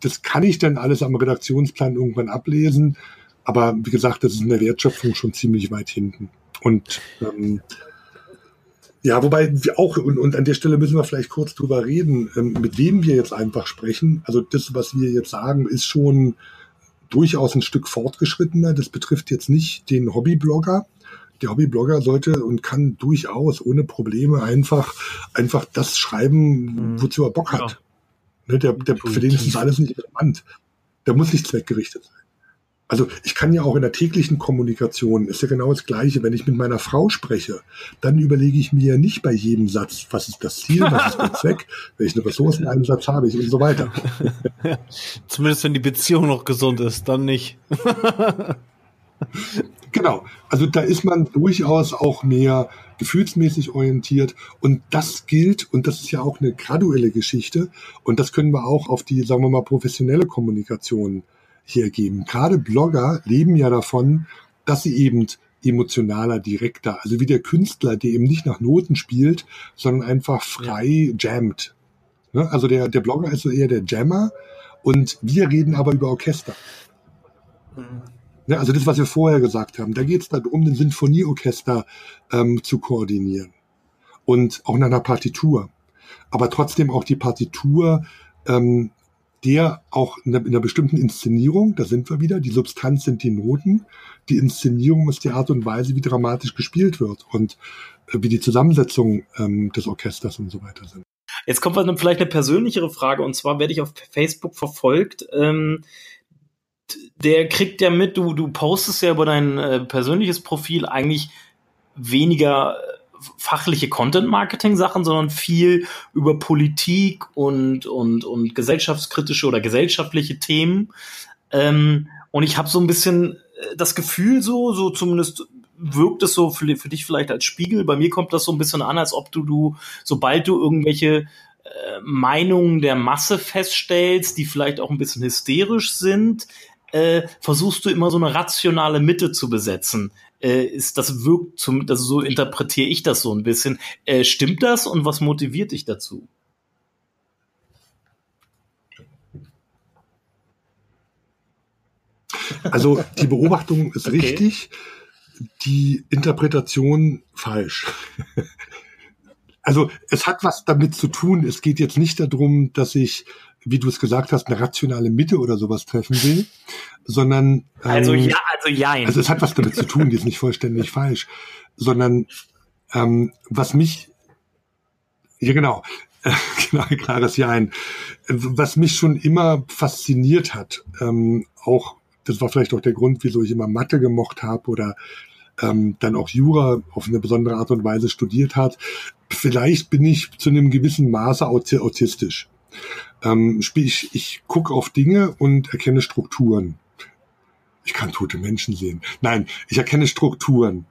das kann ich dann alles am Redaktionsplan irgendwann ablesen. Aber wie gesagt, das ist in der Wertschöpfung schon ziemlich weit hinten. Und ähm, ja, wobei wir auch, und, und an der Stelle müssen wir vielleicht kurz drüber reden, ähm, mit wem wir jetzt einfach sprechen. Also das, was wir jetzt sagen, ist schon durchaus ein Stück fortgeschrittener. Das betrifft jetzt nicht den Hobbyblogger. Der Hobbyblogger sollte und kann durchaus ohne Probleme einfach, einfach das schreiben, Mhm. wozu er Bock hat. Ne, der, der, für den ist das alles nicht relevant. Der muss nicht zweckgerichtet sein. Also ich kann ja auch in der täglichen Kommunikation, ist ja genau das Gleiche, wenn ich mit meiner Frau spreche, dann überlege ich mir nicht bei jedem Satz, was ist das Ziel, was ist der Zweck, welchen Ressourceneinsatz habe ich und so weiter. Zumindest wenn die Beziehung noch gesund ist, dann nicht. Genau. Also da ist man durchaus auch mehr gefühlsmäßig orientiert und das gilt und das ist ja auch eine graduelle Geschichte und das können wir auch auf die, sagen wir mal, professionelle Kommunikation hergeben. Gerade Blogger leben ja davon, dass sie eben emotionaler, direkter, also wie der Künstler, der eben nicht nach Noten spielt, sondern einfach frei jammt. Ne? Also der, der Blogger ist so eher der Jammer und wir reden aber über Orchester. Ne, also das, was wir vorher gesagt haben, da geht es darum, ein Sinfonieorchester ähm, zu koordinieren. Und auch nach einer Partitur. Aber trotzdem auch die Partitur, ähm, der auch in einer, in bestimmten Inszenierung, da sind wir wieder, die Substanz sind die Noten, die Inszenierung ist die Art und Weise, wie dramatisch gespielt wird und äh, wie die Zusammensetzung ähm, des Orchesters und so weiter sind. Jetzt kommt vielleicht eine persönlichere Frage und zwar werde ich auf Facebook verfolgt. Ähm, der kriegt ja mit, du, du postest ja über dein äh, persönliches Profil eigentlich weniger äh, fachliche Content-Marketing-Sachen, sondern viel über Politik und, und, und gesellschaftskritische oder gesellschaftliche Themen. Ähm, und ich habe so ein bisschen äh, das Gefühl, so, so zumindest wirkt es so für, für dich vielleicht als Spiegel. Bei mir kommt das so ein bisschen an, als ob du, du sobald du irgendwelche äh, Meinungen der Masse feststellst, die vielleicht auch ein bisschen hysterisch sind, äh, versuchst du immer so eine rationale Mitte zu besetzen. Äh, ist das wirkt zum, das so interpretiere ich das so ein bisschen. Äh, stimmt das und was motiviert dich dazu? Also die Beobachtung ist Okay. richtig, die Interpretation falsch. Also es hat was damit zu tun. Es geht jetzt nicht darum, dass ich, wie du es gesagt hast, eine rationale Mitte oder sowas treffen will, sondern Also ähm, ja, also jein. also es hat was damit zu tun, die ist nicht vollständig falsch, sondern ähm, was mich, ja genau, genau, klares Ja ein, was mich schon immer fasziniert hat, ähm, auch, das war vielleicht auch der Grund, wieso ich immer Mathe gemocht habe oder ähm, dann auch Jura auf eine besondere Art und Weise studiert hat. Vielleicht bin ich zu einem gewissen Maße autistisch. Ähm, ich ich gucke auf Dinge und erkenne Strukturen. Ich kann tote Menschen sehen. Nein, ich erkenne Strukturen.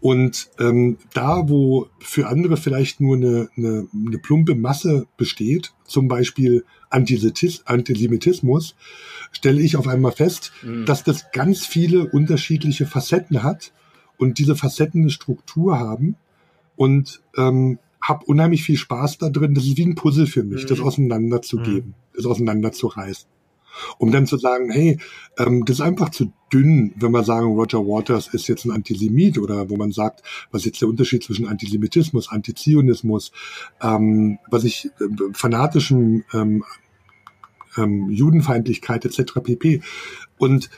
Und ähm, da, wo für andere vielleicht nur eine, eine, eine plumpe Masse besteht, zum Beispiel Antisemitismus, stelle ich auf einmal fest, mhm. dass das ganz viele unterschiedliche Facetten hat und diese Facetten eine Struktur haben und ähm, habe unheimlich viel Spaß da drin. Das ist wie ein Puzzle für mich, mhm. das auseinanderzugeben, mhm. das auseinanderzureißen um dann zu sagen, hey, ähm, das ist einfach zu dünn, wenn wir sagen, Roger Waters ist jetzt ein Antisemit oder wo man sagt, was ist jetzt der Unterschied zwischen Antisemitismus, Antizionismus, ähm, was ich äh, fanatischen ähm, ähm, Judenfeindlichkeit etc. pp. Und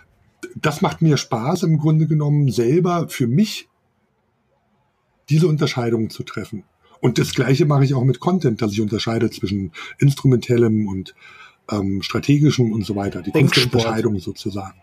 das macht mir Spaß im Grunde genommen selber für mich diese Unterscheidungen zu treffen. Und das Gleiche mache ich auch mit Content, dass ich unterscheide zwischen instrumentellem und ähm, strategischen und so weiter, die Kunstentscheidung sozusagen.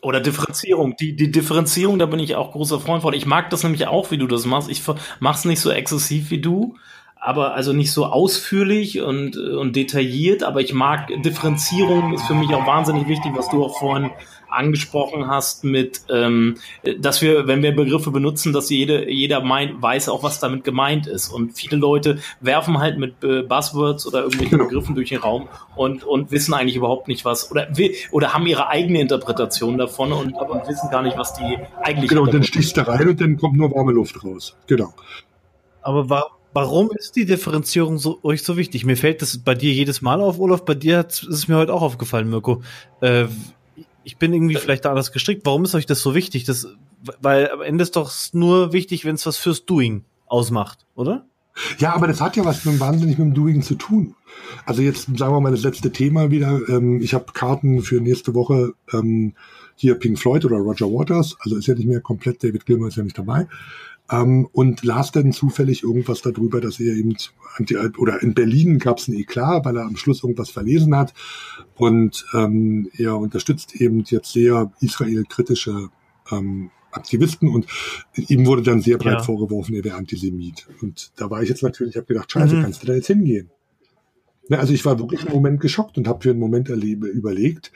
Oder Differenzierung. Die, die Differenzierung, da bin ich auch großer Freund von. Ich mag das nämlich auch, wie du das machst. Ich mach's nicht so exzessiv wie du, aber also nicht so ausführlich und, und detailliert, aber ich mag Differenzierung, ist für mich auch wahnsinnig wichtig, was du auch vorhin angesprochen hast mit, ähm, dass wir, wenn wir Begriffe benutzen, dass jede, jeder meint, weiß auch, was damit gemeint ist. Und viele Leute werfen halt mit äh, Buzzwords oder irgendwelchen genau. Begriffen durch den Raum und, und wissen eigentlich überhaupt nicht was oder, oder haben ihre eigene Interpretation davon und, und wissen gar nicht, was die eigentlich Genau, dann stichst du rein und dann kommt nur warme Luft raus. Genau. Aber war, Warum ist die Differenzierung so, euch so wichtig? Mir fällt das bei dir jedes Mal auf, Olaf. Bei dir ist es mir heute auch aufgefallen, Mirko. Äh, ich bin irgendwie vielleicht da anders gestrickt. Warum ist euch das so wichtig? Das, weil am Ende ist doch nur wichtig, wenn es was fürs Doing ausmacht, oder? Ja, aber das hat ja was mit, wahnsinnig mit dem Doing zu tun. Also jetzt sagen wir mal das letzte Thema wieder. Ähm, ich habe Karten für nächste Woche ähm, hier Pink Floyd oder Roger Waters. Also ist ja nicht mehr komplett, David Gilmer ist ja nicht dabei. Ähm, und las dann zufällig irgendwas darüber, dass er eben, oder in Berlin gab es ein Eklat, weil er am Schluss irgendwas verlesen hat. Und ähm, er unterstützt eben jetzt sehr israelkritische ähm, Aktivisten und ihm wurde dann sehr breit ja. vorgeworfen, er wäre Antisemit. Und da war ich jetzt natürlich, habe gedacht, scheiße, mhm. kannst du da jetzt hingehen? Na, also ich war wirklich einen Moment geschockt und habe für einen Moment erlebe, überlegt,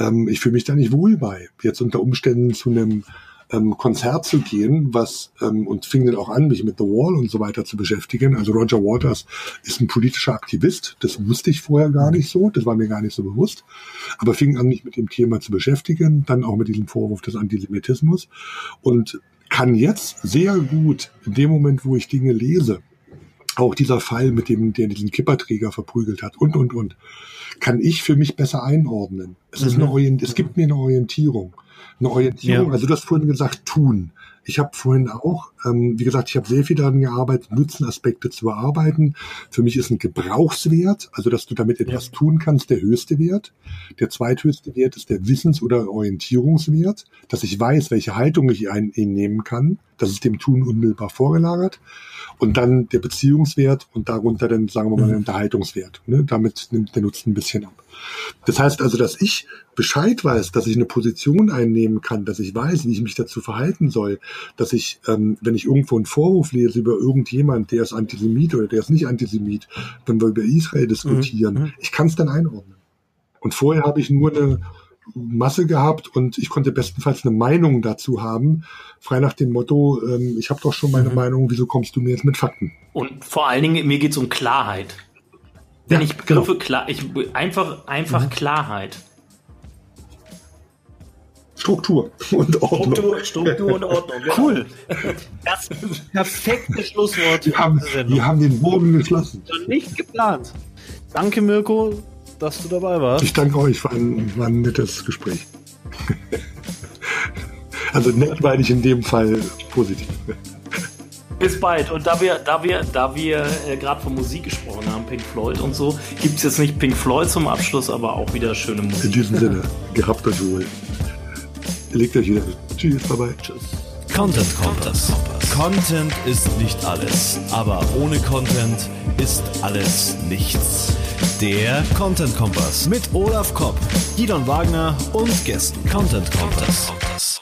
ähm, ich fühle mich da nicht wohl bei, jetzt unter Umständen zu einem ähm, Konzert zu gehen, was ähm, und fing dann auch an, mich mit The Wall und so weiter zu beschäftigen. Also Roger Waters ist ein politischer Aktivist, das wusste ich vorher gar nicht so, das war mir gar nicht so bewusst, aber fing an, mich mit dem Thema zu beschäftigen, dann auch mit diesem Vorwurf des Antisemitismus und kann jetzt sehr gut in dem Moment, wo ich Dinge lese, auch dieser Fall mit dem, der diesen Kipperträger verprügelt hat und, und, und, kann ich für mich besser einordnen. Es, ist eine mhm. es gibt mir eine Orientierung eine Orientierung. Ja. Also du hast vorhin gesagt, tun. Ich habe vorhin auch, ähm, wie gesagt, ich habe sehr viel daran gearbeitet, Nutzenaspekte zu bearbeiten. Für mich ist ein Gebrauchswert, also dass du damit etwas ja. tun kannst, der höchste Wert. Der zweithöchste Wert ist der Wissens- oder Orientierungswert, dass ich weiß, welche Haltung ich einnehmen kann. Das ist dem Tun unmittelbar vorgelagert. Und dann der Beziehungswert und darunter dann, sagen wir mal, der mhm. Unterhaltungswert. Ne? Damit nimmt der Nutzen ein bisschen ab. Das heißt also, dass ich Bescheid weiß, dass ich eine Position einnehmen kann, dass ich weiß, wie ich mich dazu verhalten soll, dass ich, ähm, wenn ich irgendwo einen Vorwurf lese über irgendjemand, der ist Antisemit oder der ist nicht Antisemit, wenn wir über Israel diskutieren, mhm. ich kann es dann einordnen. Und vorher habe ich nur eine Masse gehabt und ich konnte bestenfalls eine Meinung dazu haben, frei nach dem Motto, ähm, ich habe doch schon meine mhm. Meinung, wieso kommst du mir jetzt mit Fakten? Und vor allen Dingen, mir geht es um Klarheit. Wenn ja, ich Begriffe genau. klar, ich einfach, einfach mhm. Klarheit. Struktur und Ordnung. Struktur, Struktur und Ordnung. Genau. Cool. Das perfekte Schlusswort. Wir haben, wir haben den Bogen geschlossen. Nicht geplant. Danke, Mirko, dass du dabei warst. Ich danke euch, war ein, war ein nettes Gespräch. also nett meine ich in dem Fall positiv. Bis bald. Und da wir, da wir, da wir äh, gerade von Musik gesprochen haben, Pink Floyd und so, gibt es jetzt nicht Pink Floyd zum Abschluss, aber auch wieder schöne Musik. In diesem Sinne, gehabt euch wohl. Legt euch wieder. Tschüss, bye bye. Tschüss. Content Kompass. Content ist nicht alles, aber ohne Content ist alles nichts. Der Content Kompass mit Olaf Kopp, Gidon Wagner und Gästen. Content Kompass.